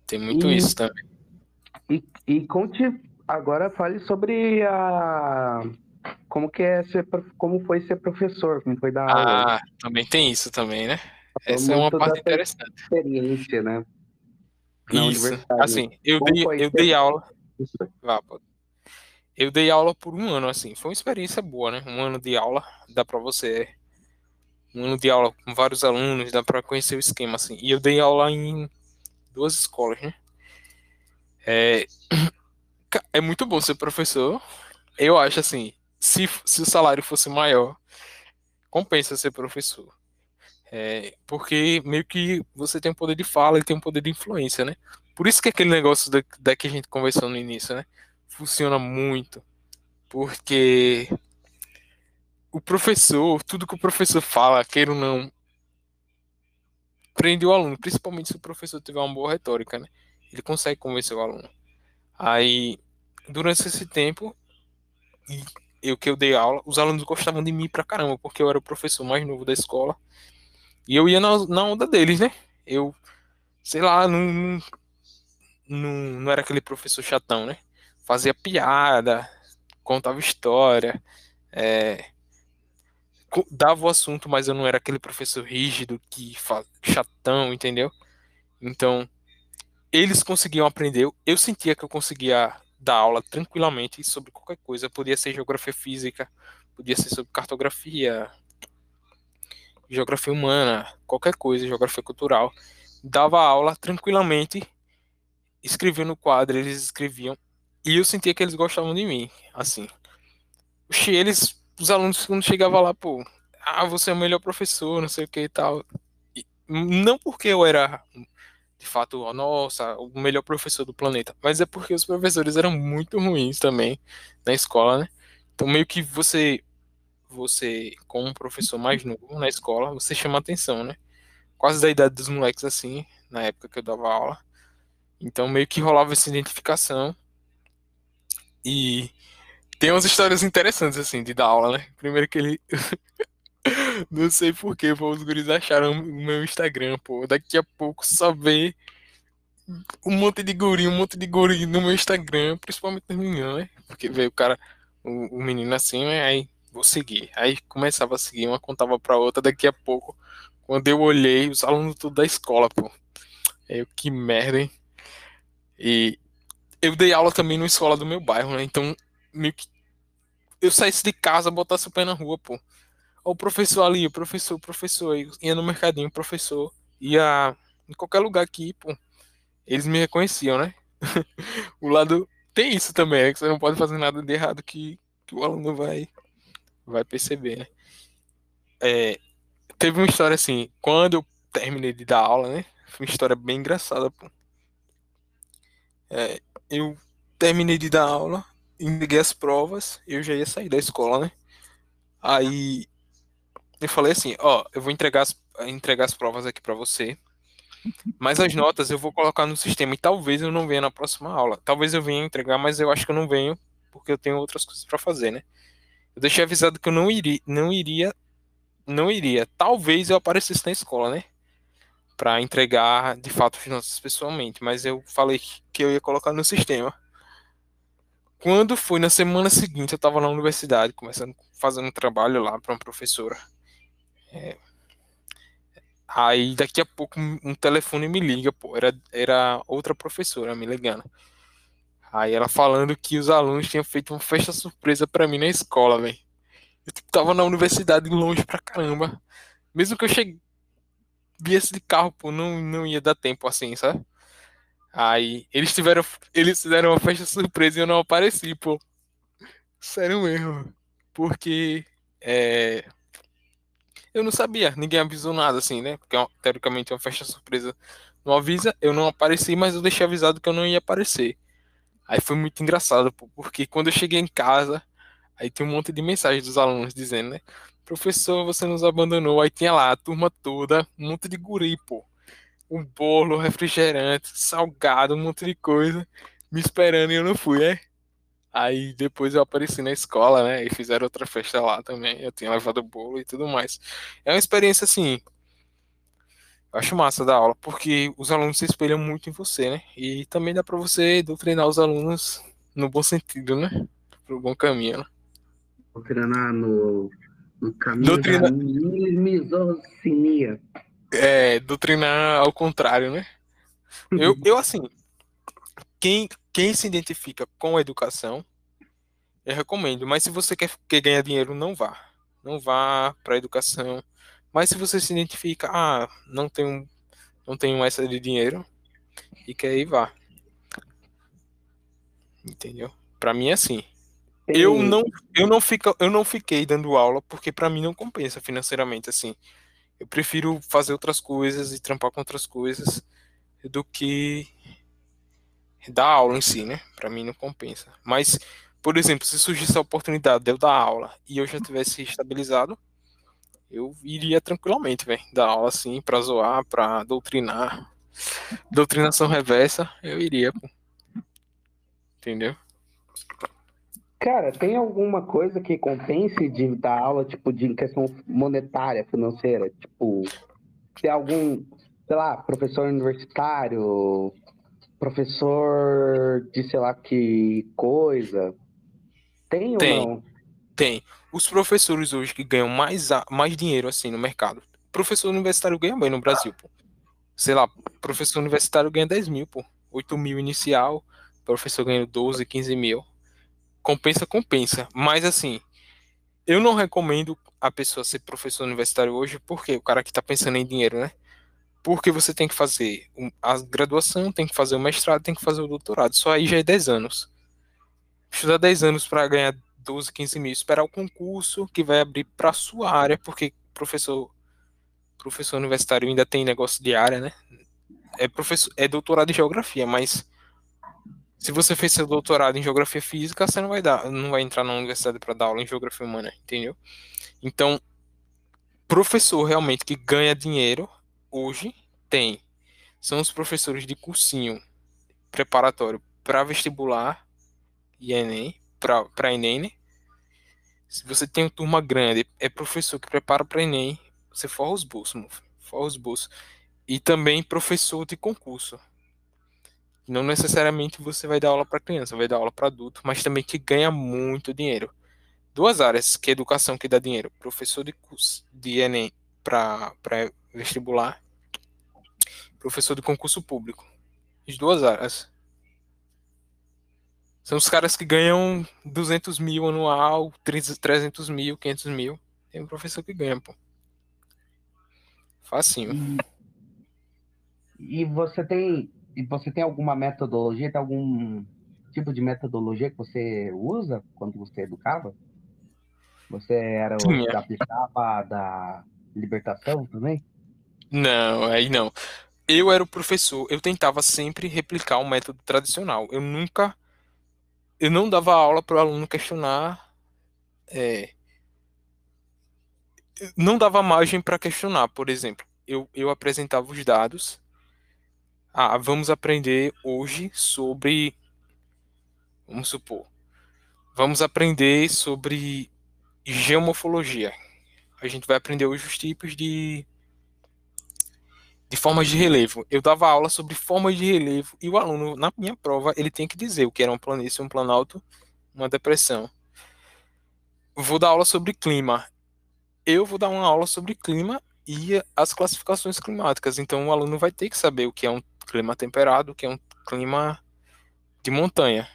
Tem muito E- isso também. E, e conte agora fale sobre a como que é ser como foi ser professor, como foi dar aula, Ah, também tem isso também, né? Essa é uma parte interessante. experiência, né? Isso. Assim, eu dei, eu dei aula. Vá. Eu dei aula por um ano, assim. Foi uma experiência boa, né? Um ano de aula, dá pra você. Um ano de aula com vários alunos, dá pra conhecer o esquema, assim. E eu dei aula em duas escolas, né? É, é muito bom ser professor. Eu acho, assim, se, se o salário fosse maior, compensa ser professor. É, porque meio que você tem um poder de fala e tem um poder de influência, né? Por isso que aquele negócio da, da que a gente conversou no início, né? Funciona muito. Porque o professor, tudo que o professor fala, queira ou não, prende o aluno, principalmente se o professor tiver uma boa retórica, né? Ele consegue convencer o aluno. Aí, durante esse tempo, eu que eu dei aula, os alunos gostavam de mim pra caramba, porque eu era o professor mais novo da escola. E eu ia na, na onda deles, né? Eu, sei lá, não, não, não, era aquele professor chatão, né? Fazia piada, contava história, é, dava o assunto, mas eu não era aquele professor rígido que chatão, entendeu? Então, eles conseguiam aprender. Eu sentia que eu conseguia dar aula tranquilamente sobre qualquer coisa. Podia ser geografia física, podia ser sobre cartografia, geografia humana, qualquer coisa, geografia cultural. Dava aula tranquilamente, escrevia no quadro, eles escreviam. E eu sentia que eles gostavam de mim, assim. Eles, os alunos, quando chegavam lá, pô, ah, você é o melhor professor, não sei o que e tal. E não porque eu era, de fato, ó, nossa, o melhor professor do planeta, mas é porque os professores eram muito ruins também na escola, né? Então, meio que você, você, como um professor mais novo na escola, você chama atenção, né? Quase da idade dos moleques, assim, na época que eu dava aula. Então, meio que rolava essa identificação. E tem umas histórias interessantes, assim, de dar aula, né? Primeiro que ele. Não sei por que, pô, os guris acharam o meu Instagram, pô. Daqui a pouco só vê um monte de guri, um monte de guri no meu Instagram, principalmente os meninos, né? Porque veio o cara, o, o menino assim, né? Aí vou seguir. Aí começava a seguir, uma contava pra outra, daqui a pouco, quando eu olhei, os alunos tudo da escola, pô. Eu, que merda, hein? E eu dei aula também numa escola do meu bairro, né? Então, meio que eu saísse de casa, botasse o pé na rua, pô. Ó, o professor ali, o professor, o professor, aí, ia no mercadinho, o professor, ia em qualquer lugar aqui, pô. Eles me reconheciam, né? o lado tem isso também, né? Que você não pode fazer nada de errado que, que o aluno vai, vai perceber, né? É, teve uma história assim, quando eu terminei de dar aula, né? Foi uma história bem engraçada, pô. É, eu terminei de dar aula, entreguei as provas, eu já ia sair da escola, né? Aí eu falei assim, ó, eu vou entregar as, entregar as provas aqui pra você. Mas as notas eu vou colocar no sistema e talvez eu não venha na próxima aula. Talvez eu venha entregar, mas eu acho que eu não venho porque eu tenho outras coisas para fazer, né? Eu deixei avisado que eu não iria, não iria, não iria. Talvez eu aparecesse na escola, né? Para entregar de fato as notas pessoalmente, mas eu falei que eu ia colocar no sistema. Quando foi na semana seguinte, eu estava na universidade, começando fazendo um trabalho lá para uma professora. É, Aí daqui a pouco um telefone me liga, pô, era, era outra professora me ligando. Aí ela falando que os alunos tinham feito uma festa surpresa para mim na escola, velho. Eu tipo, tava na universidade longe pra caramba. Mesmo que eu chegue viesse de carro, pô, não, não ia dar tempo assim, sabe? Aí eles tiveram. Eles fizeram uma festa surpresa e eu não apareci, pô. Sério mesmo. Porque é, eu não sabia, ninguém avisou nada assim, né? Porque teoricamente é uma festa surpresa. Não avisa, eu não apareci, mas eu deixei avisado que eu não ia aparecer. Aí foi muito engraçado, porque quando eu cheguei em casa, aí tinha um monte de mensagens dos alunos dizendo, né? Professor, você nos abandonou. Aí tinha lá a turma toda, um monte de guri, pô. Um bolo, refrigerante, salgado, um monte de coisa, me esperando e eu não fui, né? Aí depois eu apareci na escola, né? E fizeram outra festa lá também. Eu tinha levado bolo e tudo mais. É uma experiência assim. Eu acho massa da aula, porque os alunos se espelham muito em você, né? E também dá para você doutrinar os alunos no bom sentido, né? Pro bom caminho, né? Doutrinar no, no caminho Doutrina... da misoginia. É, doutrinar ao contrário, né? Eu, eu assim, quem, quem se identifica com a educação, eu recomendo. Mas se você quer, quer ganhar dinheiro, não vá. Não vá para a educação. Mas se você se identifica, ah, não tenho, não tenho essa de dinheiro e quer ir, vá. Entendeu? Para mim é assim. Eu não, eu não fico, eu não fiquei dando aula porque para mim não compensa financeiramente assim. Eu prefiro fazer outras coisas e trampar com outras coisas do que dar aula em si, né? Para mim não compensa. Mas, por exemplo, se surgisse a oportunidade de eu dar aula e eu já tivesse estabilizado, eu iria tranquilamente, velho, dar aula assim para zoar, para doutrinar. Doutrinação reversa, eu iria, pô. Entendeu? Cara, tem alguma coisa que compense de dar aula, tipo, de questão monetária, financeira? Tipo, tem algum, sei lá, professor universitário, professor de sei lá que coisa. Tem, tem ou não? Tem. Os professores hoje que ganham mais, mais dinheiro assim no mercado. Professor universitário ganha bem no Brasil, pô. Sei lá, professor universitário ganha 10 mil, pô. 8 mil inicial, professor ganha 12, 15 mil. Compensa, compensa. Mas assim, eu não recomendo a pessoa ser professor universitário hoje, porque o cara que tá pensando em dinheiro, né? porque você tem que fazer a graduação, tem que fazer o mestrado, tem que fazer o doutorado. Só aí já é 10 anos. Estudar 10 anos para ganhar 12, 15 mil, esperar o concurso que vai abrir para sua área, porque professor professor universitário ainda tem negócio de área, né? É professor, é doutorado em geografia, mas se você fez seu doutorado em geografia física, você não vai dar, não vai entrar na universidade para dar aula em geografia humana, entendeu? Então, professor realmente que ganha dinheiro hoje tem são os professores de cursinho preparatório para vestibular e Enem, para Enem, né? Se você tem uma turma grande, é professor que prepara para Enem, você forra os bolsos, forra os bolsos. E também professor de concurso. Não necessariamente você vai dar aula para criança, vai dar aula para adulto, mas também que ganha muito dinheiro. Duas áreas que é educação que dá dinheiro, professor de curso de Enem para vestibular professor de concurso público. As duas áreas. São os caras que ganham 200 mil anual, 300 mil, 500 mil. Tem um professor que ganha, pô. Facinho. E, e você tem e você tem alguma metodologia, tem algum tipo de metodologia que você usa quando você educava? Você era o que aplicava da libertação também? Não, aí não eu era o professor, eu tentava sempre replicar o método tradicional. Eu nunca. Eu não dava aula para o aluno questionar. É, não dava margem para questionar, por exemplo. Eu, eu apresentava os dados ah, vamos aprender hoje sobre, vamos supor, vamos aprender sobre geomorfologia. A gente vai aprender hoje os tipos de de formas de relevo. Eu dava aula sobre formas de relevo e o aluno, na minha prova, ele tem que dizer o que era um planície, um planalto, uma depressão. Vou dar aula sobre clima. Eu vou dar uma aula sobre clima e as classificações climáticas. Então o aluno vai ter que saber o que é um clima temperado, o que é um clima de montanha.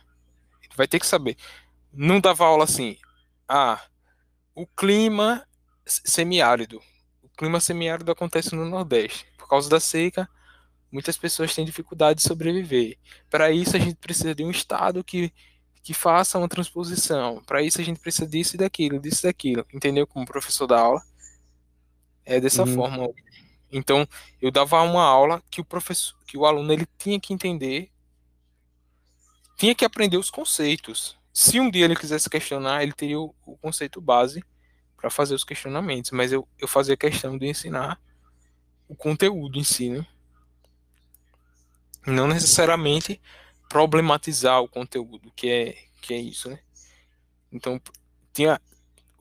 Ele vai ter que saber. Não dava aula assim. Ah, o clima semiárido. O clima semiárido acontece no Nordeste causa da seca, muitas pessoas têm dificuldade de sobreviver. Para isso, a gente precisa de um Estado que, que faça uma transposição. Para isso, a gente precisa disso e daquilo, disso e daquilo. Entendeu? Como professor da aula. É dessa uhum. forma. Então, eu dava uma aula que o professor, que o aluno ele tinha que entender, tinha que aprender os conceitos. Se um dia ele quisesse questionar, ele teria o, o conceito base para fazer os questionamentos, mas eu, eu fazia questão de ensinar o conteúdo em si, né? Não necessariamente problematizar o conteúdo, que é, que é isso, né? Então, tinha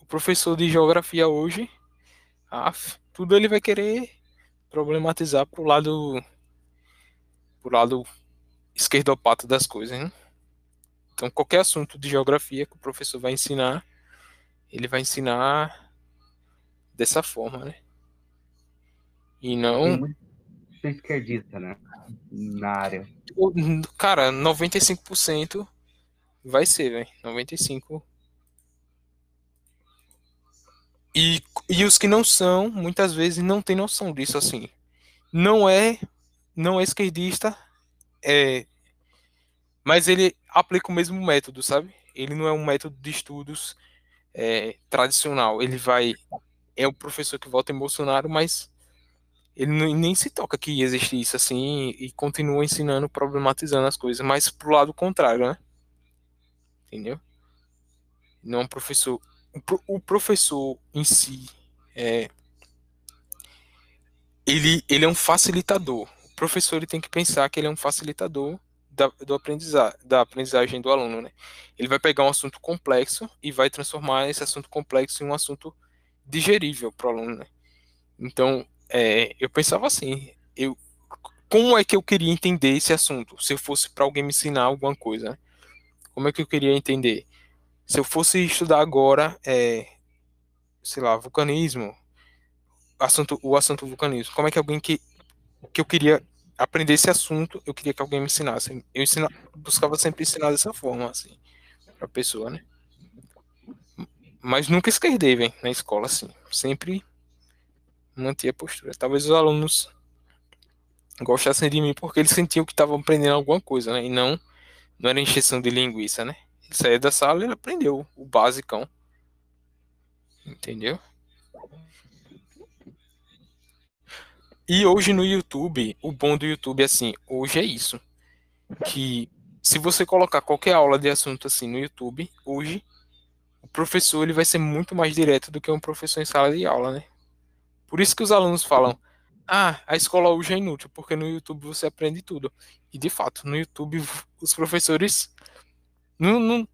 o professor de geografia hoje, ah, tudo ele vai querer problematizar pro lado pro lado esquerdopata das coisas, né? Então, qualquer assunto de geografia que o professor vai ensinar, ele vai ensinar dessa forma, né? E não. Tem esquerdista, né? Na área. Cara, 95% vai ser, velho. 95%. E, e os que não são, muitas vezes não tem noção disso assim. Não é, não é esquerdista, é, mas ele aplica o mesmo método, sabe? Ele não é um método de estudos é, tradicional. Ele vai é o professor que vota em Bolsonaro, mas ele nem se toca que existe isso assim e continua ensinando, problematizando as coisas, mas pro lado contrário, né? Entendeu? Não é professor. O professor em si é. Ele, ele é um facilitador. O professor ele tem que pensar que ele é um facilitador da, do aprendizagem, da aprendizagem do aluno, né? Ele vai pegar um assunto complexo e vai transformar esse assunto complexo em um assunto digerível para o aluno, né? Então, é, eu pensava assim, eu, como é que eu queria entender esse assunto? Se eu fosse para alguém me ensinar alguma coisa, né? como é que eu queria entender? Se eu fosse estudar agora, é, sei lá, vulcanismo, assunto, o assunto vulcanismo, como é que alguém que, que eu queria aprender esse assunto, eu queria que alguém me ensinasse. Eu ensina, buscava sempre ensinar dessa forma, assim, a pessoa, né? Mas nunca esquerdei, velho, na escola, assim. Sempre mantinha a postura. Talvez os alunos gostassem de mim porque eles sentiam que estavam aprendendo alguma coisa, né? E não, não era encheção de linguiça, né? Ele saiu da sala e ele aprendeu o basicão. Entendeu? E hoje no YouTube, o bom do YouTube, assim, hoje é isso. Que se você colocar qualquer aula de assunto assim no YouTube, hoje, o professor ele vai ser muito mais direto do que um professor em sala de aula, né? Por isso que os alunos falam: ah, a escola hoje é inútil, porque no YouTube você aprende tudo. E de fato, no YouTube os professores não, não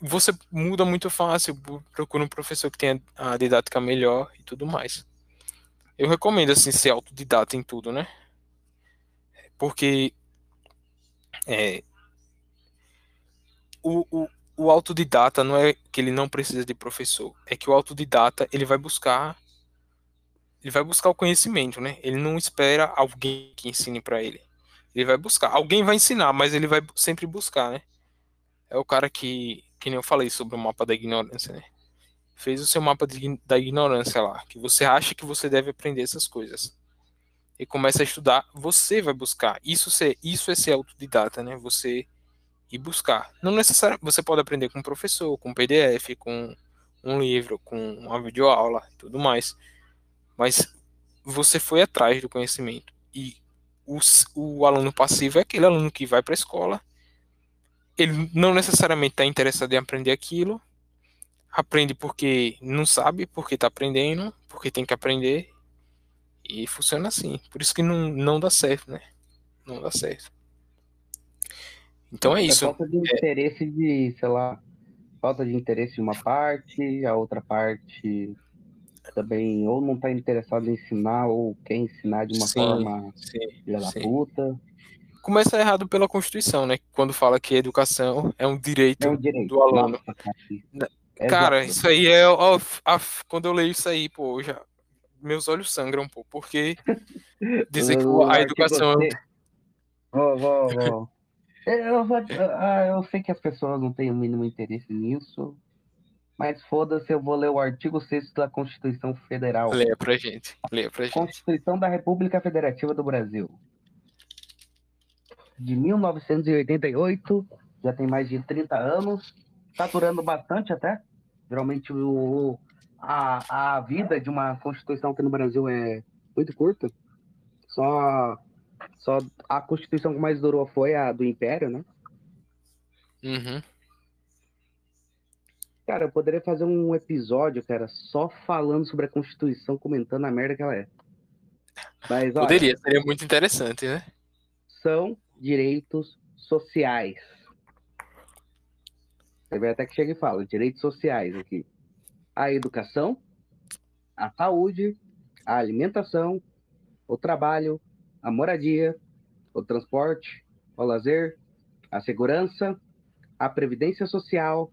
você muda muito fácil, procura um professor que tenha a didática melhor e tudo mais. Eu recomendo assim ser autodidata em tudo, né? Porque é, o, o, o autodidata não é que ele não precisa de professor, é que o autodidata ele vai buscar ele vai buscar o conhecimento, né? Ele não espera alguém que ensine para ele. Ele vai buscar. Alguém vai ensinar, mas ele vai sempre buscar, né? É o cara que, que nem eu falei sobre o mapa da ignorância, né? Fez o seu mapa de, da ignorância lá, que você acha que você deve aprender essas coisas. E começa a estudar, você vai buscar. Isso, ser, isso é ser autodidata, né? Você ir buscar. Não necessariamente, você pode aprender com um professor, com um PDF, com um livro, com uma videoaula, tudo mais mas você foi atrás do conhecimento. E o, o aluno passivo é aquele aluno que vai para a escola, ele não necessariamente está interessado em aprender aquilo, aprende porque não sabe, porque está aprendendo, porque tem que aprender, e funciona assim. Por isso que não, não dá certo, né? não dá certo. Então é, É isso. falta de interesse de, sei lá, falta de interesse de uma parte, a outra parte também ou não tá interessado em ensinar ou quer ensinar de uma Sim, forma filha da puta. Começa errado pela Constituição, né? Quando fala que a educação é um direito É um direito. do aluno. Nossa, cara. É isso aí é. ó, a- quando eu leio isso aí, pô, já, meus olhos sangram, pô, porque dizer que a educação é C- Vou, vou, vou. Eu, vou- eu sei que as pessoas não têm o mínimo interesse nisso, mas foda-se, eu vou ler o artigo 6 da Constituição Federal. Leia pra gente. Leia pra gente. Constituição da República Federativa do Brasil. De 1988, já tem mais de 30 anos, está durando bastante até. Geralmente o, a, a vida de uma Constituição aqui no Brasil é muito curta. Só, só a Constituição que mais durou foi a do Império, né? Uhum. Cara, eu poderia fazer um episódio, cara, só falando sobre a Constituição, comentando a merda que ela é. Mas, olha, Poderia, seria muito interessante, né? são direitos sociais. Você vê até que chega e fala, direitos sociais aqui. A educação, a saúde, a alimentação, o trabalho, a moradia, o transporte, o lazer, a segurança, a previdência social,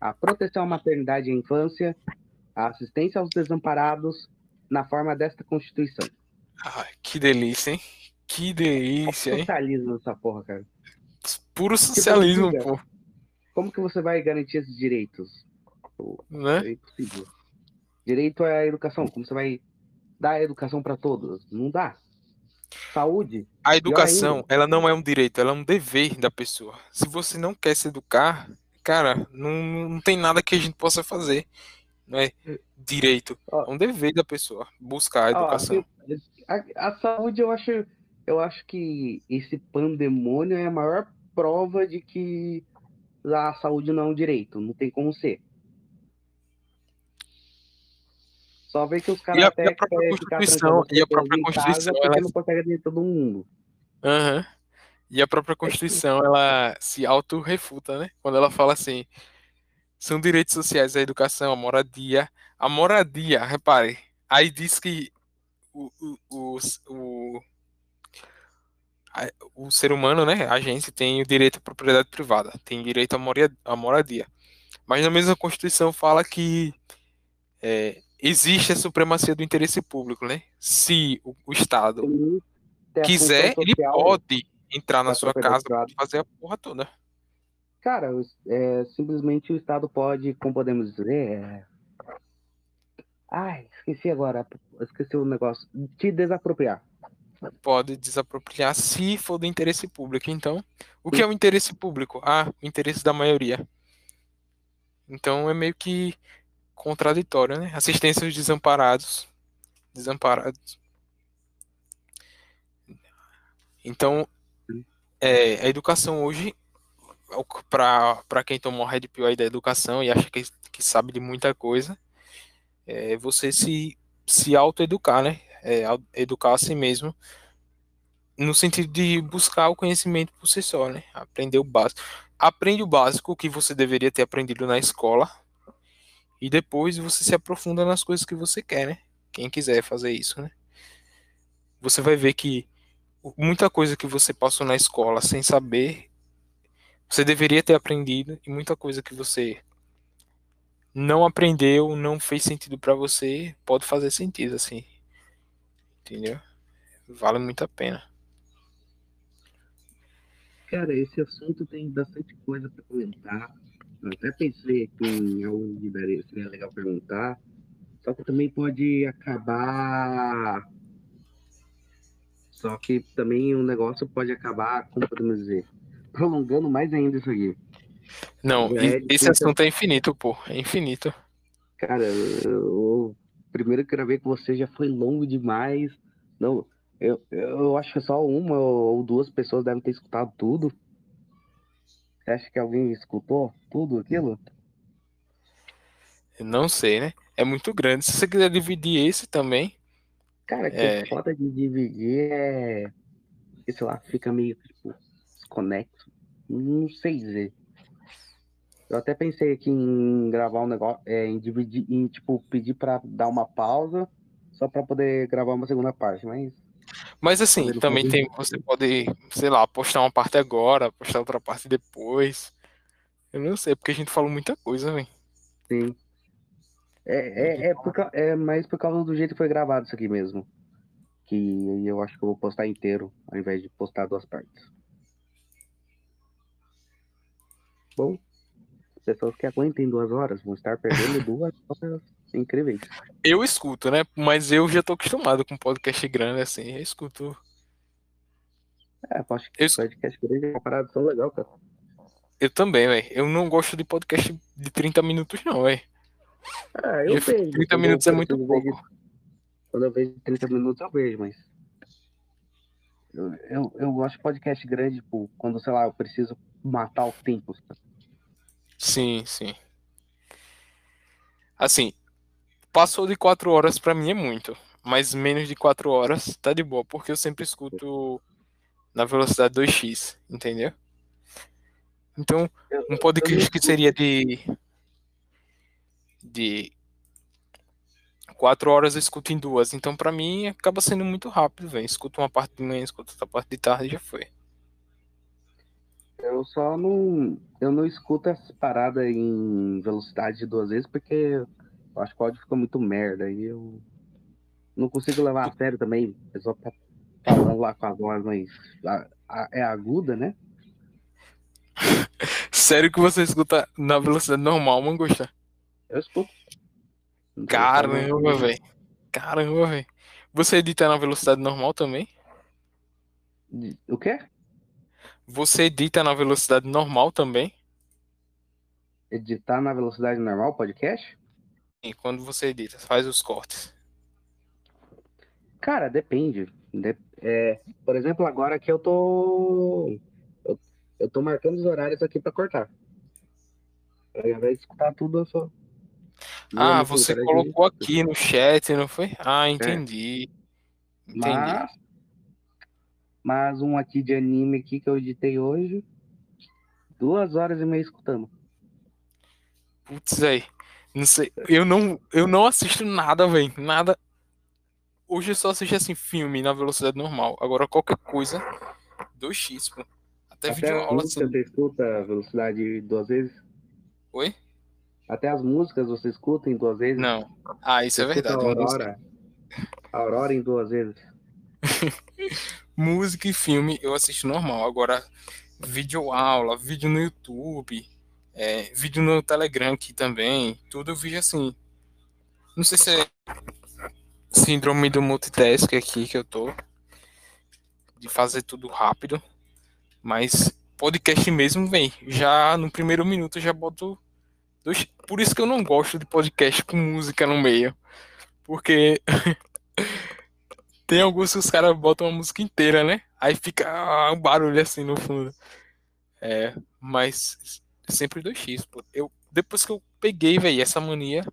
a proteção à maternidade e à infância, a assistência aos desamparados, na forma desta Constituição. Ai, que delícia, hein? Que delícia, hein? Socialismo essa porra, cara. Puro socialismo, diga. pô. Como que você vai garantir esses direitos? Né? É impossível. Direito à educação. Como você vai dar a educação para todos? Não dá. Saúde. A educação, ela não é um direito, ela é um dever da pessoa. Se você não quer se educar, cara, não, não tem nada que a gente possa fazer. Não é direito, é um dever da pessoa buscar a educação. a, a saúde, eu acho, eu acho que esse pandemônio é a maior prova de que a saúde não é um direito. Não tem como ser. Só ver que os caras a- até e a própria Constituição- e a própria casa Constituição, porque ela- não consegue atender todo mundo. Aham. E a própria Constituição, ela se auto-refuta, né? Quando ela fala assim, são direitos sociais a educação, a moradia. A moradia, repare, aí diz que o, o, o, o ser humano, né, a gente tem o direito à propriedade privada, tem direito à moradia. Mas na mesma Constituição fala que é, existe a supremacia do interesse público, né? Se o, o Estado quiser, ele social, pode entrar na da sua casa e fazer a porra toda. Cara, é, simplesmente o Estado pode, como podemos dizer, é... Ai, esqueci agora, esqueci o negócio, te desapropriar. Pode desapropriar se for do interesse público. Então, o que é o interesse público? Ah, o interesse da maioria. Então é meio que contraditório, né? Assistência aos desamparados. Desamparados. Então, é, a educação hoje, para quem tomou a Red Pill aí da educação e acha que, que sabe de muita coisa, é você se, se autoeducar, né? É, educar a si mesmo, no sentido de buscar o conhecimento por si só, né? Aprender o básico. Aprende o básico que você deveria ter aprendido na escola, e depois você se aprofunda nas coisas que você quer, né? Quem quiser fazer isso, né? Você vai ver que muita coisa que você passou na escola sem saber, você deveria ter aprendido, e muita coisa que você não aprendeu, não fez sentido pra você, pode fazer sentido, assim. Entendeu? Vale muito a pena. Cara, esse assunto tem bastante coisa para comentar. Eu até pensei aqui em que daria- seria legal perguntar. Só que também pode acabar. Só que também o negócio pode acabar, como podemos dizer, prolongando mais ainda isso aqui. Não, É esse difícil. assunto é infinito, pô. É infinito. Cara, eu, o primeiro que gravei com você já foi longo demais. Não, eu, eu acho que só uma ou duas pessoas devem ter escutado tudo. Você acha que alguém escutou tudo aquilo? Não sei, né? É muito grande. Se você quiser dividir esse também, Cara, que É. foda de dividir é. sei lá, fica meio, tipo, desconexo. Não sei dizer. Eu até pensei aqui em gravar um negócio, é, em dividir, em, tipo, pedir pra dar uma pausa, só pra poder gravar uma segunda parte, mas Mas assim, também tem, você pode, sei lá, postar uma parte agora, postar outra parte depois. Eu não sei, porque a gente falou muita coisa, velho. sim. É, é, é, por, é mais por causa do jeito que foi gravado isso aqui mesmo. Que eu acho que eu vou postar inteiro, ao invés de postar duas partes. Bom, as pessoas que aguentem duas horas vão estar perdendo duas horas incríveis. Eu escuto, né? Mas eu já tô acostumado com podcast grande, assim. Eu escuto. É, eu acho Eu que es- podcast grande é uma parada tão legal, cara. Eu também, velho. Eu não gosto de podcast de 30 minutos, não, velho. Ah, eu vejo. 30 quando minutos é muito pouco. Quando eu vejo 30 minutos, eu vejo, mas. Eu, eu, eu gosto de podcast grande, tipo, quando, sei lá, eu preciso matar o tempo. Sim, sim. Assim, passou de 4 horas pra mim é muito. Mas menos de 4 horas tá de boa, porque eu sempre escuto na velocidade 2x, entendeu? Então, um podcast que seria de de 4 horas eu escuto em duas. Então, pra mim, acaba sendo muito rápido, velho. Escuto uma parte de manhã, escuto outra parte de tarde e já foi. Eu só não. Eu não escuto essa parada em velocidade de duas vezes porque eu acho que o áudio fica muito merda. E eu não consigo levar a sério também. A pessoa tá falando lá com a voz mais. é aguda, né? Sério que você escuta na velocidade normal, Mangusta? Eu escuto. Caramba, velho. Caramba, velho. Você edita na velocidade normal também? O quê? Você edita na velocidade normal também? Editar na velocidade normal podcast? E quando você edita, faz os cortes. Cara, depende. De- é, por exemplo, agora que eu tô. Eu, eu tô marcando os horários aqui pra cortar. Ao invés de escutar tudo, eu só. Ah, você colocou aqui no chat, não foi? Ah, entendi. Entendi. Mas. Mas um aqui de anime aqui que eu editei hoje. Duas horas e meia escutando. Putz, aí. Não sei. Eu não, eu não assisto nada, velho. Nada. Hoje eu só assisto assim filme na velocidade normal. Agora qualquer coisa 2x, pô. Até, Até vídeo aula assim. você escuta a velocidade duas vezes? Oi? Até as músicas você escuta em duas vezes? Não. Ah, isso Você é verdade. A Aurora. A Aurora em duas vezes. música e filme eu assisto normal. Agora, vídeo aula, vídeo no YouTube, é, vídeo no Telegram aqui também. Tudo eu vejo assim. Não sei se é síndrome do multitask aqui que eu tô. De fazer tudo rápido. Mas podcast mesmo, vem. Já no primeiro minuto eu já boto. Por isso que eu não gosto de podcast com música no meio. Porque tem alguns que os caras botam a música inteira, né? Aí fica um barulho assim no fundo. É, mas sempre 2x, pô. Eu, depois que eu peguei, velho, essa mania.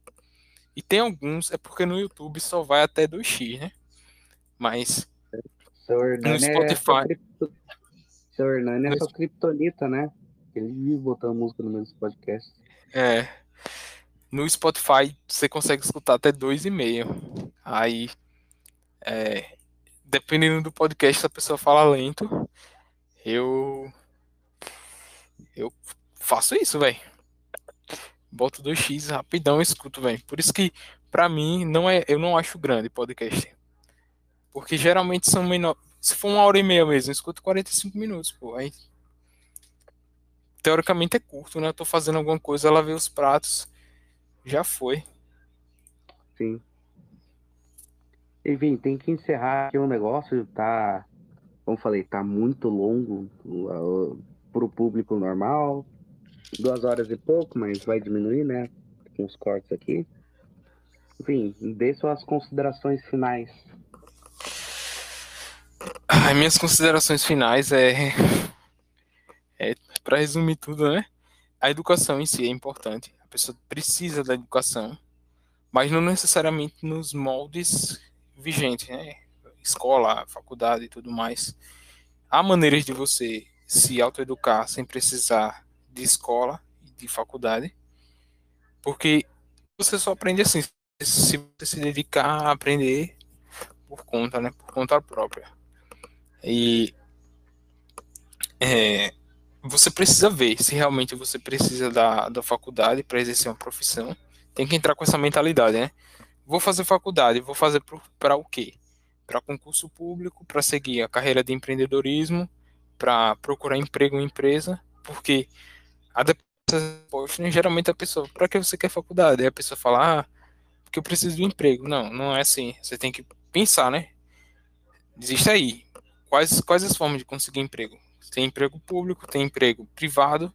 E tem alguns, é porque no YouTube só vai até 2x, né? Mas Hernani é Spotify. Seu Hernani é No sua criptonita, né? Ele vive botando música no meio dos podcasts. É. No Spotify você consegue escutar até 2,5. Aí, é, dependendo do podcast, a pessoa fala lento, eu eu faço isso, velho. Boto 2x rapidão e escuto, velho. Por isso que pra mim não é, eu não acho grande podcast. Porque geralmente são menor, se for uma hora e meia mesmo, eu escuto 45 minutos, pô. Aí teoricamente é curto, né? Eu tô fazendo alguma coisa, lavei os pratos, já foi. Sim. Enfim, tem que encerrar aqui o negócio. Tá, como falei, tá muito longo uh, pro público normal. Duas horas e pouco, mas vai diminuir, né? Com os cortes aqui. Enfim, dê suas considerações finais. Ai, minhas considerações finais é, é para resumir tudo, né? A educação em si é importante. A pessoa precisa da educação, mas não necessariamente nos moldes vigentes, né? Escola, faculdade e tudo mais. há maneiras de você se autoeducar sem precisar de escola e de faculdade, porque você só aprende assim, se você se dedicar a aprender por conta, né, por conta própria. E é, você precisa ver se realmente você precisa da, da faculdade para exercer uma profissão. Tem que entrar com essa mentalidade, né? Vou fazer faculdade, vou fazer para o quê? Para concurso público, para seguir a carreira de empreendedorismo, para procurar emprego em empresa, porque a resposta, geralmente a pessoa, para que você quer faculdade? Aí a pessoa fala, ah, porque eu preciso de um emprego. Não, não é assim. Você tem que pensar, né? Existe aí. Quais, quais as formas de conseguir emprego? Tem emprego público, tem emprego privado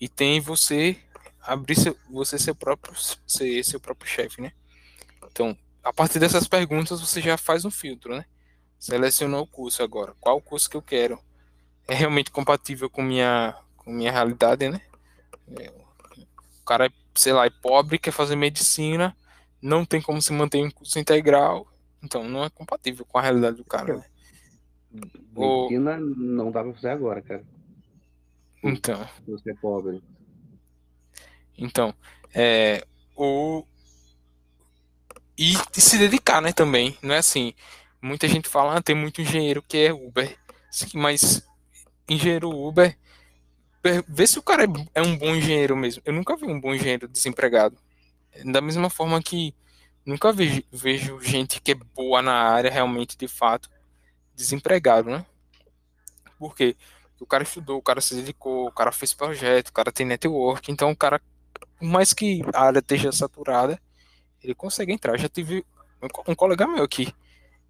e tem você abrir seu, você seu próprio ser seu próprio chefe, né? Então, a partir dessas perguntas você já faz um filtro, né? Selecionou o curso agora. Qual curso que eu quero? É realmente compatível com minha com minha realidade, né? É, o cara, sei lá, é pobre, quer fazer medicina, não tem como se manter em curso integral, então não é compatível com a realidade do cara, né? Medicina o... não dá pra fazer agora, cara. Então. Você é pobre. Então, é, o e, e, se dedicar, né, também. Não é assim. Muita gente fala, ah, tem muito engenheiro que é Uber. Sim, mas engenheiro Uber, vê se o cara é, é um bom engenheiro mesmo. Eu nunca vi um bom engenheiro desempregado. Da mesma forma que nunca vejo, vejo gente que é boa na área realmente, de fato, desempregado, né? Por quê? Porque o cara estudou, o cara se dedicou, o cara fez projeto, o cara tem network, então o cara, por mais que a área esteja saturada, ele consegue entrar. Eu já tive um, um colega meu que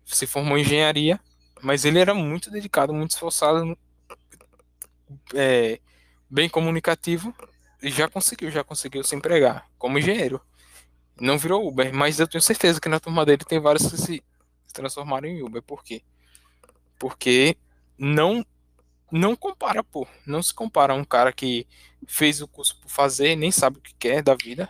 se formou em engenharia, mas ele era muito dedicado, muito esforçado, é, bem comunicativo, e já conseguiu, já conseguiu se empregar como engenheiro. Não virou Uber, mas eu tenho certeza que na turma dele tem vários que se transformaram em Uber. Por quê? Porque não não compara, pô. Não se compara um cara que fez o curso por fazer, nem sabe o que quer da vida,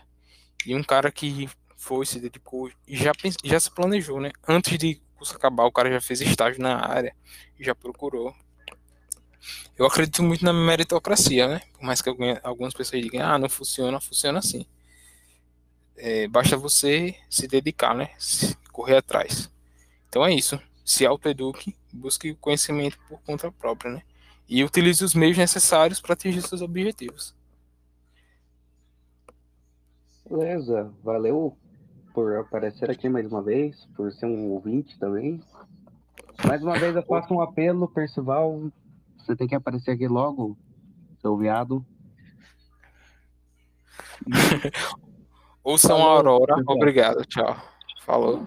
e um cara que foi, se dedicou e já, já se planejou, né? Antes de o curso acabar, o cara já fez estágio na área, já procurou. Eu acredito muito na meritocracia, né? Por mais que algumas pessoas digam, ah, não funciona, funciona assim. É, basta você se dedicar, né? correr atrás. Então é isso. Se autoeduque, busque conhecimento por conta própria, né? E utilize os meios necessários para atingir seus objetivos. Beleza, valeu por aparecer aqui mais uma vez, por ser um ouvinte também. Mais uma vez eu faço um apelo, Percival, você tem que aparecer aqui logo, seu viado. Ouçam a Aurora, obrigado, tchau. Falou.